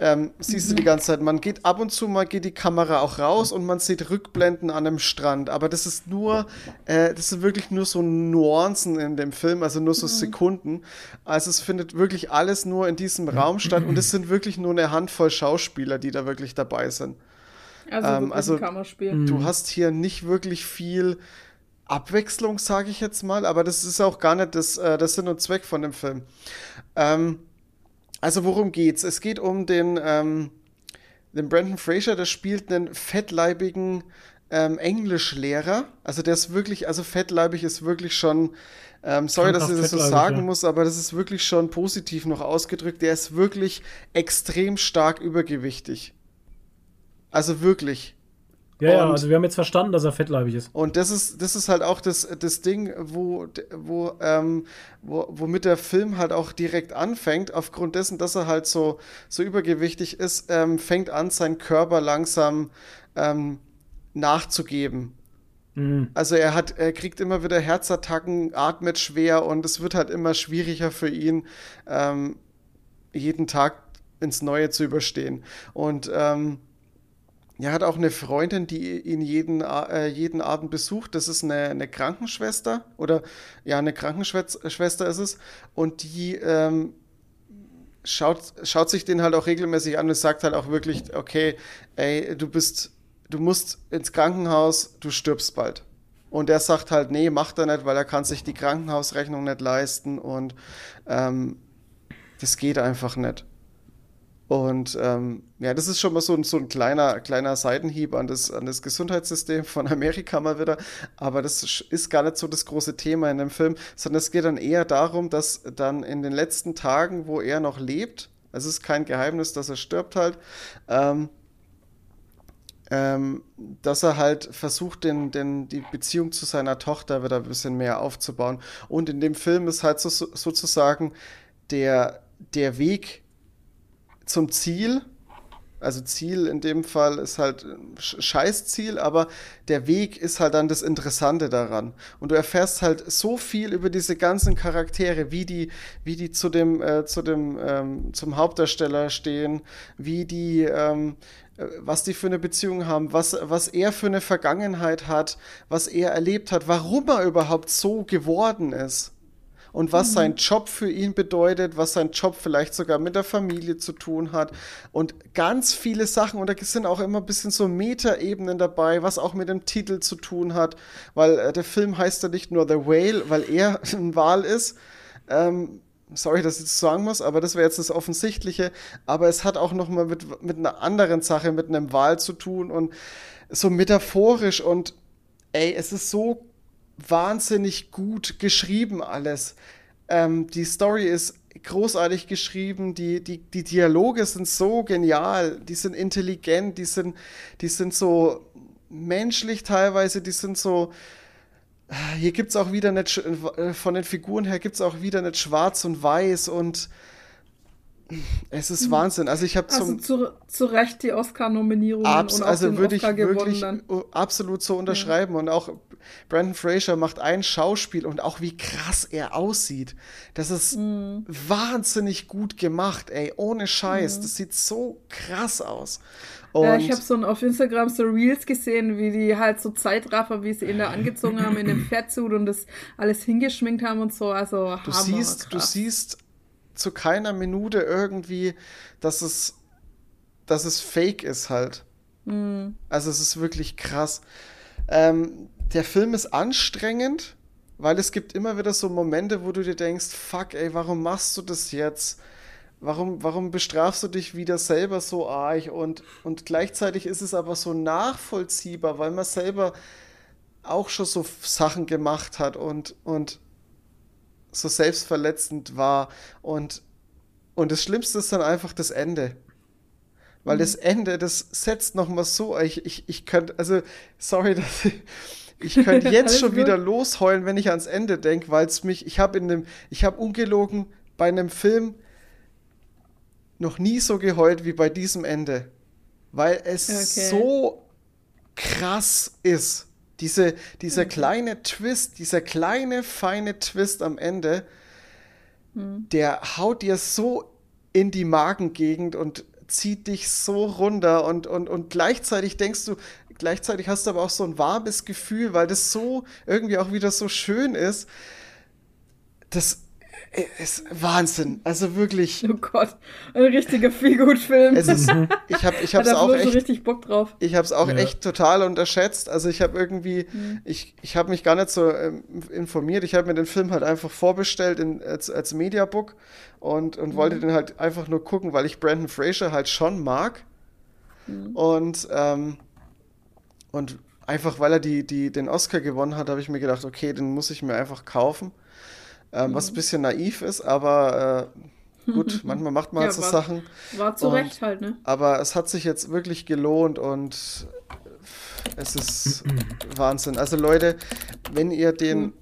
Ähm, siehst du die ganze Zeit. Man geht ab und zu mal geht die Kamera auch raus und man sieht Rückblenden an einem Strand. Aber das ist nur, äh, das sind wirklich nur so Nuancen in dem Film, also nur so Sekunden. Also es findet wirklich alles nur in diesem Raum statt und es sind wirklich nur eine Handvoll Schauspieler, die da wirklich dabei sind. Also, ähm, also-. Mhm. Du hast hier nicht wirklich viel Abwechslung, sage ich jetzt mal, aber das ist auch gar nicht das, äh, das Sinn und Zweck von dem Film. Ähm, also worum geht's? Es geht um den, ähm, den Brandon Fraser, der spielt einen fettleibigen ähm, Englischlehrer. Also der ist wirklich, also fettleibig ist wirklich schon, ähm, sorry, dass ich das so sagen ja. muss, aber das ist wirklich schon positiv noch ausgedrückt. Der ist wirklich extrem stark übergewichtig. Also wirklich. Ja, ja, Und- also wir haben jetzt verstanden, dass er fettleibig ist. Und das ist, das ist halt auch das, das Ding, wo, wo, ähm, wo, womit der Film halt auch direkt anfängt. Aufgrund dessen, dass er halt so, so übergewichtig ist, ähm, fängt an, sein Körper langsam ähm, nachzugeben. Mhm. Also er hat, er kriegt immer wieder Herzattacken, atmet schwer und es wird halt immer schwieriger für ihn, ähm, jeden Tag ins Neue zu überstehen. Und ähm, er hat auch eine Freundin, die ihn jeden, äh, jeden Abend besucht. Das ist eine, eine Krankenschwester oder ja, eine Krankenschwester ist es. Und die ähm, schaut, schaut sich den halt auch regelmäßig an und sagt halt auch wirklich, okay, ey, du bist, du musst ins Krankenhaus, du stirbst bald. Und er sagt halt, nee, macht er nicht, weil er kann sich die Krankenhausrechnung nicht leisten und ähm, das geht einfach nicht. Und ähm, ja, das ist schon mal so, ein- so ein kleiner, kleiner Seitenhieb an das, an das Gesundheitssystem von Amerika mal wieder. Aber das ist gar nicht so das große Thema in dem Film, sondern es geht dann eher darum, dass dann in den letzten Tagen, wo er noch lebt, es ist kein Geheimnis, dass er stirbt halt, ähm, ähm, dass er halt versucht, den, den, die Beziehung zu seiner Tochter wieder ein bisschen mehr aufzubauen. Und in dem Film ist halt so, sozusagen der, der Weg zum Ziel, also Ziel in dem Fall ist halt Scheißziel, aber der Weg ist halt dann das Interessante daran. Und du erfährst halt so viel über diese ganzen Charaktere, wie die, wie die zu dem, äh, zu dem, ähm, zum Hauptdarsteller stehen, wie die, ähm, äh, was die für eine Beziehung haben, was, was er für eine Vergangenheit hat, was er erlebt hat, warum er überhaupt so geworden ist und was mhm. sein Job für ihn bedeutet, was sein Job vielleicht sogar mit der Familie zu tun hat und ganz viele Sachen und da sind auch immer ein bisschen so Metaebenen dabei, was auch mit dem Titel zu tun hat, weil äh, der Film heißt ja nicht nur The Whale, weil er *laughs* ein Wal ist. Ähm, sorry, dass ich das sagen muss, aber das wäre jetzt das Offensichtliche. Aber es hat auch noch mal mit, mit einer anderen Sache, mit einem Wal zu tun und so metaphorisch und ey, es ist so wahnsinnig gut geschrieben alles. Ähm, die Story ist großartig geschrieben, die, die, die Dialoge sind so genial, die sind intelligent, die sind, die sind so menschlich teilweise, die sind so. Hier gibt es auch wieder nicht, äh, von den Figuren her gibt es auch wieder nicht schwarz und weiß und es ist Wahnsinn. Also ich habe also zum zu, zu Recht die Oscar-Nominierungen und also würde ich wirklich dann. absolut so unterschreiben ja. und auch Brandon Fraser macht ein Schauspiel und auch wie krass er aussieht. Das ist mhm. wahnsinnig gut gemacht, ey, ohne Scheiß. Mhm. Das sieht so krass aus. Ja, ich habe so auf Instagram so Reels gesehen, wie die halt so Zeitraffer, wie sie ihn da angezogen haben in dem *clears throat* Fettsuit und das alles hingeschminkt haben und so. Also du Hammer, siehst, krass. du siehst zu keiner Minute irgendwie, dass es, dass es fake ist halt. Mhm. Also es ist wirklich krass. Ähm, der Film ist anstrengend, weil es gibt immer wieder so Momente, wo du dir denkst, fuck, ey, warum machst du das jetzt? Warum, warum bestrafst du dich wieder selber so arg? Und, und gleichzeitig ist es aber so nachvollziehbar, weil man selber auch schon so Sachen gemacht hat und, und so selbstverletzend war. Und, und das Schlimmste ist dann einfach das Ende. Weil mhm. das Ende, das setzt nochmal so, ich, ich, ich könnte, also, sorry, *laughs* dass ich, ich könnte *laughs* jetzt schon wieder losheulen, wenn ich ans Ende denke, weil es mich, ich habe in dem, ich habe ungelogen bei einem Film noch nie so geheult wie bei diesem Ende. Weil es okay. so krass ist. Diese, dieser okay. kleine Twist, dieser kleine, feine Twist am Ende, hm. der haut dir so in die Magengegend und zieht dich so runter und, und, und gleichzeitig denkst du, gleichzeitig hast du aber auch so ein warmes Gefühl, weil das so irgendwie auch wieder so schön ist. Das ist Wahnsinn. Also wirklich. Oh Gott, ein richtiger Feelgood-Film. Es ist, *laughs* ich habe ich hab's auch echt, richtig Bock drauf. Ich habe es auch ja. echt total unterschätzt. Also ich habe irgendwie, mhm. ich, ich habe mich gar nicht so ähm, informiert. Ich habe mir den Film halt einfach vorbestellt in, als, als Mediabook und, und mhm. wollte den halt einfach nur gucken, weil ich Brandon Fraser halt schon mag. Mhm. Und ähm, und einfach weil er die, die, den Oscar gewonnen hat, habe ich mir gedacht, okay, den muss ich mir einfach kaufen. Ähm, mhm. Was ein bisschen naiv ist, aber äh, gut, *laughs* manchmal macht man ja, so war, Sachen. War zu und, Recht halt, ne? Aber es hat sich jetzt wirklich gelohnt und es ist *clears throat* Wahnsinn. Also Leute, wenn ihr den mhm.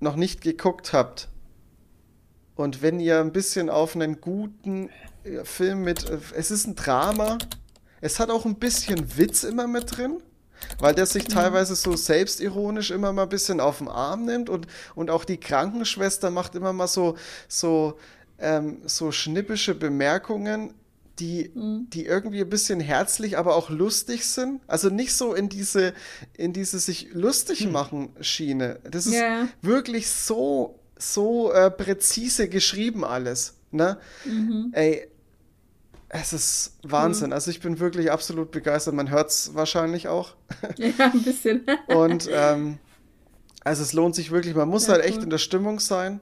noch nicht geguckt habt und wenn ihr ein bisschen auf einen guten äh, Film mit, äh, es ist ein Drama, es hat auch ein bisschen Witz immer mit drin, weil der sich mhm. teilweise so selbstironisch immer mal ein bisschen auf den Arm nimmt und, und auch die Krankenschwester macht immer mal so, so, ähm, so schnippische Bemerkungen, die, mhm. die irgendwie ein bisschen herzlich, aber auch lustig sind. Also nicht so in diese, in diese sich lustig mhm. machen Schiene. Das ist yeah. wirklich so, so äh, präzise geschrieben alles. Ne? Mhm. Ey, es ist Wahnsinn. Mhm. Also ich bin wirklich absolut begeistert. Man hört es wahrscheinlich auch. *laughs* Ja, ein bisschen. *laughs* Und ähm, also es lohnt sich wirklich. Man muss ja, halt cool. echt in der Stimmung sein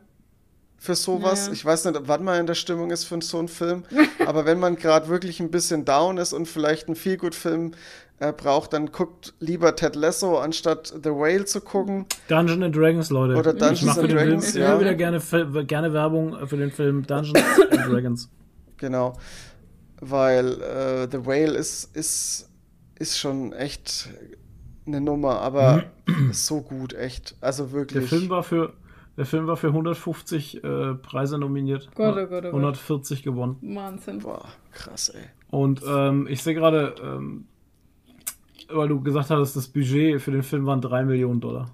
für sowas. Ja, Ich weiß nicht, wann man in der Stimmung ist für so einen Film. *laughs* aber wenn man gerade wirklich ein bisschen down ist und vielleicht einen Feelgood-Film äh, braucht, dann guckt lieber Ted Lasso, anstatt The Whale zu gucken. Dungeons and Dragons, Leute. Oder Dungeons and Dragons, Film, ja. Ich höre wieder gerne, gerne Werbung für den Film Dungeons and Dragons. Genau weil äh, The Whale ist, ist, ist schon echt eine Nummer, aber so gut, echt. Also Der wirklich. Film war für, der Film war für 150 äh, Preise nominiert. Gott, oh Gott, oh Gott. 140 gewonnen. Wahnsinn. Boah, krass, ey. Und ähm, ich sehe gerade, ähm, weil du gesagt hattest, das Budget für den Film waren 3 Millionen Dollar.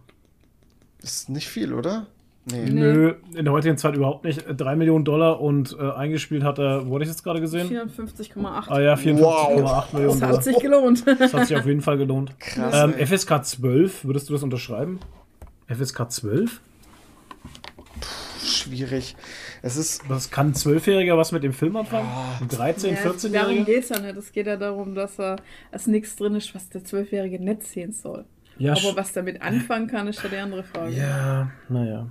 Ist nicht viel, oder? Nee. Nö, in der heutigen Zeit überhaupt nicht. 3 Millionen Dollar und äh, eingespielt hat er, wo hatte ich jetzt gerade gesehen? 54,8. Ah ja, 54,8 Millionen das hat Dollar. sich gelohnt. *laughs* Das hat sich auf jeden Fall gelohnt. Krass. Ähm. FSK 12, würdest du das unterschreiben? FSK 12? Schwierig. Es ist. Das kann ein Zwölfjähriger was mit dem Film anfangen? Ein 13-, Ja, darum 14-Jähriger? geht es ja nicht. Es geht ja darum, dass er dass nichts drin ist, was der Zwölfjährige nicht sehen soll. Ja, Aber sch- was damit anfangen kann, ist ja die andere Frage. ja, naja.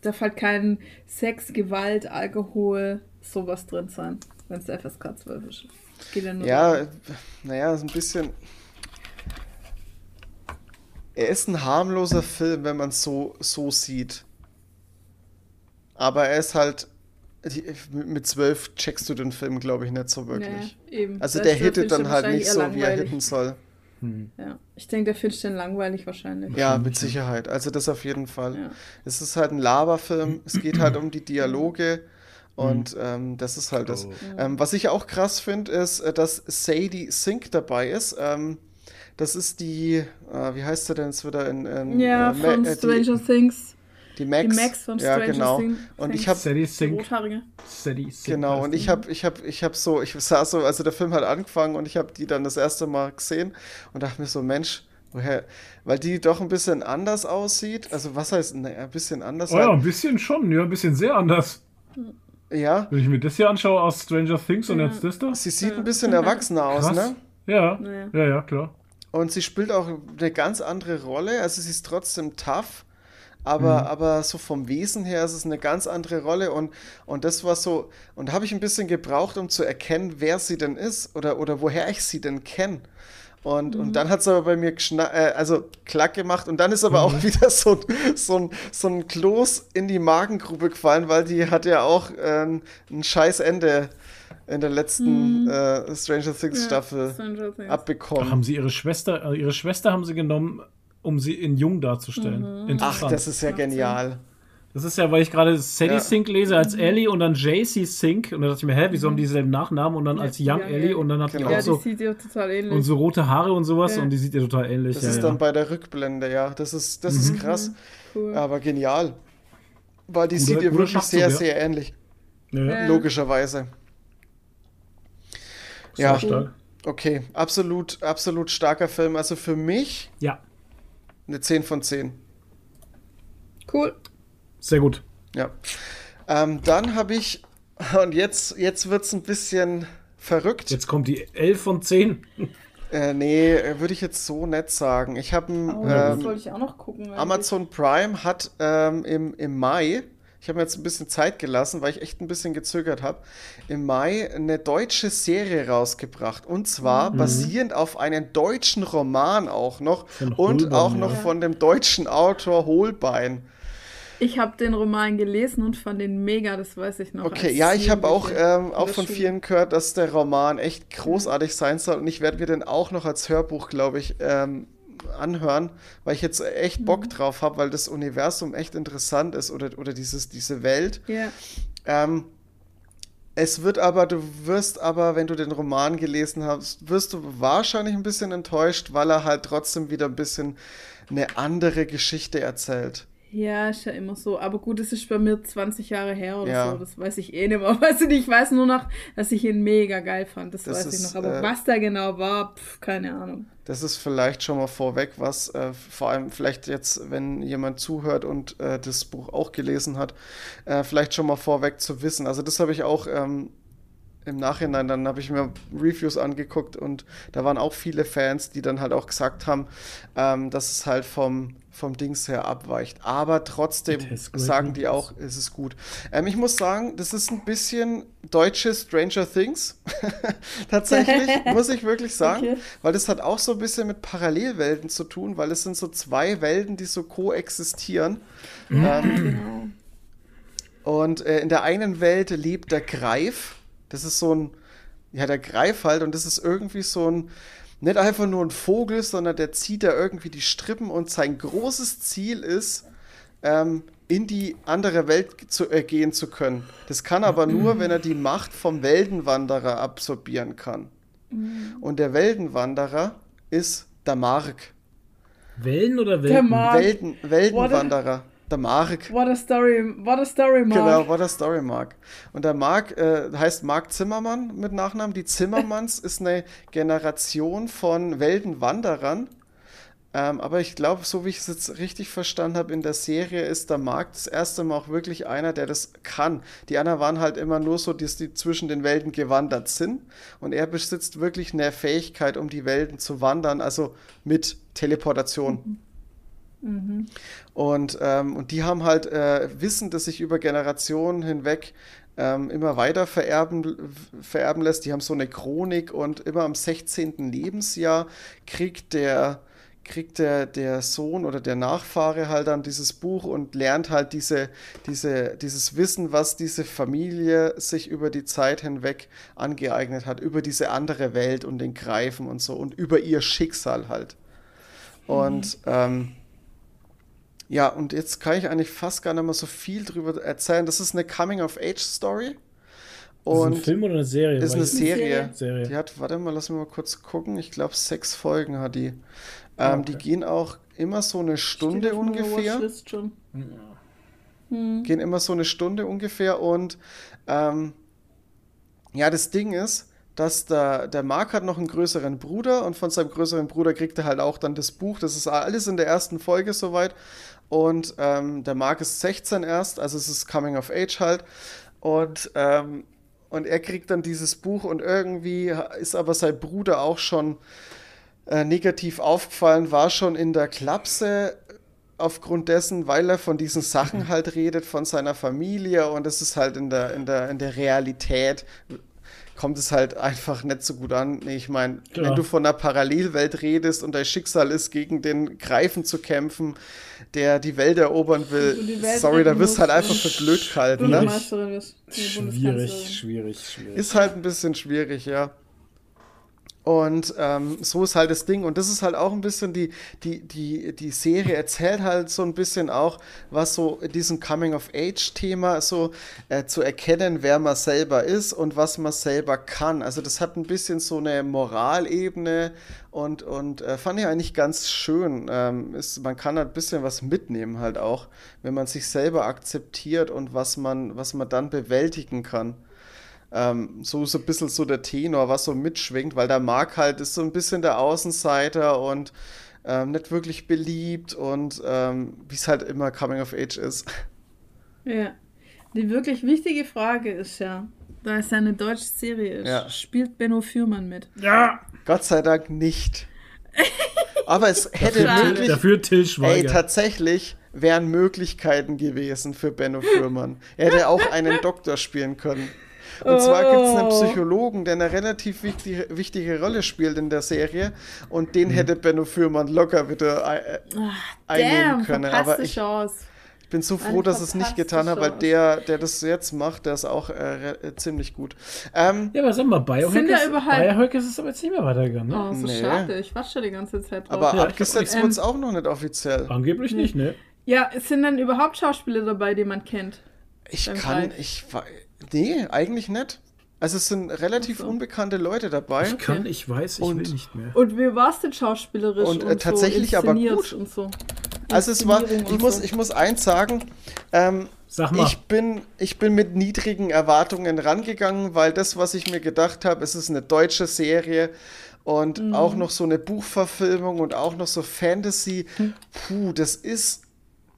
Darf halt kein Sex, Gewalt, Alkohol, sowas drin sein, wenn es der FSK 12 ist. Geht ja nur Ja, naja, so ein bisschen. Er ist ein harmloser Film, wenn man es so, so sieht. Aber er ist halt. Mit zwölf checkst du den Film, glaube ich, nicht so wirklich. Eben. Also Da der hittet dann halt nicht so, wie er hitten soll. Ja, ich denke, der findest den langweilig wahrscheinlich. Ja, mit Sicherheit. Also das auf jeden Fall. Ja. Es ist halt ein Laberfilm. Es geht halt um die Dialoge. Und ähm, das ist halt das. Oh. Ähm, was ich auch krass finde, ist, äh, dass Sadie Sink dabei ist. Ähm, das ist die, äh, wie heißt sie denn jetzt wieder in, in Ja, äh, von äh, Stranger die, Things. Die Max. Die Max von ja, Stranger genau. Things. Und ich habe Sadie Die. Rothaarige. Sink. Genau, und ich habe ich hab, ich hab so, ich saß so, also der Film hat angefangen und ich habe die dann das erste Mal gesehen und dachte mir so, Mensch, woher, weil die doch ein bisschen anders aussieht. Also was heißt, ne, ein bisschen anders? Oh ja, ein bisschen schon, ja, ein bisschen sehr anders. ja, Wenn ich mir das hier anschaue aus Stranger Things und jetzt das da. sie sieht ein bisschen erwachsener aus, Krass. ne? Ja, Naja. ja, ja, klar. Und sie spielt auch eine ganz andere Rolle. Also sie ist trotzdem tough, aber, aber so vom Wesen her ist es eine ganz andere Rolle. Und, und das war so, und da habe ich ein bisschen gebraucht, um zu erkennen, wer sie denn ist oder, oder woher ich sie denn kenne. Und, und dann hat es aber bei mir geschna äh, also klack gemacht und dann ist aber auch *laughs* wieder so, ein- so, ein, so ein Kloß in die Magengrube gefallen, weil die hat ja auch ähm, ein scheiß Ende in der letzten äh, Stranger Things Staffel Stranger Things. abbekommen. Haben sie ihre Schwester, äh, ihre Schwester haben sie genommen, um sie in jung darzustellen. Ach, Interessant. das ist ja genial. Das ist ja, weil ich gerade Sadie Ja. Sink lese als Ellie und dann JC Sink und dann dachte ich mir, hä, wieso haben die dieselben Nachnamen und dann Ja, als Young Young Ellie Ellie. und dann hat Genau. die Ja, auch die so sieht ja total ähnlich. und so rote Haare und sowas Ja. und die sieht ja total ähnlich. Das ja, ist ja. dann bei der Rückblende, ja. Das ist, das ist krass, cool. aber genial. Weil die Guter- sieht ihr wirklich Schachzug, sehr, ja. sehr ähnlich. ja, ja. Ja. Logischerweise. Ja, stark. okay. Absolut, absolut starker Film. Also für mich Ja, eine 10 von 10. Cool. sehr gut. Ja. Ähm, dann habe ich, *laughs* und jetzt, jetzt wird es ein bisschen verrückt. Jetzt kommt die 11 von 10. *laughs* Äh, nee, äh, würde ich jetzt so nett sagen. Ich habe ein. Oh, das ähm, wollte ich auch noch gucken. eigentlich. Amazon Prime hat ähm, im, im Mai, ich habe mir jetzt ein bisschen Zeit gelassen, weil ich echt ein bisschen gezögert habe, im Mai eine deutsche Serie rausgebracht. Und zwar basierend auf einem deutschen Roman auch noch und auch noch ja. von dem deutschen Autor Holbein. Ich habe den Roman gelesen und fand den mega, das weiß ich noch. Okay, ja, ich habe auch, ähm, auch von vielen gehört, dass der Roman echt großartig sein soll. Und ich werde mir den auch noch als Hörbuch, glaube ich, ähm, anhören, weil ich jetzt echt Bock Mhm. drauf habe, weil das Universum echt interessant ist oder, oder dieses, diese Welt. Ja. Ähm, es wird aber, du wirst aber, wenn du den Roman gelesen hast, wirst du wahrscheinlich ein bisschen enttäuscht, weil er halt trotzdem wieder ein bisschen eine andere Geschichte erzählt. Ja, ist ja immer so. Aber gut, es ist bei mir 20 Jahre her oder Ja. so. Das weiß ich eh nicht mehr. *laughs* Weißt du, ich weiß nur noch, dass ich ihn mega geil fand. Das, Das weiß ich ist, noch. Aber äh, was da genau war, pf, keine Ahnung. Das ist vielleicht schon mal vorweg, was äh, vor allem vielleicht jetzt, wenn jemand zuhört und äh, das Buch auch gelesen hat, äh, vielleicht schon mal vorweg zu wissen. Also das habe ich auch ähm, im Nachhinein, dann habe ich mir Reviews angeguckt und da waren auch viele Fans, die dann halt auch gesagt haben, ähm, dass es halt vom, vom Dings her abweicht. Aber trotzdem sagen die auch, es ist gut. Ähm, ich muss sagen, das ist ein bisschen deutsches Stranger Things. *laughs* Tatsächlich, *laughs* muss ich wirklich sagen. Okay. Weil das hat auch so ein bisschen mit Parallelwelten zu tun, weil es sind so zwei Welten, die so koexistieren. Ähm, Genau. und äh, in der einen Welt lebt der Greif. Das ist so ein, ja, der Greif halt, und das ist irgendwie so ein, nicht einfach nur ein Vogel, sondern der zieht da irgendwie die Strippen und sein großes Ziel ist, ähm, in die andere Welt zu, äh, gehen zu können. Das kann aber *clears throat* nur, wenn er die Macht vom Weltenwanderer absorbieren kann. Und der Weltenwanderer ist der Mark. Wellen oder Der Welten? Mark. Welten, Weltenwanderer. Der Mark. What a story, what a story, Mark. Genau, war der Story Mark. Und der Mark äh, heißt Mark Zimmermann mit Nachnamen. Die Zimmermanns *laughs* ist eine Generation von Weltenwanderern. Ähm, aber ich glaube, so wie ich es jetzt richtig verstanden habe, in der Serie ist der Mark das erste Mal auch wirklich einer, der das kann. Die anderen waren halt immer nur so, dass die zwischen den Welten gewandert sind. Und er besitzt wirklich eine Fähigkeit, um die Welten zu wandern, also mit Teleportation. Und, ähm, und die haben halt äh, Wissen, das sich über Generationen hinweg ähm, immer weiter vererben, vererben lässt. Die haben so eine Chronik und immer am 16. Lebensjahr kriegt der, kriegt der, der Sohn oder der Nachfahre halt dann dieses Buch und lernt halt diese, diese, dieses Wissen, was diese Familie sich über die Zeit hinweg angeeignet hat, über diese andere Welt und den Greifen und so und über ihr Schicksal halt. Und ähm, ja, und jetzt kann ich eigentlich fast gar nicht mehr so viel drüber erzählen. Das ist eine Coming-of-Age-Story. Ist das ein Und Film oder eine Serie? ist eine Serie. Serie. Die hat, warte mal, lass mich mal kurz gucken. Ich glaube, sechs Folgen hat die. Ah, Ähm, okay. Die gehen auch immer so eine Stunde ungefähr. Schon. Gehen immer so eine Stunde ungefähr. Und ähm, ja, das Ding ist, dass der, der Mark hat noch einen größeren Bruder und von seinem größeren Bruder kriegt er halt auch dann das Buch. Das ist alles in der ersten Folge soweit. Und ähm, der Mark ist 16 erst, also es ist Coming of Age halt. Und, ähm, und er kriegt dann dieses Buch und irgendwie ist aber sein Bruder auch schon äh, negativ aufgefallen, war schon in der Klapse aufgrund dessen, weil er von diesen Sachen *laughs* halt redet, von seiner Familie und es ist halt in der, in der, in der Realität kommt es halt einfach nicht so gut an. Nee, Ich meine, Klar. wenn du von einer Parallelwelt redest und dein Schicksal ist, gegen den Greifen zu kämpfen, der die Welt erobern will, Welt sorry, da wirst du halt einfach für blöd gehalten, ne? Schwierig, schwierig, schwierig. Ist halt ein bisschen schwierig, ja. Und ähm, so ist halt das Ding. Und das ist halt auch ein bisschen die, die, die, die Serie erzählt halt so ein bisschen auch, was so in diesem Coming-of-Age-Thema so äh, zu erkennen, wer man selber ist und was man selber kann. Also das hat ein bisschen so eine Moralebene und, und äh, fand ich eigentlich ganz schön. Ähm, ist, man kann halt ein bisschen was mitnehmen halt auch, wenn man sich selber akzeptiert und was man, was man dann bewältigen kann. Ähm, so ist ein bisschen so der Tenor, was so mitschwingt, weil der Mark halt ist so ein bisschen der Außenseiter und ähm, nicht wirklich beliebt und ähm, wie es halt immer Coming of Age ist. Ja. Die wirklich wichtige Frage ist ja, da es ja eine deutsche Serie ist, Ja. spielt Benno Fürmann mit? Ja! Gott sei Dank nicht. Aber es *laughs* hätte Schade. möglich, Dafür Till ey, Schweiger. tatsächlich wären Möglichkeiten gewesen für Benno Fürmann. Er hätte auch einen *laughs* Doktor spielen können. Und zwar gibt es einen Oh. Psychologen, der eine relativ wichtige, wichtige Rolle spielt in der Serie. Und Mhm. den hätte Benno Fürmann locker wieder äh, einnehmen Damn, können. Aber ich, Chance. Ich bin so froh, dass es nicht getan hat, weil der, der das jetzt macht, der ist auch äh, äh, ziemlich gut. Ähm, Ja, aber sag mal, Sind Biohack ist, Biohack ist es aber jetzt nicht mehr weitergegangen, ne? Oh, so Nee. schade. Ich warte schon die ganze Zeit drauf. aber Ja, abgesetzt wurde es auch noch nicht offiziell. Angeblich nicht, ne? ja, es sind dann überhaupt Schauspieler dabei, die man kennt. Ich kann, Greif. ich wei- nee, eigentlich nicht. Also es sind relativ Ach so. unbekannte Leute dabei. Ich kann, ich weiß, ich Und- will nicht mehr. Und wie war es denn schauspielerisch Und, und, äh, tatsächlich so aber gut. und so? Also es war, ich und muss, so. ich muss eins sagen, ähm, Sag mal. ich bin, ich bin mit niedrigen Erwartungen rangegangen, weil das, was ich mir gedacht habe, es ist eine deutsche Serie und Mhm. auch noch so eine Buchverfilmung und auch noch so Fantasy. Hm. Puh, das ist,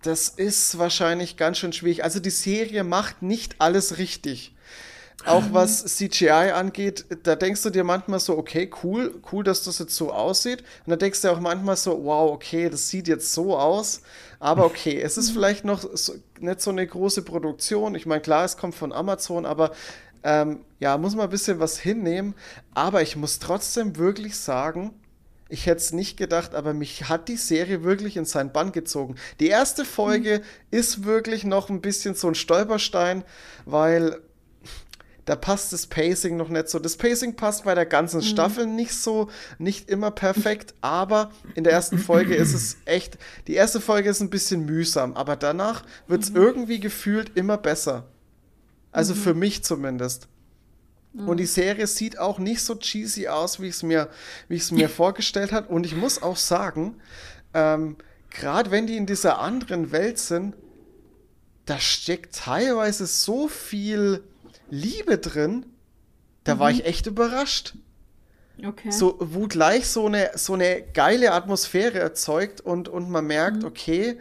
das ist wahrscheinlich ganz schön schwierig. Also die Serie macht nicht alles richtig. Auch Mhm. was CGI angeht, da denkst du dir manchmal so, okay, cool, cool, dass das jetzt so aussieht. Und da denkst du auch manchmal so, wow, okay, das sieht jetzt so aus. Aber okay, es Mhm. ist vielleicht noch so, nicht so eine große Produktion. Ich meine, klar, es kommt von Amazon, aber ähm, ja, muss man ein bisschen was hinnehmen. Aber ich muss trotzdem wirklich sagen, ich hätte es nicht gedacht, aber mich hat die Serie wirklich in seinen Bann gezogen. Die erste Folge ist wirklich noch ein bisschen so ein Stolperstein, weil da passt das Pacing noch nicht so. Das Pacing passt bei der ganzen Staffel nicht so, nicht immer perfekt, aber in der ersten Folge ist es echt, die erste Folge ist ein bisschen mühsam, aber danach wird es irgendwie gefühlt immer besser. Also für mich zumindest. Und die Serie sieht auch nicht so cheesy aus, wie ich es mir, wie ich es mir *laughs* vorgestellt habe. Und ich muss auch sagen, ähm, gerade wenn die in dieser anderen Welt sind, da steckt teilweise so viel Liebe drin, da war ich echt überrascht. Okay. So, wo gleich so eine, so eine geile Atmosphäre erzeugt und, und man merkt, okay,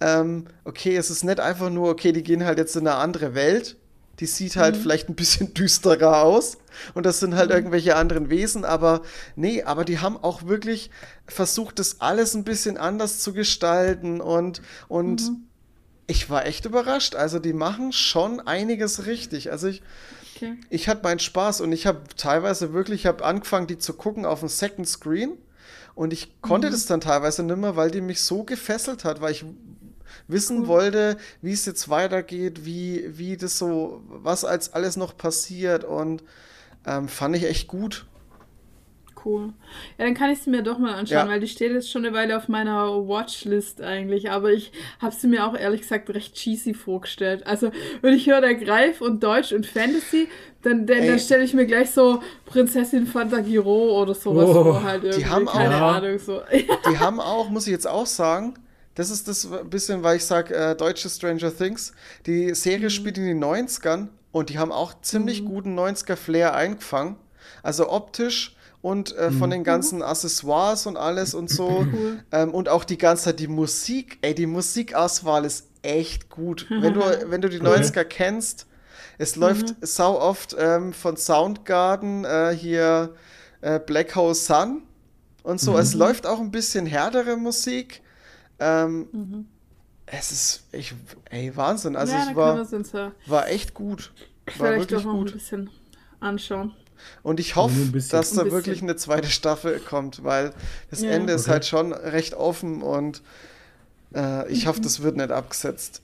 ähm, okay, es ist nicht einfach nur, okay, die gehen halt jetzt in eine andere Welt, die sieht halt vielleicht ein bisschen *laughs* düsterer aus. Und das sind halt irgendwelche anderen Wesen, aber nee, aber die haben auch wirklich versucht, das alles ein bisschen anders zu gestalten. Und, und ich war echt überrascht. Also die machen schon einiges richtig. Also ich, okay. ich hatte meinen Spaß. Und ich habe teilweise wirklich, ich habe angefangen, die zu gucken auf dem Second Screen. Und ich konnte das dann teilweise nicht mehr, weil die mich so gefesselt hat, weil ich wissen wollte, wie es jetzt weitergeht, wie, wie das so, was als alles noch passiert und ähm, fand ich echt gut. Cool. Ja, dann kann ich sie mir doch mal anschauen, Ja. weil die steht jetzt schon eine Weile auf meiner Watchlist eigentlich. Aber ich habe sie mir auch ehrlich gesagt recht cheesy vorgestellt. Also, wenn ich höre, der Greif und Deutsch und Fantasy, dann, dann, dann stelle ich mir gleich so Prinzessin Fantagiro oder sowas Oh, vor. Halt irgendwie. haben auch- Keine Ja. Ahnung. So. *laughs* Die haben auch, muss ich jetzt auch sagen, das ist das bisschen, weil ich sage, äh, deutsche Stranger Things, die Serie spielt in den 90ern und die haben auch ziemlich guten 90er-Flair eingefangen. Also optisch und äh, von den ganzen Accessoires und alles und so. Ähm, und auch die ganze Zeit die Musik, ey, die Musikauswahl ist echt gut. Wenn du, *laughs* wenn du die 90er kennst, es läuft sau oft ähm, von Soundgarden äh, hier äh, Black Hole Sun und so. Es läuft auch ein bisschen härtere Musik. Ähm, Es ist, ich, ey, Wahnsinn. Also ja, es war, war echt gut. War vielleicht doch wirklich noch ein gut. bisschen anschauen. Und ich hoffe, ein dass da Ein wirklich eine zweite Staffel kommt, weil das Ja. Ende ist Okay. halt schon recht offen und äh, ich Mhm. hoffe, das wird nicht abgesetzt.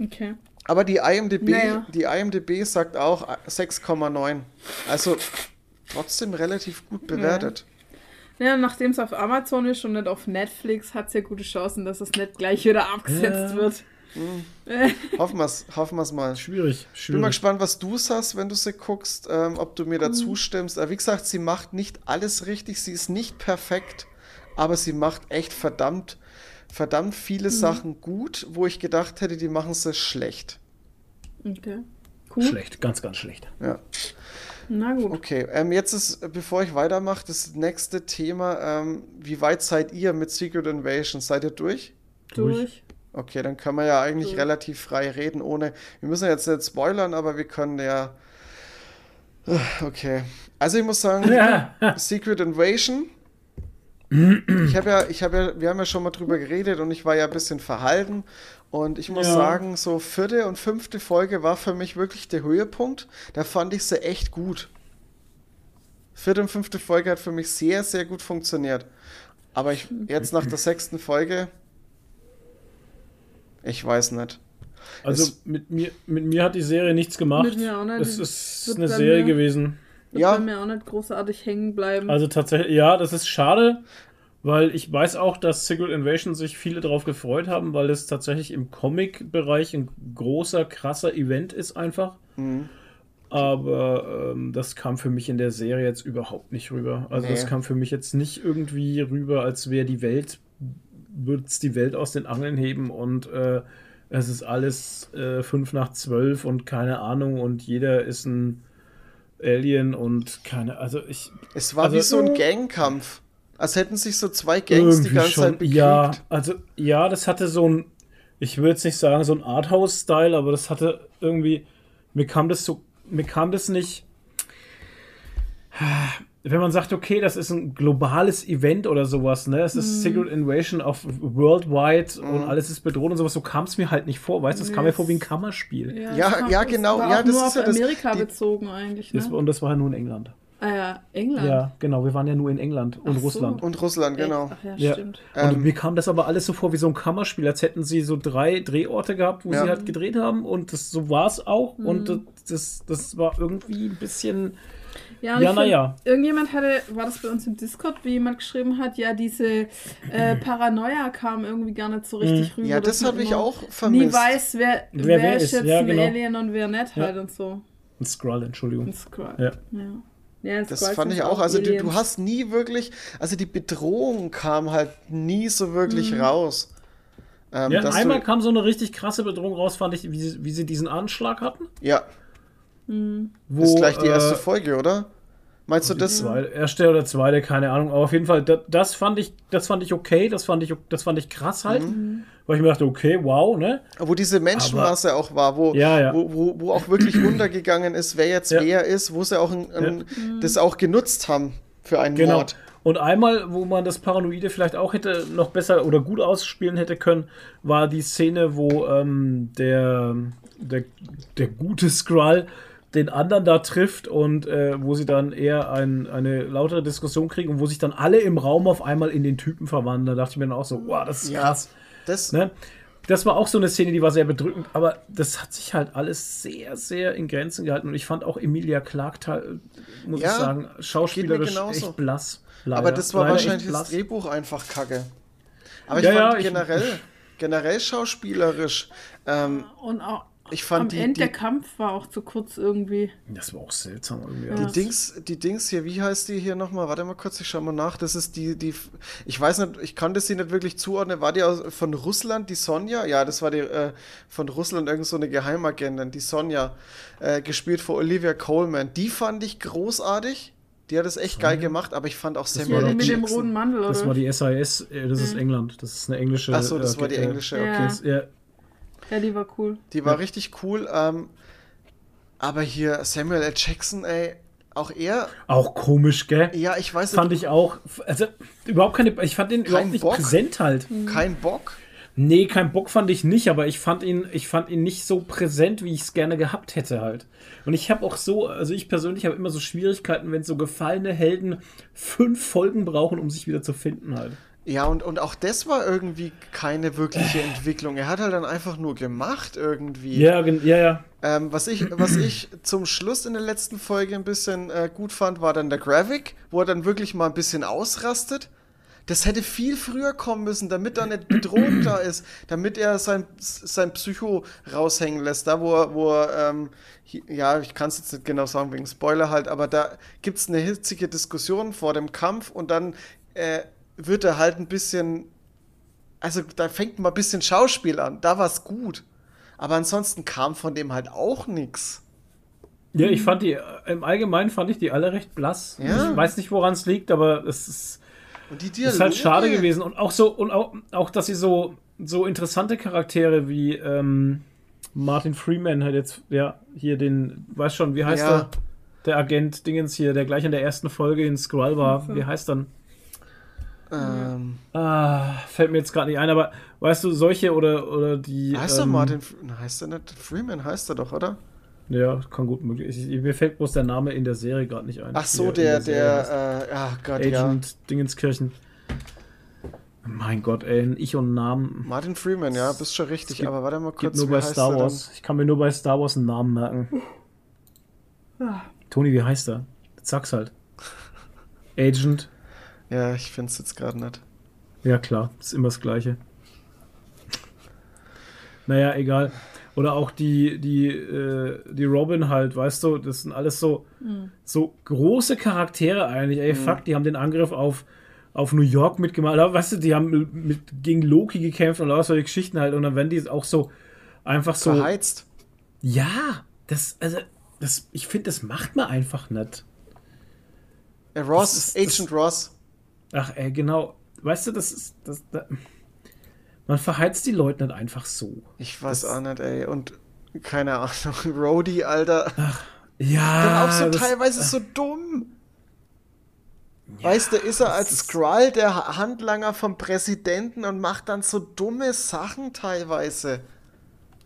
Okay. Aber die IMDb, Naja. die IMDb sagt auch äh, 6,9. Also trotzdem relativ gut bewertet. Ja, nachdem es auf Amazon ist und nicht auf Netflix, hat es ja gute Chancen, dass es nicht gleich wieder abgesetzt Ja. wird. Hoffen wir es hoffen wir's mal. Schwierig, Bin mal schwierig. gespannt, was du sagst, wenn du sie guckst, ähm, ob du mir da zustimmst. Aber wie gesagt, sie macht nicht alles richtig, sie ist nicht perfekt, aber sie macht echt verdammt, verdammt viele Sachen gut, wo ich gedacht hätte, die machen sie schlecht. Okay. Cool. Schlecht, ganz, ganz schlecht. Ja. Na gut. Okay, ähm, jetzt ist, äh, bevor ich weitermache, das nächste Thema. Ähm, wie weit seid ihr mit Secret Invasion? Seid ihr durch? Durch. Okay, dann können wir ja eigentlich Durch. relativ frei reden, ohne. Wir müssen jetzt nicht spoilern, aber wir können ja. Okay. Also ich muss sagen, *laughs* Secret Invasion. *clears throat* Ich habe ja, ich habe ja, wir haben ja schon mal drüber geredet und ich war ja ein bisschen verhalten. Und ich muss Ja. sagen, so vierte und fünfte Folge war für mich wirklich der Höhepunkt. Da fand ich sie echt gut. Vierte und fünfte Folge hat für mich sehr, sehr gut funktioniert. Aber ich, jetzt nach der sechsten Folge, ich weiß nicht. Also Es- mit mir, mit mir hat die Serie nichts gemacht. Mit mir auch nicht. Es ist Wird eine Serie mir- gewesen. Wird Ja. bei mir auch nicht großartig hängen bleiben. Also tatsächlich, ja, das ist schade, weil ich weiß auch, dass Secret Invasion sich viele darauf gefreut haben, weil es tatsächlich im Comic-Bereich ein großer, krasser Event ist einfach. Mhm. Aber ähm, das kam für mich in der Serie jetzt überhaupt nicht rüber. Also das Nee. kam für mich jetzt nicht irgendwie rüber, als wäre die Welt, würde es die Welt aus den Angeln heben und äh, es ist alles äh, fünf nach zwölf und keine Ahnung und jeder ist ein Alien und keine, also ich, Es war Also- wie so ein Gangkampf. Als hätten sich so zwei Gangs die Irgendwie ganze schon, Zeit bekriegt. Ja, also ja, das hatte so ein, ich würde jetzt nicht sagen so ein Arthouse-Style, aber das hatte irgendwie, mir kam das so, mir kam das nicht, wenn man sagt, okay, das ist ein globales Event oder sowas, ne, es Mhm. ist Secret Invasion of Worldwide und alles ist bedroht und sowas, so kam es mir halt nicht vor, weißt du, es kam mir vor wie ein Kammerspiel. Ja, ja, es genau, War ja, auch das nur ist auf ja das- Amerika die- bezogen eigentlich. Das, Ne? und das war ja nur in England. Äh, England. Ja, genau. Wir waren ja nur in England und Ach so. Russland. Und Russland, genau. Ach ja, Ja. stimmt. Und Ähm, mir kam das aber alles so vor wie so ein Kammerspiel, als hätten sie so drei Drehorte gehabt, wo Ja. sie halt gedreht haben und das, so war es auch. Mhm. Und das, das, das war irgendwie ein bisschen. Ja, Ja, ich na find, ja. Irgendjemand hatte, war das bei uns im Discord, wie jemand geschrieben hat, ja, diese äh, *clears throat* Paranoia kam irgendwie gar nicht so richtig rüber. Ja, das habe ich auch Nie vermisst. weiß, wer, Wer wer, wer ist jetzt ja, ein genau. Alien und wer nicht Ja. halt und so. Ein Skrull, Entschuldigung. Ein Skrull. Ja. Ja. Das Skrull fand ich auch. Also du, du hast nie wirklich, also die Bedrohung kam halt nie so wirklich Mhm. raus. Ähm, Ja, dass einmal du, kam so eine richtig krasse Bedrohung raus, fand ich, wie sie, wie sie diesen Anschlag hatten. ja, Wo, das ist gleich die erste äh, Folge, oder? Meinst du das? Zweite, erste oder zweite, keine Ahnung. Aber auf jeden Fall, das, das fand ich, das fand ich okay, das fand ich, das fand ich krass halt. Mhm. Weil ich mir dachte, okay, wow, ne? Wo diese Menschenmasse auch war, wo, Ja, ja. Wo, wo, wo auch wirklich untergegangen ist, wer jetzt Ja. wer ist, wo sie auch ein, ein, das auch genutzt haben für einen Genau. Mord. Und einmal, wo man das Paranoide vielleicht auch hätte noch besser oder gut ausspielen hätte können, war die Szene, wo ähm, der, der, der gute Skrull den anderen da trifft und äh, wo sie dann eher ein, eine lautere Diskussion kriegen und wo sich dann alle im Raum auf einmal in den Typen verwandeln. Da dachte ich mir dann auch so, wow, das ist Ja. krass. Das, Ne? Das war auch so eine Szene, die war sehr bedrückend, aber das hat sich halt alles sehr, sehr in Grenzen gehalten. Und ich fand auch Emilia Clarke, teil- muss Ja, ich sagen, schauspielerisch echt blass. Leider. aber das war Leider wahrscheinlich das. Drehbuch einfach kacke. Aber ich Ja, fand ja, ich- generell, generell schauspielerisch, ähm, Und auch Ich fand am die- Ende die- der Kampf war auch zu kurz irgendwie. Das war auch seltsam irgendwie. Ja. Die. Dings, die Dings hier, wie heißt die hier nochmal? Warte mal kurz, ich schau mal nach. Das ist die, die, ich weiß nicht, ich konnte sie nicht wirklich zuordnen. War die aus, von Russland, die Sonja? Ja, das war die äh, von Russland, irgend so eine Geheimagentin, die Sonja, äh, gespielt von Olivia Coleman. Die fand ich großartig. Die hat es echt geil gemacht, aber ich fand auch war Samuel doch L. mit dem roten Mantel, oder? Das war die SIS, äh, das ist England. Das ist eine englische. Ach so, das äh, war die englische, Ja. okay. das- Ja, ja, die war cool. Die war richtig cool. Ähm, aber hier Samuel L. Jackson, ey, auch er, auch komisch, gell? ja, ich weiß Fand ich auch. Also, überhaupt keine. Ich fand den überhaupt nicht Bock? präsent halt. kein Bock. Nee, kein Bock fand ich nicht, aber ich fand ihn, ich fand ihn nicht so präsent, wie ich es gerne gehabt hätte halt. Und ich habe auch so, also ich persönlich habe immer so Schwierigkeiten, wenn so gefallene Helden fünf Folgen brauchen, um sich wieder zu finden halt. Ja, und, und auch das war irgendwie keine wirkliche Entwicklung. Er hat halt dann einfach nur gemacht irgendwie. Ja, ja, ja. Ähm, was, ich, was ich zum Schluss in der letzten Folge ein bisschen äh, gut fand, war dann der Gravik, wo er dann wirklich mal ein bisschen ausrastet. Das hätte viel früher kommen müssen, damit da nicht Bedrohung da ist, damit er sein, sein Psycho raushängen lässt. Da, wo er, wo er ähm, ja, ich kann es jetzt nicht genau sagen wegen Spoiler halt, aber da gibt es eine hitzige Diskussion vor dem Kampf und dann äh, wird er halt ein bisschen, also da fängt mal ein bisschen Schauspiel an. Da war es gut. Aber ansonsten kam von dem halt auch nichts. Ja, ich fand die, im Allgemeinen fand ich die alle recht blass. Ja. Ich weiß nicht, woran es liegt, aber es ist, ist halt schade gewesen. Und auch so, und auch, auch dass sie so, so interessante Charaktere wie ähm, Martin Freeman hat jetzt, ja, hier den, weiß schon, wie heißt Ja. er? Der Agent Dingens hier, der gleich in der ersten Folge in Skrull war. Wie heißt dann? Ähm, Ah, fällt mir jetzt gerade nicht ein, aber weißt du, solche oder, oder die. heißt er ähm, Martin? F- Na, Heißt er nicht? Freeman heißt er doch, oder? Ja, kann gut möglich. Ich, mir fällt bloß der Name in der Serie gerade nicht ein. Ach so, er der, heißt. der, äh, ach Gott, ja. Agent Dingenskirchen. Mein Gott, ey, ein Ich und Namen. Martin Freeman, ja, bist schon richtig. gibt- aber warte mal kurz, nur wie bei heißt Star er Wars. Ich kann mir nur bei Star Wars einen Namen merken. Ah, Toni, wie heißt er? Sag's halt. Agent. Ja, ich find's jetzt gerade nicht. Ja, klar, ist immer das Gleiche. Naja, egal. Oder auch die, die, äh, die Robin halt, weißt du, das sind alles so, so große Charaktere eigentlich. Ey, fuck, die haben den Angriff auf, auf New York mitgemacht. Aber, weißt du, die haben mit, gegen Loki gekämpft und lauter solche Geschichten halt. Und dann werden die auch so einfach so. Verheizt. Ja, das, also, das, ich finde, das macht man einfach nicht. Äh, Ross, Das ist- Agent Ross. Ach, ey, genau. Weißt du, das ist. Das, da, man verheizt die Leute nicht einfach so. Ich weiß Das- auch nicht, ey. Und keine Ahnung, *laughs* Rhodey, Alter. Ja. Dann auch so das- teilweise so dumm. weißt du, ist er als Skrull der Ha- Handlanger vom Präsidenten und macht dann so dumme Sachen teilweise.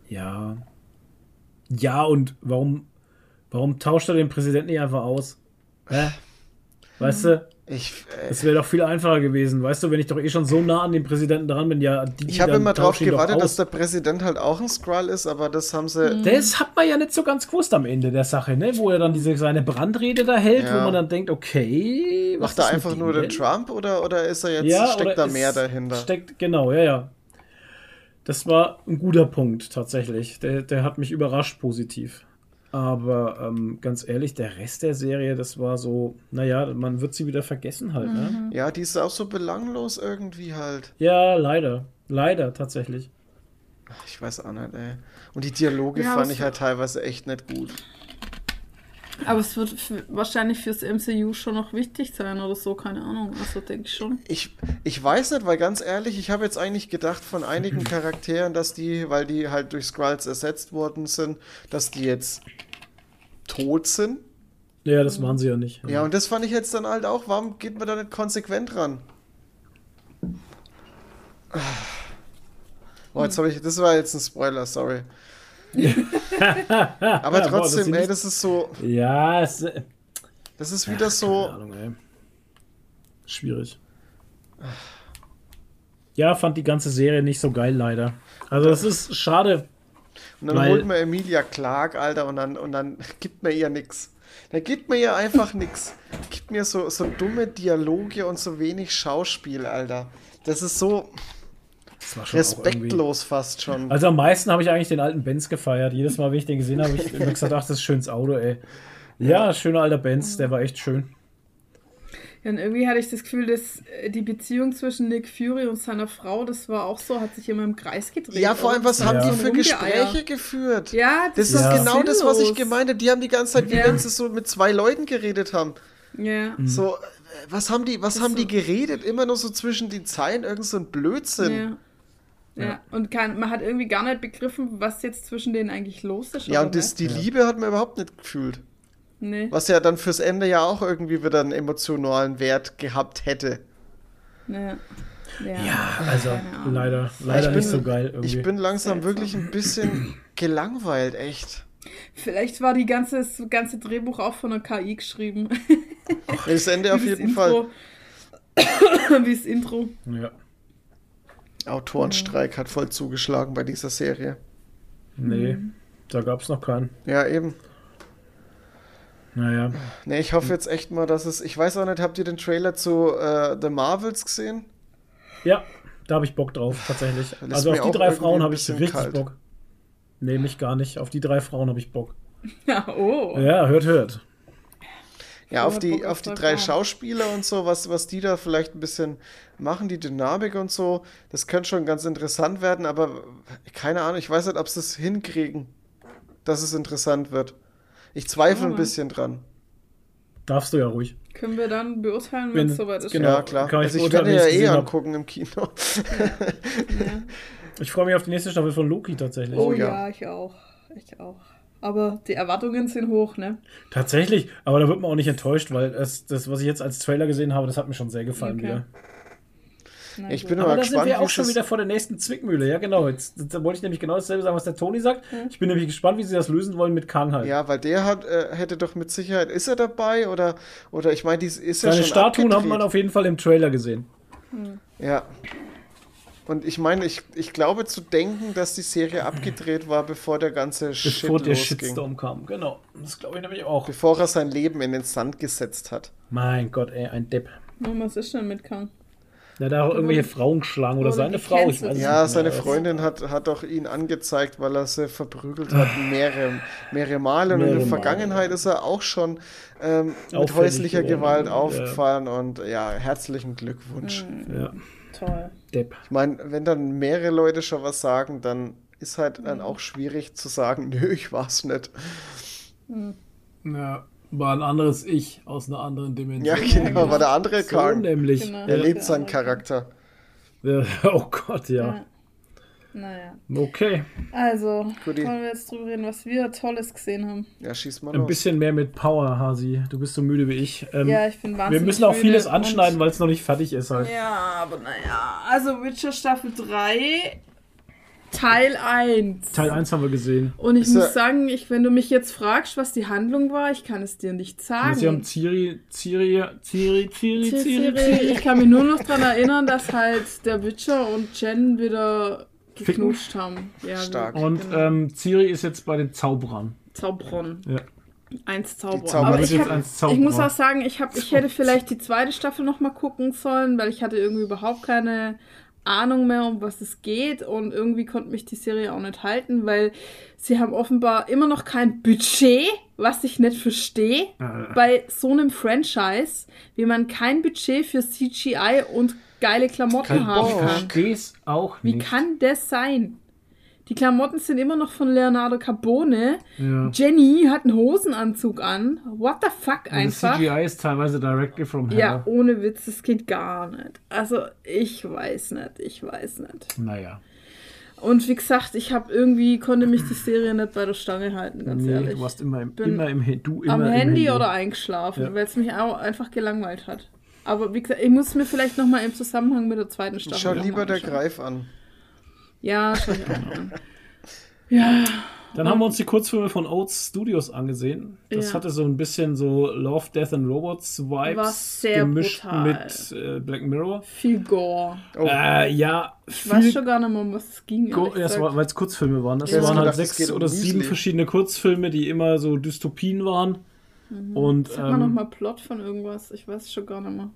Ja. Ja, und warum, warum tauscht er den Präsidenten nicht einfach aus? Hä? *sighs* Weißt du? Ich, äh, Es wäre doch viel einfacher gewesen, weißt du, wenn ich doch eh schon so nah an dem Präsidenten dran bin, ja, die, ich habe immer drauf gewartet, dass der Präsident halt auch ein Skrull ist, aber das haben sie. Das hat man ja nicht so ganz gewusst am Ende der Sache, ne? Wo er dann diese seine Brandrede da hält, Ja. wo man dann denkt, okay, was Macht er einfach nur den? Trump oder, oder ist er jetzt, Ja, steckt da mehr dahinter? Steckt, genau, ja, ja. Das war ein guter Punkt, tatsächlich. Der, der hat mich überrascht positiv. Aber ähm, ganz ehrlich, der Rest der Serie, das war so, naja, man wird sie wieder vergessen halt, ne? Ja, die ist auch so belanglos irgendwie halt. Ja, leider. Leider, tatsächlich. Ich weiß auch nicht, ey. Und die Dialoge Ja, fand ich halt teilweise echt nicht gut. Aber es wird für, wahrscheinlich fürs MCU schon noch wichtig sein oder so, keine Ahnung. Also denke ich schon. Ich, ich weiß nicht, weil ganz ehrlich, ich habe jetzt eigentlich gedacht von einigen Charakteren, dass die, weil die halt durch Skrulls ersetzt worden sind, dass die jetzt tot sind. Ja, das waren sie ja nicht. Ja, und das fand ich jetzt dann halt auch, warum geht man da nicht konsequent ran? Oh, jetzt habe ich, das war jetzt ein Spoiler, sorry. *laughs* Aber Ja, boah, das trotzdem, ey, das ist so, Ja, es, das ist wieder keine so, Ahnung, ey. Schwierig. Ja, fand die ganze Serie nicht so geil, leider. Also, das ist schade. und dann weil- holt man Emilia Clark, Alter, und dann, und dann *laughs* gibt man ihr nix. Da gibt mir ihr einfach nix. Gibt mir so, so dumme Dialoge und so wenig Schauspiel, Alter. Das ist so respektlos fast schon. Also am meisten habe ich eigentlich den alten Benz gefeiert. Jedes Mal, wenn ich den gesehen habe, habe ich immer gesagt, ach, das ist ein schönes Auto, ey. Ja, schöner alter Benz, der war echt schön. Ja, und irgendwie hatte ich das Gefühl, dass äh, die Beziehung zwischen Nick Fury und seiner Frau, das war auch so, hat sich immer im Kreis gedreht. Ja, vor allem, was haben Ja. die für. Gespräche geführt? Ja, Das Ja. ist genau das, was ich sinnlos. gemeint habe. Die haben die ganze Zeit, wie Ja. wenn sie so mit zwei Leuten geredet haben. Ja. So, äh, was haben die, was Das haben so- die geredet? Immer nur so zwischen den Zeilen, irgend so ein Blödsinn. Ja. Ja, und kann, man hat irgendwie gar nicht begriffen, was jetzt zwischen denen eigentlich los ist. Ja, und das, die Liebe hat man überhaupt nicht gefühlt. Nee. Was ja dann fürs Ende ja auch irgendwie wieder einen emotionalen Wert gehabt hätte. Ja. Ja, Ja, also leider, leider ich bin, nicht so geil irgendwie. Ich bin langsam Seltsam. wirklich ein bisschen *clears throat* gelangweilt, echt. Vielleicht war die ganze, das ganze Drehbuch auch von einer KI geschrieben. Das Ende *laughs* auf Wie das jeden Fall. Intro. *coughs* Wie das Intro. ja. Autorenstreik hat voll zugeschlagen bei dieser Serie. Nee, Mhm. da gab es noch keinen. Ja, eben. Naja. Nee, ich hoffe jetzt echt mal, dass es. Ich weiß auch nicht, habt ihr den Trailer zu äh, The Marvels gesehen? Ja, da habe ich Bock drauf, tatsächlich. Ist Also auf die drei Frauen habe ich richtig kalt. Bock. Nee, mich gar nicht. Auf die drei Frauen habe ich Bock. *laughs* Ja, oh. Ja, hört, hört. Ja, Ich auf die, auf die drei. Schauspieler und so, was, was die da vielleicht ein bisschen machen, die Dynamik und so, das könnte schon ganz interessant werden, aber keine Ahnung, ich weiß nicht, ob sie es hinkriegen, dass es interessant wird. Ich zweifle ein bisschen dran. Darfst du ja ruhig. Können wir dann beurteilen, Wenn- es soweit ist. genau. ja, klar. kann ich also ich werde wenn ja eh angucken im Kino. Ja. *laughs* Ich freue mich auf die nächste Staffel von Loki tatsächlich. Oh Oh, ja. ja. ich auch. Ich auch. Aber die Erwartungen sind hoch, ne? Tatsächlich, aber da wird man auch nicht enttäuscht, weil das, das, was ich jetzt als Trailer gesehen habe, das hat mir schon sehr gefallen Okay. wieder. Na Ich gut. bin Aber mal da sind gespannt, wir wie auch schon wieder vor der nächsten Zwickmühle. Ja, genau. Jetzt, da wollte ich nämlich genau dasselbe sagen, was der Toni sagt. Ich bin nämlich gespannt, wie sie das lösen wollen mit Kang halt. Ja, weil der hat, äh, hätte doch mit Sicherheit, ist er dabei oder, oder ich meine, die ist ja Seine schon Statuen hat abgedreht. man auf jeden Fall im Trailer gesehen. Ja. Und ich meine, ich, ich glaube zu denken, dass die Serie abgedreht war, bevor der ganze Shit Bevor der losging. Shitstorm kam. Genau. Das glaube ich nämlich auch. Bevor er sein Leben in den Sand gesetzt hat. Mein Gott, ey, ein Depp. Oh, was ist denn mit Kang? Der hat da auch irgendwelche Frauen geschlagen oder wurde seine. Frau. Ich weiß Ja, nicht seine. Freundin hat, hat auch ihn angezeigt, weil er sie verprügelt hat, mehrere, mehrere Male. Und in Mehrere der Male, Vergangenheit ist er auch schon ähm, mit häuslicher geworden, Gewalt ja. aufgefallen. Und ja, herzlichen Glückwunsch. Ja, Toll. Depp. Ich meine, wenn dann mehrere Leute schon was sagen, dann ist halt dann auch schwierig zu sagen, *laughs* nö, ich war's nicht. Ja, war ein anderes Ich aus einer anderen Dimension. Ja, genau, genau. war der andere So Karl. nämlich. Genau. Er lebt seinen Charakter. Ja, *laughs* oh Gott, ja. Ja. Naja. Okay. Also, Guti. wollen wir jetzt drüber reden, was wir Tolles gesehen haben. Ja, schieß mal Ein los. bisschen mehr mit Power, Hasi. Du bist so müde wie ich. Ähm, ja, ich bin wahnsinnig wir müssen auch müde vieles anschneiden, weil es noch nicht fertig ist halt. Ja, aber naja. Also Witcher Staffel 3 Teil 1. Teil 1 haben wir gesehen. Und ich Ist muss sagen, ich, wenn du mich jetzt fragst, was die Handlung war, ich kann es dir nicht sagen. Sie haben Ciri, Ciri, Ciri, Ciri, Ciri, Ciri. Ich kann mich nur noch daran erinnern, dass halt der Witcher und Jen wieder? Geknutscht haben. Ja, Stark. genau. Und ähm, Ciri ist jetzt bei den Zauberern. Zauberon. Ja. Eins Zauberer. Zauberer. Aber ich, hab, eins ich Zauberer. muss auch sagen, ich, hab, ich hätte vielleicht die zweite Staffel noch mal gucken sollen, weil ich hatte irgendwie überhaupt keine Ahnung mehr, um was es geht. Und irgendwie konnte mich die Serie auch nicht halten, weil sie haben offenbar immer noch kein Budget, was ich nicht verstehe. Äh. Bei so einem Franchise, wie man kein Budget für CGI und geile Klamotten Kein haben Bock. kann. Versteh's auch Wie nicht. kann das sein? Die Klamotten sind immer noch von Leonardo Carbone. ja. Jenny hat einen Hosenanzug an. What the fuck Und das einfach? CGI ist teilweise directly from hell. Ja, ohne Witz, das geht gar nicht. Also, ich weiß nicht, ich weiß nicht. Naja. Und wie gesagt, ich habe irgendwie, konnte mich die Serie nicht bei der Stange halten, ganz Nee, ehrlich. du warst immer im, Bin immer im du immer Am im Handy, oder eingeschlafen, Ja. weil es mich auch einfach gelangweilt hat. Aber wie gesagt, ich muss mir vielleicht nochmal im Zusammenhang mit der zweiten Staffel Schau noch lieber mal der. Greif an. Ja, schau ich auch noch an. Ja, Dann haben wir uns die Kurzfilme von Oates Studios angesehen. Das Ja. hatte so ein bisschen so Love, Death and Robots Vibes War sehr gemischt brutal. mit äh, Black Mirror. viel Gore. Oh, Äh, ja, Ich weiß schon gar nicht mehr, was es ging. Go- ja, es war, weil es Kurzfilme waren. Das hätte waren halt gedacht, sechs geht um oder sieben verschiedene Kurzfilme, die immer so Dystopien waren. Und Sag mal ähm, nochmal Plot von irgendwas. Ich weiß schon gar nicht mehr.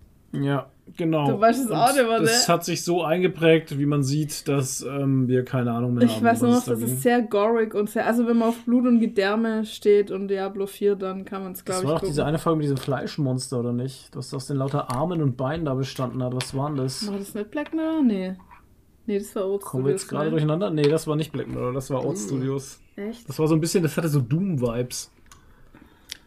ja, genau. Du weißt es auch nicht mehr, Das ne? hat sich so eingeprägt, wie man sieht, dass ähm, wir keine Ahnung mehr Ich haben. weiß nur noch, es da dass ging. es sehr gorig und sehr. Also, wenn man auf Blut und Gedärme steht und Diablo 4, dann kann man es, Das glaube ich, war doch gucken. diese eine Folge mit diesem Fleischmonster, oder nicht? Das aus den lauter Armen und Beinen da bestanden hat. Was war denn das? War das nicht Black Mirror? Nee. Nee, das war Oats Kommen wir jetzt gerade ne? durcheinander? Nee, das war nicht Black Mirror, das war Oats Studios. Echt? Das war so ein bisschen, das hatte so Doom-Vibes.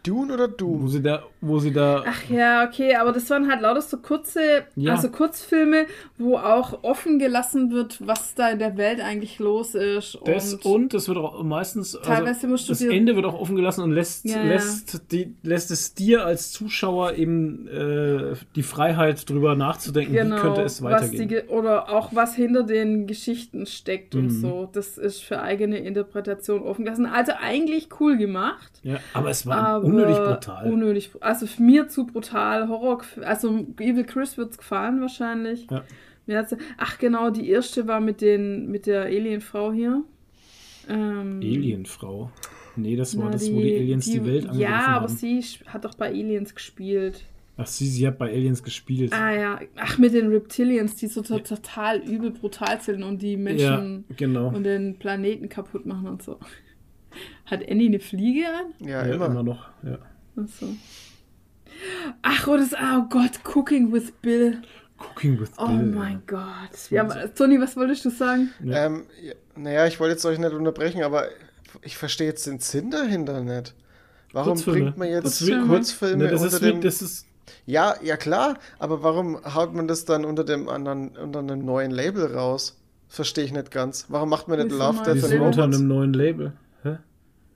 Dune oder Wo Doom? sie da, wo sie da. Ach ja, okay, aber das waren halt lauter so kurze, Ja. also Kurzfilme, wo auch offen gelassen wird, was da in der Welt eigentlich los ist. Das und, und es wird auch meistens. Teilweise musst du das dir- Ende wird auch offen gelassen und lässt, Ja, ja. lässt, Die, lässt es dir als Zuschauer eben äh, die Freiheit drüber nachzudenken, genau, wie könnte es was die, weitergehen. Ge- oder auch was hinter den Geschichten steckt und Mhm. so. Das ist für eigene Interpretation offen gelassen. Also eigentlich cool gemacht. Ja, aber es war Aber unnötig brutal. Unnötig, also für mir zu brutal. Horror, also Evil Chris wird es gefallen wahrscheinlich. Ja. Mir hat's, ach genau, die erste war mit, den, mit der Alienfrau hier. Ähm, Alienfrau. Nee, das war na, das, wo die Aliens die, Welt angegriffen Ja, aber haben. sie sch- hat doch bei Aliens gespielt. Ach, sie, sie hat bei Aliens gespielt. Ah ja, ach mit den Reptilians, die so to- total übel brutal sind und die Menschen ja, genau. und den Planeten kaputt machen und so. Hat Annie eine Fliege an? Ja, ja, immer. immer noch. Ja. Ach so. Ach, oh, das, oh Gott, Cooking with Bill. Cooking with Oh Bill. mein Gott. Ja, Toni, was wolltest du sagen? Ja. Ähm, ja, naja, ich wollte jetzt euch nicht unterbrechen, aber ich verstehe jetzt den Sinn dahinter nicht. Warum Kurzfilme. bringt man jetzt Kurzfilme. Kurzfilme, Ne, das, unter ist dem... wie, das ist ja, ja klar, aber warum haut man das dann unter dem anderen, unter einem neuen Label raus? Verstehe ich nicht ganz. Warum macht man nicht Love? Death and sind unter Robots? einem neuen Label.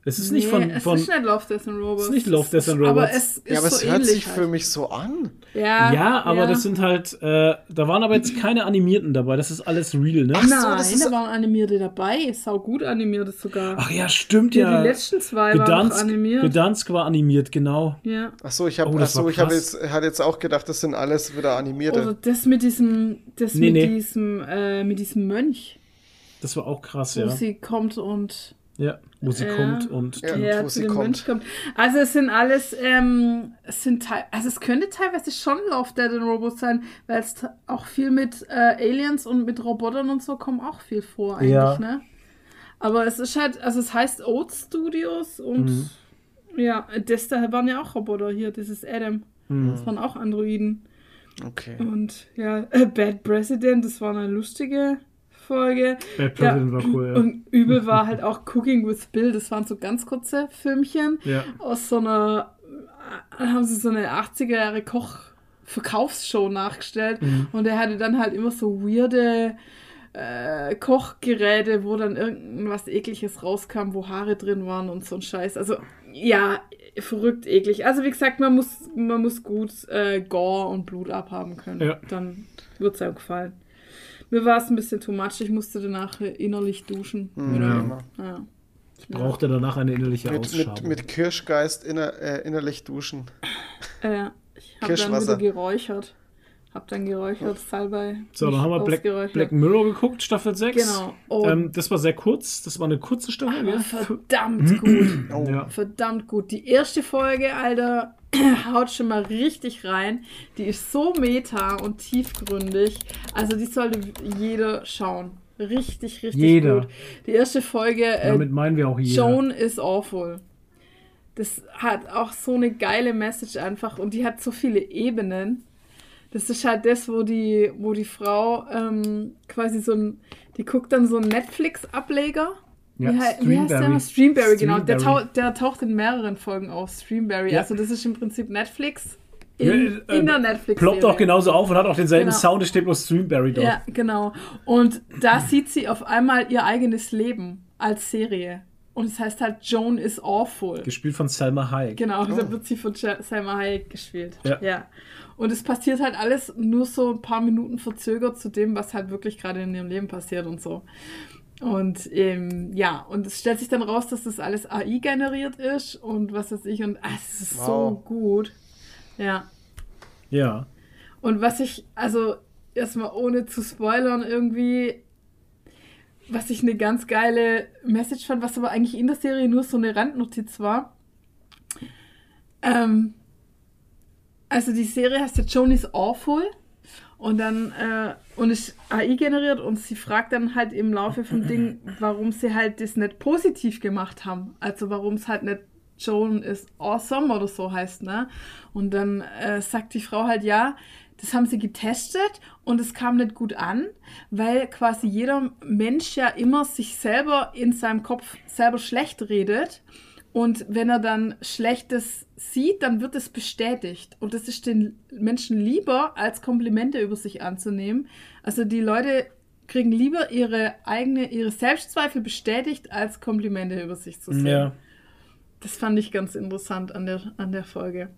Es ist nicht Nee, von. Es von ist nicht Love, Death and Robots. Es ist nicht Love, Death and Aber Robots. es ist Ja, aber so es hört ähnlich sich halt. für mich so an. Ja, ja, aber ja. das sind halt. Äh, da waren aber jetzt keine Animierten dabei. Das ist alles real, ne? Ach so, Nein, das ist- da waren animierte dabei. Sau gut animierte sogar. Ach ja, stimmt ja, ja. die letzten zwei waren Gdansk, animiert. Gdansk war animiert, genau. ja. Achso, ich habe Oh, ich habe krass. jetzt, hatte jetzt auch gedacht, das sind alles wieder animierte. Oder das mit diesem, das Nee, mit nee. diesem, äh, mit diesem Mönch, Das war auch krass, wo ja. sie kommt und Ja, wo sie Ja. kommt und. Ja. ja, wo sie kommt. Kommt. Also es sind alles, ähm, es sind teil also es könnte teilweise schon Love Dead and Robots sein, weil es auch viel mit äh, Aliens und mit Robotern und so kommen auch viel vor eigentlich, Ja. ne? Aber es ist halt, also es heißt Oats Studios und Mhm. ja, das da waren ja auch Roboter hier, das ist Adam. Mhm. Das waren auch Androiden. Okay. Und ja, *laughs* Bad President, das war eine lustige Folge. Bad President war cool, ja. Und übel *laughs* war halt auch Cooking with Bill. Das waren so ganz kurze Filmchen ja. aus so einer, äh, haben sie so eine 80er Jahre Koch-Verkaufsshow nachgestellt. Mhm. Und er hatte dann halt immer so weirde äh, Kochgeräte, wo dann irgendwas ekliges rauskam, wo Haare drin waren und so ein Scheiß. Also ja, verrückt eklig. Also wie gesagt, man muss, man muss gut äh, Gore und Blut abhaben können. Ja. Dann wird es einem gefallen. Mir war es ein bisschen too much. Ich musste danach innerlich duschen. Hm, Ja. Ja. Ich brauchte danach eine innerliche Mit, mit, Ausschabung. mit Kirschgeist inner, äh, innerlich duschen. Äh, ich habe dann Kirschwasser. wieder geräuchert. Hab dann geräuchert, Salbei. so, dann haben wir Black. Black Mirror geguckt, Staffel 6. Genau. Oh, Ähm, das war sehr kurz. Das war eine kurze Staffel. aber gell? verdammt gut. *clears throat* Oh. Ja. Verdammt gut. Die erste Folge, Alter, *clears throat* haut schon mal richtig rein. Die ist so meta und tiefgründig. Also die sollte jeder schauen. Richtig, richtig Jeder. gut. Die erste Folge, äh, Damit meinen wir auch jeder. Joan is awful. Das hat auch so eine geile Message einfach und die hat so viele Ebenen. Das ist halt das, wo die, wo die Frau ähm, quasi so ein, die guckt dann so einen Netflix-Ableger. Ja, wie, hei- wie heißt der immer? Streamberry, genau. Der, Streamberry. tau der taucht in mehreren Folgen auf. Streamberry. Ja. Also das ist im Prinzip Netflix Ja, in, äh, in der netflix Ploppt auch genauso auf und hat auch denselben Genau. Sound, es steht bloß Streamberry dort. Ja, genau. Und da sieht sie auf einmal ihr eigenes Leben als Serie. Und es heißt halt Joan is awful. Gespielt von Selma Hayek. Genau, da Oh. wird sie von Ja- Salma Hayek gespielt. Ja. Und es passiert halt alles nur so ein paar Minuten verzögert zu dem, was halt wirklich gerade in ihrem Leben passiert und so. Und ähm, ja, und es stellt sich dann raus, dass das alles AI generiert ist und was weiß ich. Und ah, es ist so Wow. gut. Ja. Ja. Und was ich, also erstmal ohne zu spoilern, irgendwie, was ich eine ganz geile Message fand, was aber eigentlich in der Serie nur so eine Randnotiz war. Ähm, also die Serie heißt ja Joan is Awful und dann äh, und ist AI generiert und sie fragt dann halt im Laufe vom Ding, warum sie halt das nicht positiv gemacht haben. Also warum es halt nicht Joan is awesome oder so heißt, ne? Und dann äh, sagt die Frau halt, ja, das haben sie getestet und es kam nicht gut an, weil quasi jeder Mensch ja immer sich selber in seinem Kopf selber schlecht redet. Und wenn er dann Schlechtes sieht, dann wird es bestätigt. Und das ist den Menschen lieber, als Komplimente über sich anzunehmen. Also die Leute kriegen lieber ihre eigene, ihre Selbstzweifel bestätigt, als Komplimente über sich zu sehen. Ja. Das fand ich ganz interessant an der, an der Folge.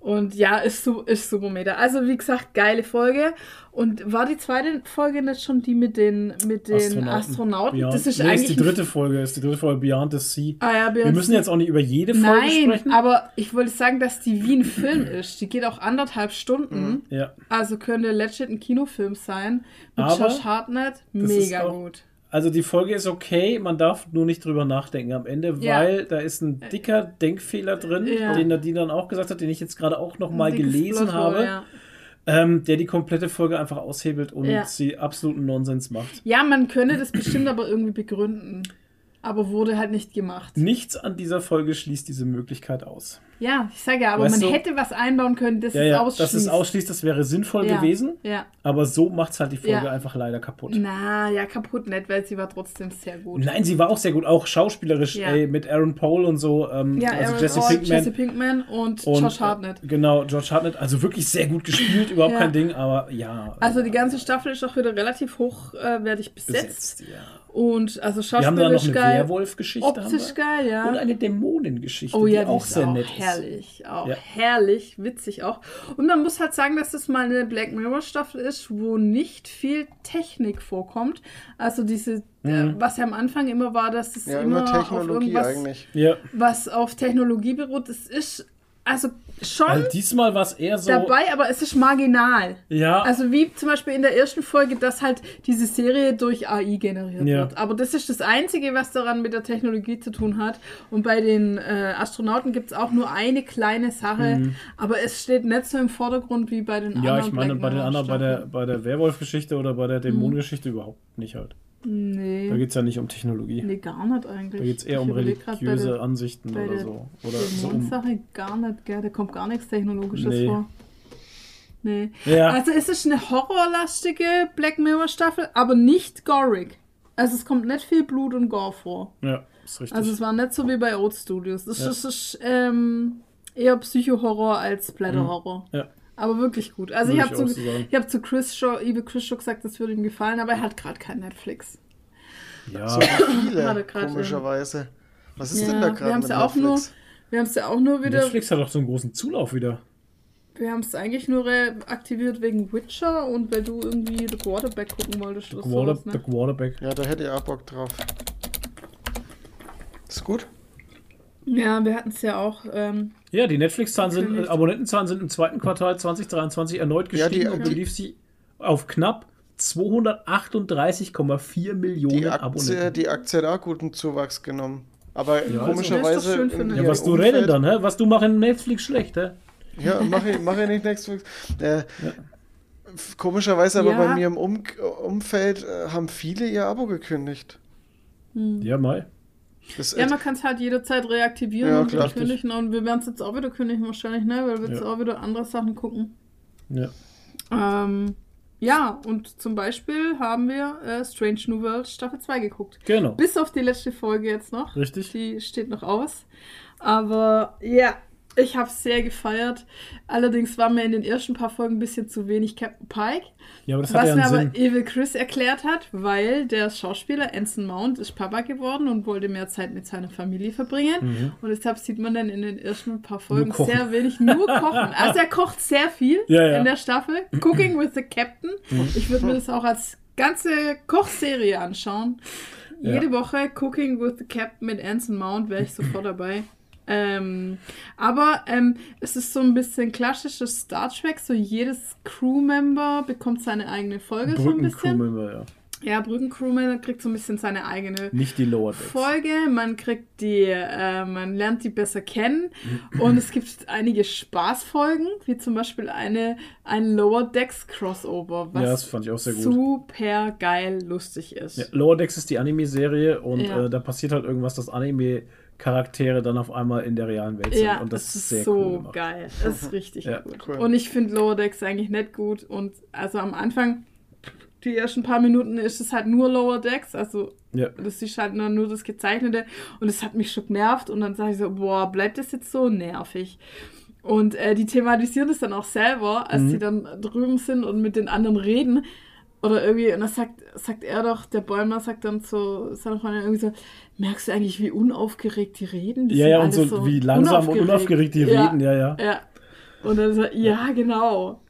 Und ja, ist, ist super meta. Also, wie gesagt, geile Folge. Und war die zweite Folge nicht schon die mit den, mit den Astronauten? Beyond. Das ist nee, eigentlich. ist die dritte Folge, ist die dritte Folge Beyond the Sea. Ah, ja, Wir müssen jetzt auch nicht über jede Folge Nein, sprechen. aber ich wollte sagen, dass die wie ein Film ist. Die geht auch anderthalb Stunden. ja. Also könnte legit ein Kinofilm sein. Mit Aber Josh Hartnett. Mega auch- gut. Also die Folge ist okay, man darf nur nicht drüber nachdenken am Ende, Ja. weil da ist ein dicker Denkfehler drin, Ja. den Nadine dann auch gesagt hat, den ich jetzt gerade auch noch mal Ein dickes gelesen Plothole, habe, Ja. ähm, der die komplette Folge einfach aushebelt und sie absoluten Nonsens macht. ja, man könnte das bestimmt aber irgendwie begründen. Aber wurde halt nicht gemacht. Nichts an dieser Folge schließt diese Möglichkeit aus. Ja, ich sage ja, aber Weißt man du- hätte was einbauen können, das Ja, ja, ausschließt. dass es ausschließt, das wäre sinnvoll ja. gewesen, Ja. aber so macht es halt die Folge Ja. einfach leider kaputt. Na, ja, kaputt nicht, weil sie war trotzdem sehr gut. Nein, sie war auch sehr gut, auch schauspielerisch, ey, mit Aaron Paul und so, ähm, Ja, also Aaron Jesse Paul, Pinkman. Jesse Pinkman und, Und, Josh Hartnett. Äh, genau, George Hartnett. Also wirklich sehr gut gespielt, *laughs* überhaupt kein Ding, aber ja. Also die ganze Staffel ist auch wieder relativ hochwertig besetzt. besetzt. Ja. Und also Wir haben da noch schauspielerisch eine geil, Werwolf-Geschichte. haben optisch wir. geil, ja. Und eine Dämonengeschichte, Oh ja, die auch ist sehr auch nett herrlich, auch Ja. herrlich, witzig auch. Und man muss halt sagen, dass das mal eine Black Mirror Staffel ist, wo nicht viel Technik vorkommt. Also diese, äh, Mhm. was ja am Anfang immer war, dass es Ja, immer, immer auf Technologie irgendwas, eigentlich. was auf Technologie beruht. Es ist also schon Also diesmal war es eher so. dabei, aber es ist marginal. Ja, Also wie zum Beispiel in der ersten Folge, dass halt diese Serie durch AI generiert Ja. wird. Aber das ist das Einzige, was daran mit der Technologie zu tun hat. Und bei den äh, Astronauten gibt es auch nur eine kleine Sache, aber es steht nicht so im Vordergrund wie bei den Mhm. ja, anderen. ich meine, Black bei den anderen, bei der, bei der Werwolf-Geschichte oder bei der Dämonengeschichte überhaupt nicht halt. Da Nee, geht es ja nicht um Technologie. nee, gar nicht eigentlich. Da geht es eher Ich um religiöse der- Ansichten oder der so. Oder so um, Dämonensache gar nicht, gell? Da kommt gar nichts Technologisches Nee. vor. Nee. Ja. Also es ist eine horrorlastige Black Mirror Staffel, aber nicht gorig. Also es kommt nicht viel Blut und Gore vor. ja, ist richtig. Also es war nicht so wie bei Oat Studios. Das Ja. ist, ist ähm, eher Psycho-Horror als Splatter-Horror. ja. Aber wirklich gut. Also Würde ich habe zu, auch ich hab zu Chris Shaw, Ibe Chris Shaw gesagt, das würde ihm gefallen, aber er hat gerade kein Netflix. ja. So *laughs* viele, komischerweise. Was ist Ja, denn da wir gerade haben's mit ja auch nur- Netflix? Wir haben es ja auch nur wieder. Netflix hat doch so einen großen Zulauf wieder. wir haben es eigentlich nur reaktiviert wegen Witcher und weil du irgendwie The Quarterback gucken wolltest oder Quarter, sowas, The ne? Quarterback. Ja, da hätte ich auch Bock drauf. Ist gut? Ja, wir hatten es ja auch. Ähm, Ja, die Netflix-Zahlen sind, äh. Abonnentenzahlen sind im zweiten Quartal 2023 erneut Ja, die- gestiegen und belief sie auf knapp 238,4 Millionen Die Aktie, Abonnenten. die Aktie hat auch guten Zuwachs genommen. Aber also- komischerweise. Eine- Ja, was du redest dann, hä? Was du machst in Netflix schlecht, hä? Ja, mache ich, mach ich nicht Netflix. Äh, f- Komischerweise aber Ja. bei mir im um Umfeld äh, haben viele ihr Abo gekündigt. Ja, mal. Das ja, man kann es halt jederzeit reaktivieren Ja, und klar. kündigen. Und wir werden es jetzt auch wieder kündigen wahrscheinlich, ne? Weil wir jetzt Ja. auch wieder andere Sachen gucken. Ja. Ähm, ja, und zum Beispiel haben wir äh, Strange New World Staffel 2 geguckt. Genau. Bis auf die letzte Folge jetzt noch. Richtig. Die steht noch aus. Aber ja, ich habe es sehr gefeiert. Allerdings war mir in den ersten paar Folgen ein bisschen zu wenig Captain Pike. Ja, Was ja mir aber Sinn. Evil Chris erklärt hat, weil der Schauspieler Anson Mount ist Papa geworden und wollte mehr Zeit mit seiner Familie verbringen. Und deshalb sieht man dann in den ersten paar Folgen Mhm. sehr wenig nur kochen. *laughs* Also er kocht sehr viel Ja, ja. in der Staffel. Cooking with the Captain. Ich würde mir das auch als ganze Kochserie anschauen. Jede Woche Cooking with the Captain mit Anson Mount wäre ich sofort dabei. Ähm, aber ähm, es ist so ein bisschen klassisches Star Trek. So jedes Crewmember bekommt seine eigene Folge so ein bisschen. Brückencrewmember, ja. Ja, Brückencrewmember kriegt so ein bisschen seine eigene Nicht die Lower Decks. Folge. Man kriegt die, äh, man lernt die besser kennen. Und es gibt einige Spaßfolgen, wie zum Beispiel eine, ein Lower Decks Crossover, was Ja, das fand ich auch sehr gut. super geil lustig ist. Ja, Lower Decks ist die Anime-Serie und Ja. äh, da passiert halt irgendwas, dass Anime-Charaktere dann auf einmal in der realen Welt sind. Ja, und das das ist ist sehr so cool geil. *laughs* Das ist richtig Ja, gut. cool. Und ich finde Lower Decks eigentlich nicht gut. Und also am Anfang, die ersten paar Minuten ist es halt nur Lower Decks. Also Ja. das ist halt nur, nur das Gezeichnete. Und es hat mich schon genervt. Und dann sage ich so, boah, bleibt das jetzt so nervig? Und äh, die thematisieren das dann auch selber, als Mhm. sie dann drüben sind und mit den anderen reden. Oder irgendwie, und dann sagt, sagt er doch, der Bäumer sagt dann zu seiner Freundin irgendwie so, merkst du eigentlich, wie unaufgeregt die reden? Die Ja, ja, und alle so, wie langsam und unaufgeregt die Ja. reden, ja, ja. Ja. Und dann so, ja, genau.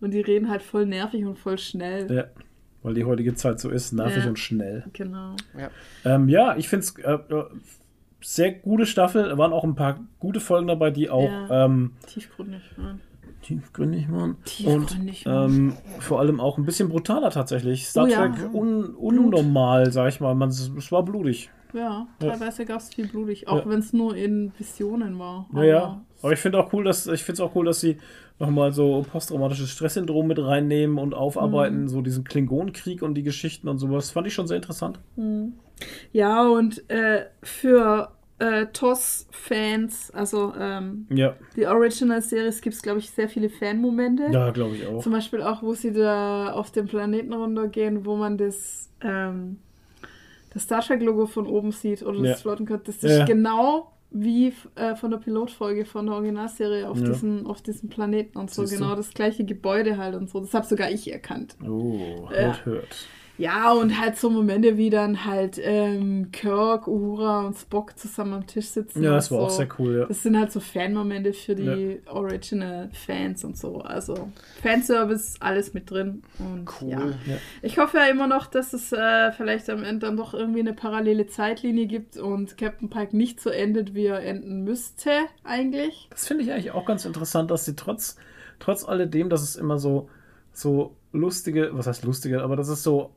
Und die reden halt voll nervig und voll schnell. Ja. Weil die heutige Zeit so ist, nervig Ja. und schnell. Genau. Ja. Ähm, ja, ich finde es äh, äh, sehr gute Staffel. Da waren auch ein paar gute Folgen dabei, die auch Ja. ähm, Tiefgründig. Ja. tiefgründig waren. Tiefgründig und waren. ähm, vor allem auch ein bisschen brutaler tatsächlich. Star Oh ja. Trek un, unnormal, sag ich mal. Man, es war blutig. Ja, Ja. teilweise gab es viel blutig, auch Ja. wenn es nur in Visionen war. Ja, ja. Aber ich finde auch cool, dass ich finde es auch cool, dass sie nochmal so posttraumatisches Stresssyndrom mit reinnehmen und aufarbeiten, Mhm. so diesen Klingonenkrieg und die Geschichten und sowas. Fand ich schon sehr interessant. Ja, und äh, für äh, TOS-Fans, also ähm, Ja, die Original-Series, gibt es, glaube ich, sehr viele Fan-Momente. ja, glaube ich auch. Zum Beispiel auch, wo sie da auf den Planeten runtergehen, wo man das, ähm, das Star Trek-Logo von oben sieht oder Ja. das Flottenkörper. Das ist genau wie äh, von der Pilotfolge von der Originalserie auf, Ja. diesen, auf diesem Planeten und so. Siehst du. Genau das gleiche Gebäude halt und so. Das habe sogar ich erkannt. Oh, hört, hört. Ja, und halt so Momente, wie dann halt ähm, Kirk, Uhura und Spock zusammen am Tisch sitzen. Ja, das war auch so. sehr cool, ja. Das sind halt so Fan-Momente für die Original-Fans und so. Also Fanservice, alles mit drin. Und Cool. ja. Ja. Ich hoffe ja immer noch, dass es äh, vielleicht am Ende dann doch irgendwie eine parallele Zeitlinie gibt und Captain Pike nicht so endet, wie er enden müsste, eigentlich. Das finde ich eigentlich auch ganz interessant, dass sie trotz, trotz alledem, dass es immer so, so lustige, was heißt lustige, aber dass es so,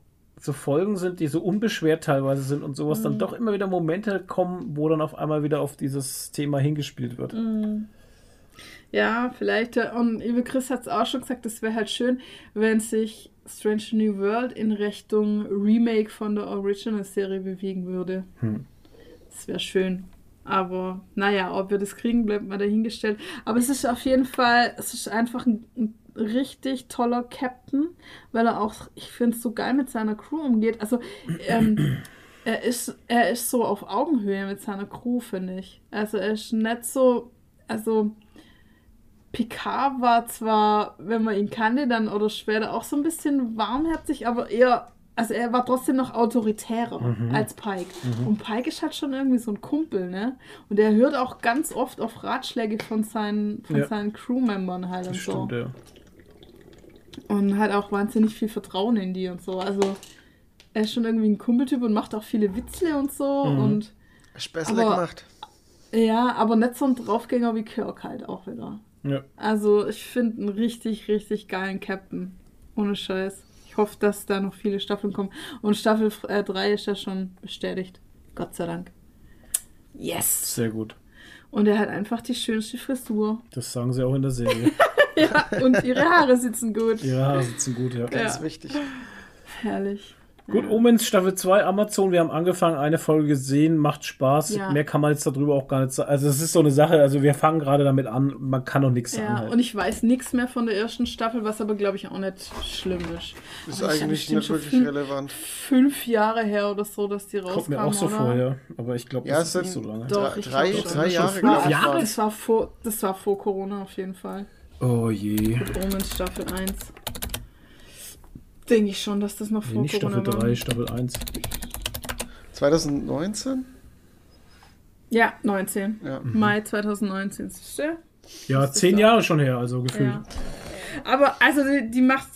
so Folgen sind, die so unbeschwert teilweise sind und sowas, Mhm. dann doch immer wieder Momente kommen, wo dann auf einmal wieder auf dieses Thema hingespielt wird. Mhm. Ja, vielleicht. äh, Und Evil Chris hat es auch schon gesagt, es wäre halt schön, wenn sich Strange New World in Richtung Remake von der Original-Serie bewegen würde. Hm. Das wäre schön. Aber naja, ob wir das kriegen, bleibt mal dahingestellt. Aber es ist auf jeden Fall, es ist einfach ein, ein richtig toller Captain, weil er auch, ich finde es so geil mit seiner Crew umgeht. Also, ähm, *clears throat* er ist, er ist so auf Augenhöhe mit seiner Crew, finde ich. Also er ist nicht so, also Picard war zwar, wenn man ihn kannte, dann oder später auch so ein bisschen warmherzig, aber eher also er war trotzdem noch autoritärer Mhm. als Pike. Und Pike ist halt schon irgendwie so ein Kumpel, ne? Und er hört auch ganz oft auf Ratschläge von seinen, von Ja. seinen Crewmembern halt und Das so. stimmt, ja. Und hat auch wahnsinnig viel Vertrauen in die und so. Also er ist schon irgendwie ein Kumpeltyp und macht auch viele Witzle und so. Mhm. Und Späßle Aber- gemacht. ja, aber nicht so ein Draufgänger wie Kirk halt auch wieder. ja. Also ich finde einen richtig, richtig geilen Captain. Ohne Scheiß. Ich hoffe, dass da noch viele Staffeln kommen. Und Staffel 3 ist ja schon bestätigt. Gott sei Dank. Yes! Sehr gut. Und er hat einfach die schönste Frisur. Das sagen sie auch in der Serie. *laughs* Ja, und ihre Haare sitzen gut. Ihre Haare sitzen gut, ja. Ganz Ja. wichtig. Herrlich. Gut, Omens Staffel 2 Amazon. Wir haben angefangen, eine Folge gesehen, macht Spaß. Ja. Mehr kann man jetzt darüber auch gar nicht sagen. Also, es ist so eine Sache, also wir fangen gerade damit an, man kann noch nichts sagen. Ja, Halt. und ich weiß nichts mehr von der ersten Staffel, was aber, glaube ich, auch nicht schlimm ist. Ist Aber ich- eigentlich nicht wirklich fünf- relevant. Fünf Jahre her oder so, dass die rauskam, Kommt mir auch so oder? vor, ja. Aber ich glaube, Ja, das es ist nicht so lange. Doch, drei, ich drei, drei Jahre, fünf glaube ich. Jahre? Das war, vor, das war vor Corona auf jeden Fall. Oh je. Omens Staffel 1. Denke ich schon, dass das noch Nee, vor nicht Corona Staffel war. 3, Staffel 1. 2019? Ja, 19. Ja. Mai 2019. Siehst du? Ja, ist zehn Jahre schon her, also gefühlt. Ja. Aber also die, die macht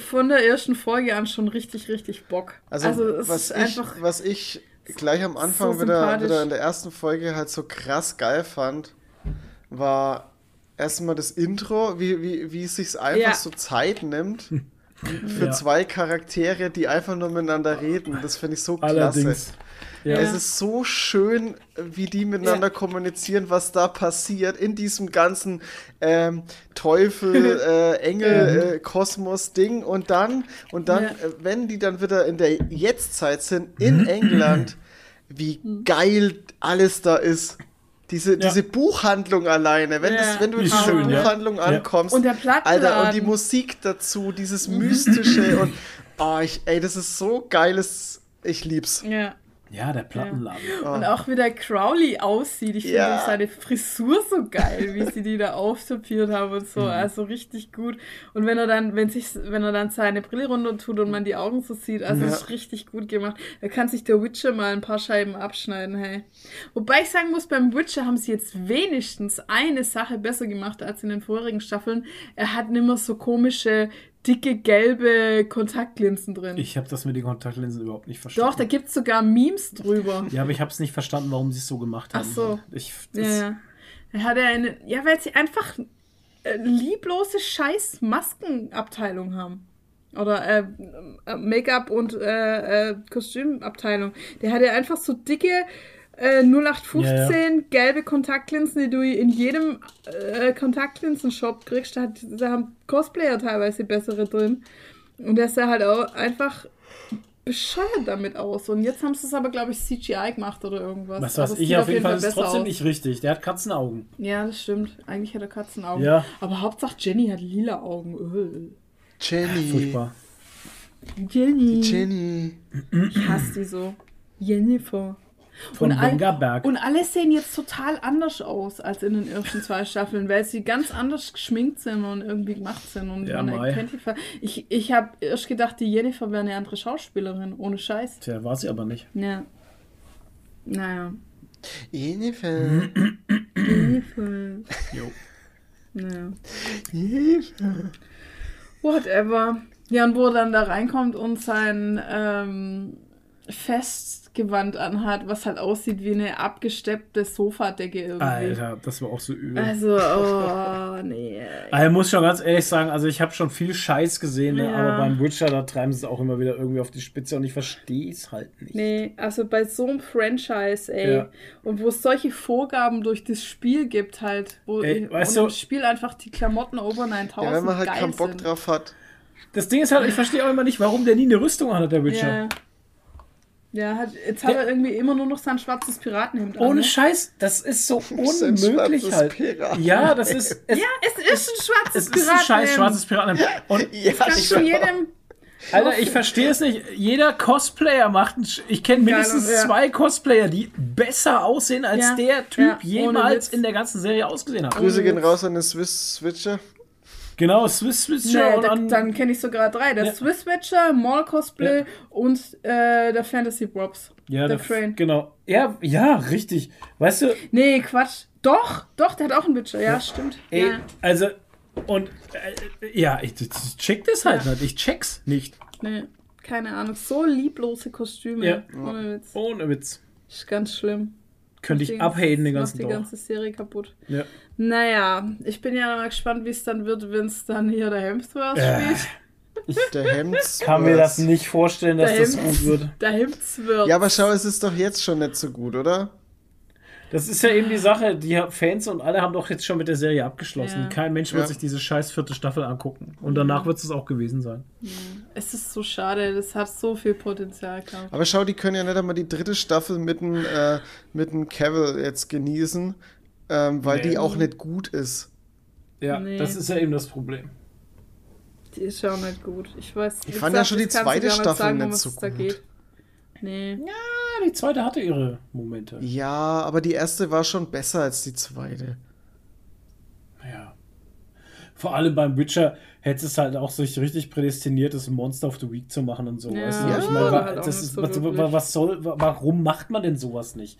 von der ersten Folge an schon richtig, richtig Bock. Also, es was, ist ich, einfach. was ich gleich am Anfang so wieder, wieder in der ersten Folge halt so krass geil fand, war erstmal das Intro, wie, wie, wie es sich einfach Ja. so Zeit nimmt *laughs* für Ja. zwei Charaktere, die einfach nur miteinander reden. Das finde ich so klasse. Allerdings. Ja. Es ist so schön, wie die miteinander Ja. kommunizieren, was da passiert in diesem ganzen ähm, Teufel, *laughs* äh, Engel, äh, Kosmos-Ding. Und dann, und dann, Ja. äh, wenn die dann wieder in der Jetztzeit sind, in *laughs* England, wie geil alles da ist. Diese, diese Buchhandlung alleine, wenn, Ja. das, wenn du in ist dieser schön, ja. Buchhandlung Ja. ankommst, Und der Plattenladen. Alter, und die Musik dazu, dieses Mystische *laughs* und oh, ich, ey, das ist so geiles, ich lieb's. ja. Ja, der Plattenladen. Und auch wie der Crowley aussieht. Ich finde Ja. auch seine Frisur so geil, wie sie die da auftopiert haben und so. Mhm. Also richtig gut. Und wenn er dann, wenn sich, wenn er dann seine Brille runter tut und man die Augen so sieht, also Ja. ist richtig gut gemacht. Da kann sich der Witcher mal ein paar Scheiben abschneiden, hey. Wobei ich sagen muss, beim Witcher haben sie jetzt wenigstens eine Sache besser gemacht als in den vorherigen Staffeln. Er hat nimmer so komische, dicke, gelbe Kontaktlinsen drin. Ich habe das mit den Kontaktlinsen überhaupt nicht verstanden. Doch, da gibt es sogar Memes drüber. Ja, aber ich habe es nicht verstanden, warum sie es so gemacht haben. Ach so. Ich, Ja, ja. Er hatte eine. Ja, weil sie einfach äh, lieblose Scheiß-Maskenabteilung haben. Oder äh, äh, Make-up und äh, äh, Kostümabteilung. Der hatte einfach so dicke äh, 0815 gelbe Kontaktlinsen, die du in jedem äh, Kontaktlinsen-Shop kriegst. Da, hat, da haben Cosplayer teilweise bessere drin. Und der sah halt auch einfach bescheuert damit aus. Und jetzt haben sie es aber, glaube ich, CGI gemacht oder irgendwas. Was Aber weiß es ich, auf jeden Fall ist es besser trotzdem aus. nicht richtig. Der hat Katzenaugen. Ja, das stimmt. Eigentlich hat er Katzenaugen. Ja. Aber Hauptsache Jenny hat lila Augen. Öh. Jenny. Furchtbar. Jenny. Jenny. Ich hasse die so. Jennifer. Von Und all-. Und alle sehen jetzt total anders aus als in den ersten zwei Staffeln, weil sie ganz anders geschminkt sind und irgendwie gemacht sind. Und Ja, man erkennt die Ich, ich habe erst gedacht, die Jennifer wäre eine andere Schauspielerin, ohne Scheiß. Tja, war sie aber nicht. Ja. Naja. Jennifer. Jennifer. Jo. Naja. Jennifer. Whatever. Ja, und wo er dann da reinkommt und sein ähm, Festgewand anhat, was halt aussieht wie eine abgesteppte Sofadecke irgendwie. Alter, das war auch so übel. Also, oh, nee. *laughs* Also, ich muss schon ganz ehrlich sagen, also ich habe schon viel Scheiß gesehen, ne, Ja. aber beim Witcher, da treiben sie es auch immer wieder irgendwie auf die Spitze und ich verstehe es halt nicht. Nee, also bei so einem Franchise, ey. Ja. Und wo es solche Vorgaben durch das Spiel gibt, halt, wo Ey, weißt im Spiel einfach die Klamotten over 9000 Ja, wenn man halt keinen Bock sind. drauf hat. Das Ding ist halt, ich verstehe auch immer nicht, warum der nie eine Rüstung hat, der Witcher. Ja. Ja, hat, jetzt hat Der- er irgendwie immer nur noch sein schwarzes Piratenhemd an. Ohne ne? Scheiß, das ist so *laughs* ist ein unmöglich schwarzes halt. Pirat. Ja, das ist. Es, Ja, es ist ein schwarzes es ist ein scheiß schwarzes Piratenhemd. Und *laughs* Ja, Kannst du jedem. Alter, ich verstehe es nicht. Jeder Cosplayer macht einen, Sch- Ich kenne mindestens Geil, ja. zwei Cosplayer, die besser aussehen, als Ja, der Typ jemals Witz. in der ganzen Serie ausgesehen hat. Grüße gehen raus an den Swiss Switcher. Genau, Swiss Witcher Nee, und da, an, dann kenne ich sogar drei. Der Ja. Swiss Witcher, Mall Cosplay Ja. und äh, der Fantasy Props. ja, der der Crane. Genau. Ja, ja, richtig. Weißt du, Nee, Quatsch. Doch, doch, der hat auch einen Witcher. Ja, stimmt. ey, Ja. also und äh, ja, ich, ich check das halt Ja. nicht. Ich check's nicht. Nee, keine Ahnung. So lieblose Kostüme. Ja. Ohne Witz. Ohne Witz. Ist ganz schlimm. Könnte Die ich abhaten den macht ganzen die Tag. ganze Serie kaputt. Ja. Naja, ich bin ja mal gespannt, wie es dann wird, wenn es dann hier der Hemsworth Äh. spielt. Der Hemds. *laughs* Kann mir das nicht vorstellen, dass Der das Hems- gut wird. *laughs* Der Hemsworth. Ja, aber schau, es ist doch jetzt schon nicht so gut, oder? Das ist ja eben die Sache, die Fans und alle haben doch jetzt schon mit der Serie abgeschlossen. Ja. Kein Mensch wird Ja. sich diese scheiß vierte Staffel angucken. Und danach wird es auch gewesen sein. Es ist so schade, das hat so viel Potenzial gehabt. Aber schau, die können ja nicht einmal die dritte Staffel mit dem, äh, mit dem Cavill jetzt genießen, ähm, weil Nee. die auch nicht gut ist. Ja, Nee. das ist ja eben das Problem. Die ist ja auch nicht gut. Ich weiß Ich fand ja schon die zweite Staffel sagen, nicht was so es da gut. geht. Nee. Ja, die zweite hatte ihre Momente. Ja, aber die erste war schon besser als die zweite. Ja. Vor allem beim Witcher hätte es halt auch sich richtig prädestiniert, das Monster of the Week zu machen und so. Ja, ja, ich meine, halt auch das nicht ist, so was, was soll, wa- warum macht man denn sowas nicht?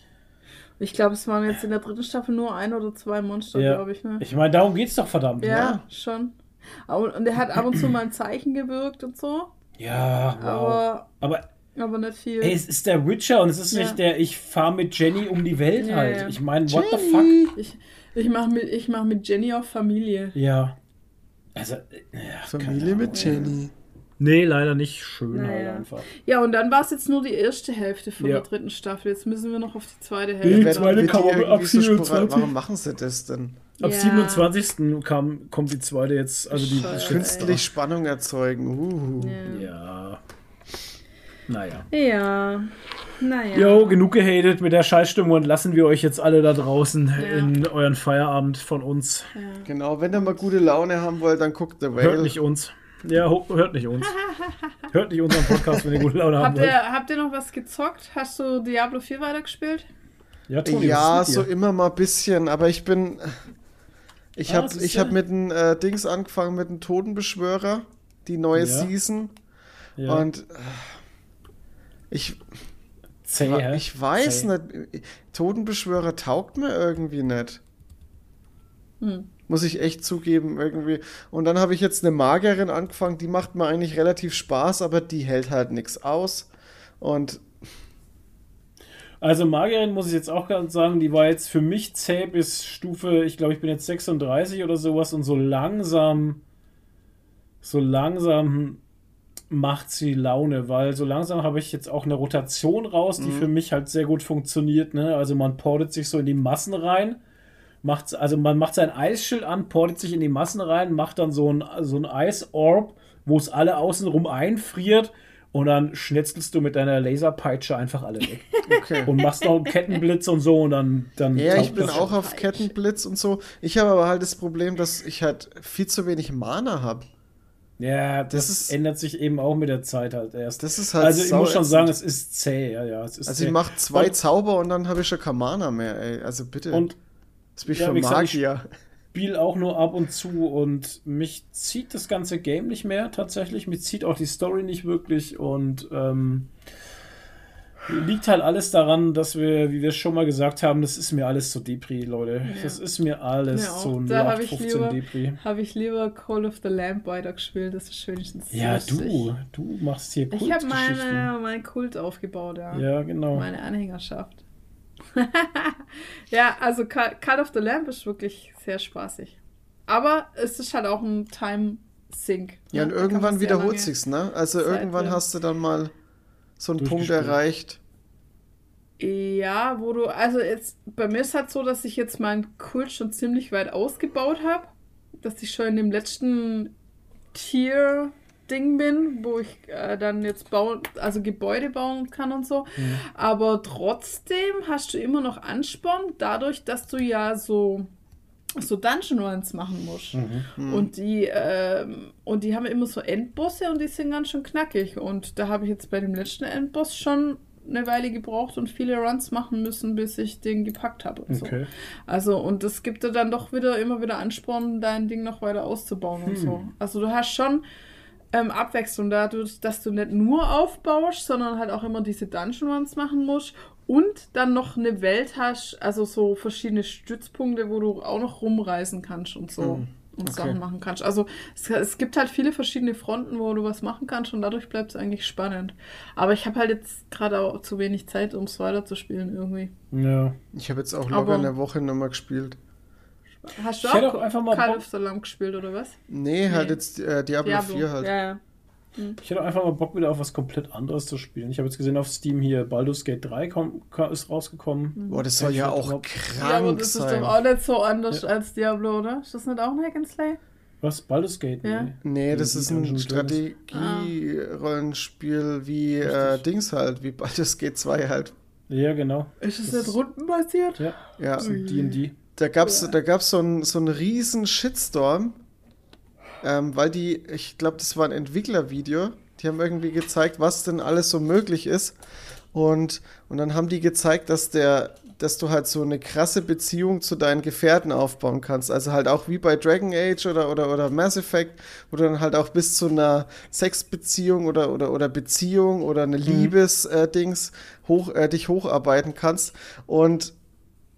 Ich glaube, es waren jetzt in der dritten Staffel nur ein oder zwei Monster, Ja. glaube ich. Ne? Ich meine, darum geht's doch verdammt. ja, ja. schon. Aber, und er hat ab und zu mal ein Zeichen gewirkt und so. Ja, wow. Aber, Aber aber nicht viel. ey, es ist der Witcher und es ist Ja. nicht der, ich fahre mit Jenny um die Welt Ja, halt. ja. Ich meine, what the fuck? Ich, ich mache mit, ich mach mit Jenny auf Familie. Ja. Also, Familie mit Jenny. Nee, leider nicht schön Naja. halt einfach. Ja, und dann war es jetzt nur die erste Hälfte von Ja. der dritten Staffel. Jetzt müssen wir noch auf die zweite Die Hälfte. Wenn- zweite kam die ab so spora- 27. Warum machen sie das denn? Ab Ja. 27. Kam, kommt die zweite jetzt, also die Scheiße. Künstlich Spannung erzeugen. Uh. Ja. Ja. Naja. Ja. Naja. Jo, genug gehatet mit der Scheißstimmung und lassen wir euch jetzt alle da draußen Ja. in euren Feierabend von uns. Ja. Genau, wenn ihr mal gute Laune haben wollt, dann guckt The Hört Whale. nicht uns. Ja, hört nicht uns. *laughs* hört nicht unseren Podcast, wenn ihr gute Laune haben Habt wollt. ihr, habt ihr noch was gezockt? Hast du Diablo 4 weitergespielt? Ja, Toni, Ja, so immer mal ein bisschen, aber ich bin. Ich Ah, habe ja- hab mit dem äh, Dings angefangen, mit dem Totenbeschwörer, die neue Ja. Season. Ja. Und äh, ich, Zäh, ich weiß Zäh. nicht, Totenbeschwörer taugt mir irgendwie nicht. Hm. Muss ich echt zugeben, irgendwie. Und dann habe ich jetzt eine Magierin angefangen, die macht mir eigentlich relativ Spaß, aber die hält halt nichts aus. Und Also Magierin muss ich jetzt auch ganz sagen, die war jetzt für mich zäh bis Stufe, ich glaube, ich bin jetzt 36 oder sowas und so langsam, so langsam macht sie Laune, weil so langsam habe ich jetzt auch eine Rotation raus, die für mich halt sehr gut funktioniert. Ne? Also man portet sich so in die Massen rein, macht, also man macht sein Eisschild an, portet sich in die Massen rein, macht dann so ein, so ein Eisorb, wo es alle außenrum einfriert und dann schnetzelst du mit deiner Laserpeitsche einfach alle weg *laughs* okay. und machst noch einen Kettenblitz und so und dann. dann Ja, ich bin auch auf Kettenblitz und so. Ich habe aber halt das Problem, dass ich halt viel zu wenig Mana habe. Ja, das, Das ist- ändert sich eben auch mit der Zeit halt erst. Das ist halt also ich muss schon sagen, es ist zäh, ja, ja. Es ist Also zäh. ich mache zwei Und- Zauber und dann habe ich schon kein Mana mehr, ey. Also bitte. Und das bin ich ja, für wie gesagt, ich- Magier. spiele auch nur ab und zu und mich zieht das ganze Game nicht mehr tatsächlich. Mich zieht auch die Story nicht wirklich und ähm, liegt halt alles daran, dass wir, wie wir es schon mal gesagt haben, das ist mir alles zu Depri, Leute. Ja. Das ist mir alles auch. so ich 0815 lieber- Depri. Habe ich lieber Call of the Lamp weitergespielt, das ist wenigstens Ja, du, du machst hier Ich habe meine, meinen Kult aufgebaut, ja. Ja, genau. Meine Anhängerschaft. *laughs* ja, also Call of the Lamp ist wirklich sehr spaßig. Aber es ist halt auch ein Time-Sync. Ja, und Da kann man irgendwann wiederholt sich's, ne? Also Zeit irgendwann drin. hast du dann mal so einen Punkt erreicht. Ja, wo du, also jetzt, bei mir ist halt so, dass ich jetzt meinen Kult schon ziemlich weit ausgebaut habe. Dass ich schon in dem letzten Tier-Ding bin, wo ich äh, dann jetzt bauen, also Gebäude bauen kann und so. Aber trotzdem hast du immer noch Ansporn, dadurch, dass du ja so, so Dungeon Runs machen musst. Mhm. Und die, ähm, und die haben immer so Endbosse und die sind ganz schön knackig. Und da habe ich jetzt bei dem letzten Endboss schon eine Weile gebraucht und viele Runs machen müssen, bis ich den gepackt habe und so. Okay. Also, und das gibt dir dann doch wieder immer wieder Ansporn, dein Ding noch weiter auszubauen und so. Also, du hast schon ähm, Abwechslung dadurch, dass du nicht nur aufbaust, sondern halt auch immer diese Dungeon Runs machen musst und dann noch eine Welt hast, also so verschiedene Stützpunkte, wo du auch noch rumreisen kannst und so. Hm, Und okay. Sachen machen kannst. Also es, es gibt halt viele verschiedene Fronten, wo du was machen kannst und dadurch bleibt es eigentlich spannend. Aber ich habe halt jetzt gerade auch zu wenig Zeit, um es weiterzuspielen irgendwie. Ja. Ich habe jetzt auch locker Aber- eine Woche nochmal gespielt. Hast du auch auch einfach mal Call Bock- of the Lamb gespielt oder was? Nee, halt Nee. jetzt äh, Diablo, 4 halt. Ja, ja. Ich hätte einfach mal Bock, wieder auf was komplett anderes zu spielen. Ich habe jetzt gesehen, auf Steam hier Baldur's Gate 3 komm, ka- ist rausgekommen. Boah, das soll ja auch überhaupt- krank Ja, aber das sein. ist doch auch nicht so anders Ja. als Diablo, oder? Ist das nicht auch ein Hack and Slay? Was? Baldur's Gate? Ja. Nee. Nee, das ist ein. Strategie-Rollenspiel wie äh. Dings halt, wie Baldur's Gate 2 halt. Ja, genau. Ist es Das- nicht rundenbasiert? Ja, Ja, das ist D&D. da gab's, da gab's so einen so einen riesen Shitstorm, ähm, weil die, ich glaube, das war ein Entwicklervideo, die haben irgendwie gezeigt, was denn alles so möglich ist. Und, und dann haben die gezeigt, dass der, dass du halt so eine krasse Beziehung zu deinen Gefährten aufbauen kannst. Also halt auch wie bei Dragon Age oder, oder, oder Mass Effect, wo du dann halt auch bis zu einer Sexbeziehung oder, oder, oder Beziehung oder eine Liebes-Dings hoch, äh, dich hocharbeiten kannst. Und,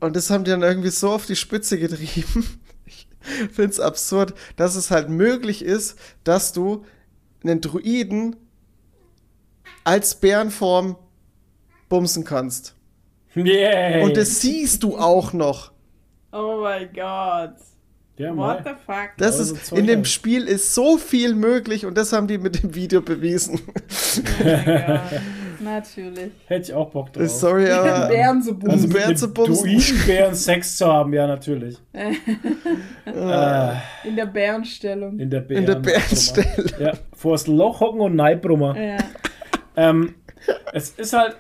und das haben die dann irgendwie so auf die Spitze getrieben. *laughs* *laughs* Ich finde es absurd, dass es halt möglich ist, dass du einen Druiden als Bärenform bumsen kannst. Yay! Und das siehst du auch noch. Oh mein Gott. ja, What the fuck? Das Also ist, in dem. Spiel ist so viel möglich und das haben die mit dem Video bewiesen. Oh. *laughs* Natürlich. Hätte ich auch Bock drauf. Sorry, aber. Bären zu Also bumsen. Bären zu Sex zu haben, ja, natürlich. *laughs* äh, In der Bärenstellung. in der Bären. In der Bärenstelle. Ja, vor das Loch hocken und Neibrummer. Ja. Ähm, es ist halt.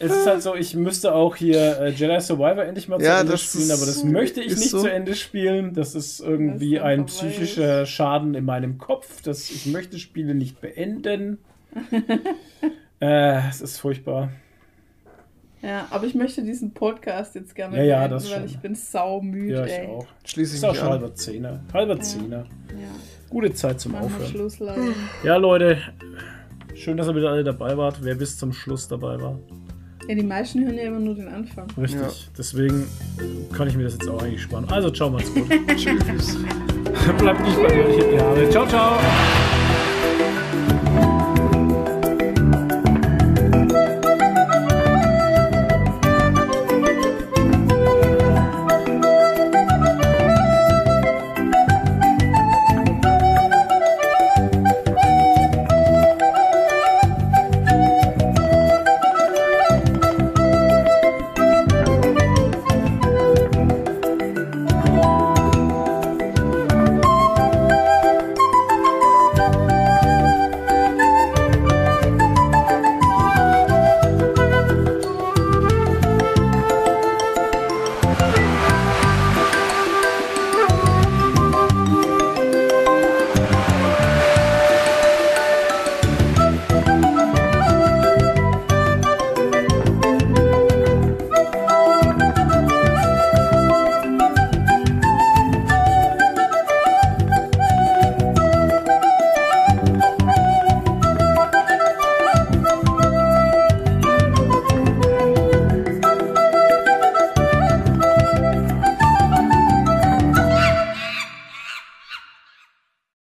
Es ist halt so, ich müsste auch hier äh, Jedi Survivor endlich mal zu Ja, Ende das spielen, aber das möchte ich nicht so. zu Ende spielen. Das ist irgendwie Das ist ein psychischer Schaden in meinem Kopf. Das, ich möchte Spiele nicht beenden. *laughs* äh, es ist furchtbar. ja, aber ich möchte diesen Podcast jetzt gerne Ja, ja, beenden, das weil schon. ich bin saumüde, Ja, ich ey. auch. Schließe ich Ist auch schon halber Zehner. Halber Zehner. Ja, Gute Zeit zum machen Aufhören. Schluss, Leute. Ja, Leute. Schön, dass ihr wieder alle dabei wart. Wer bis zum Schluss dabei war. Ja, die meisten hören ja immer nur den Anfang. Richtig. Ja. Deswegen kann ich mir das jetzt auch eigentlich sparen. Also, ciao, macht's gut. *laughs* Tschüss. *laughs* Bleibt nicht bei mir. Ciao, ciao.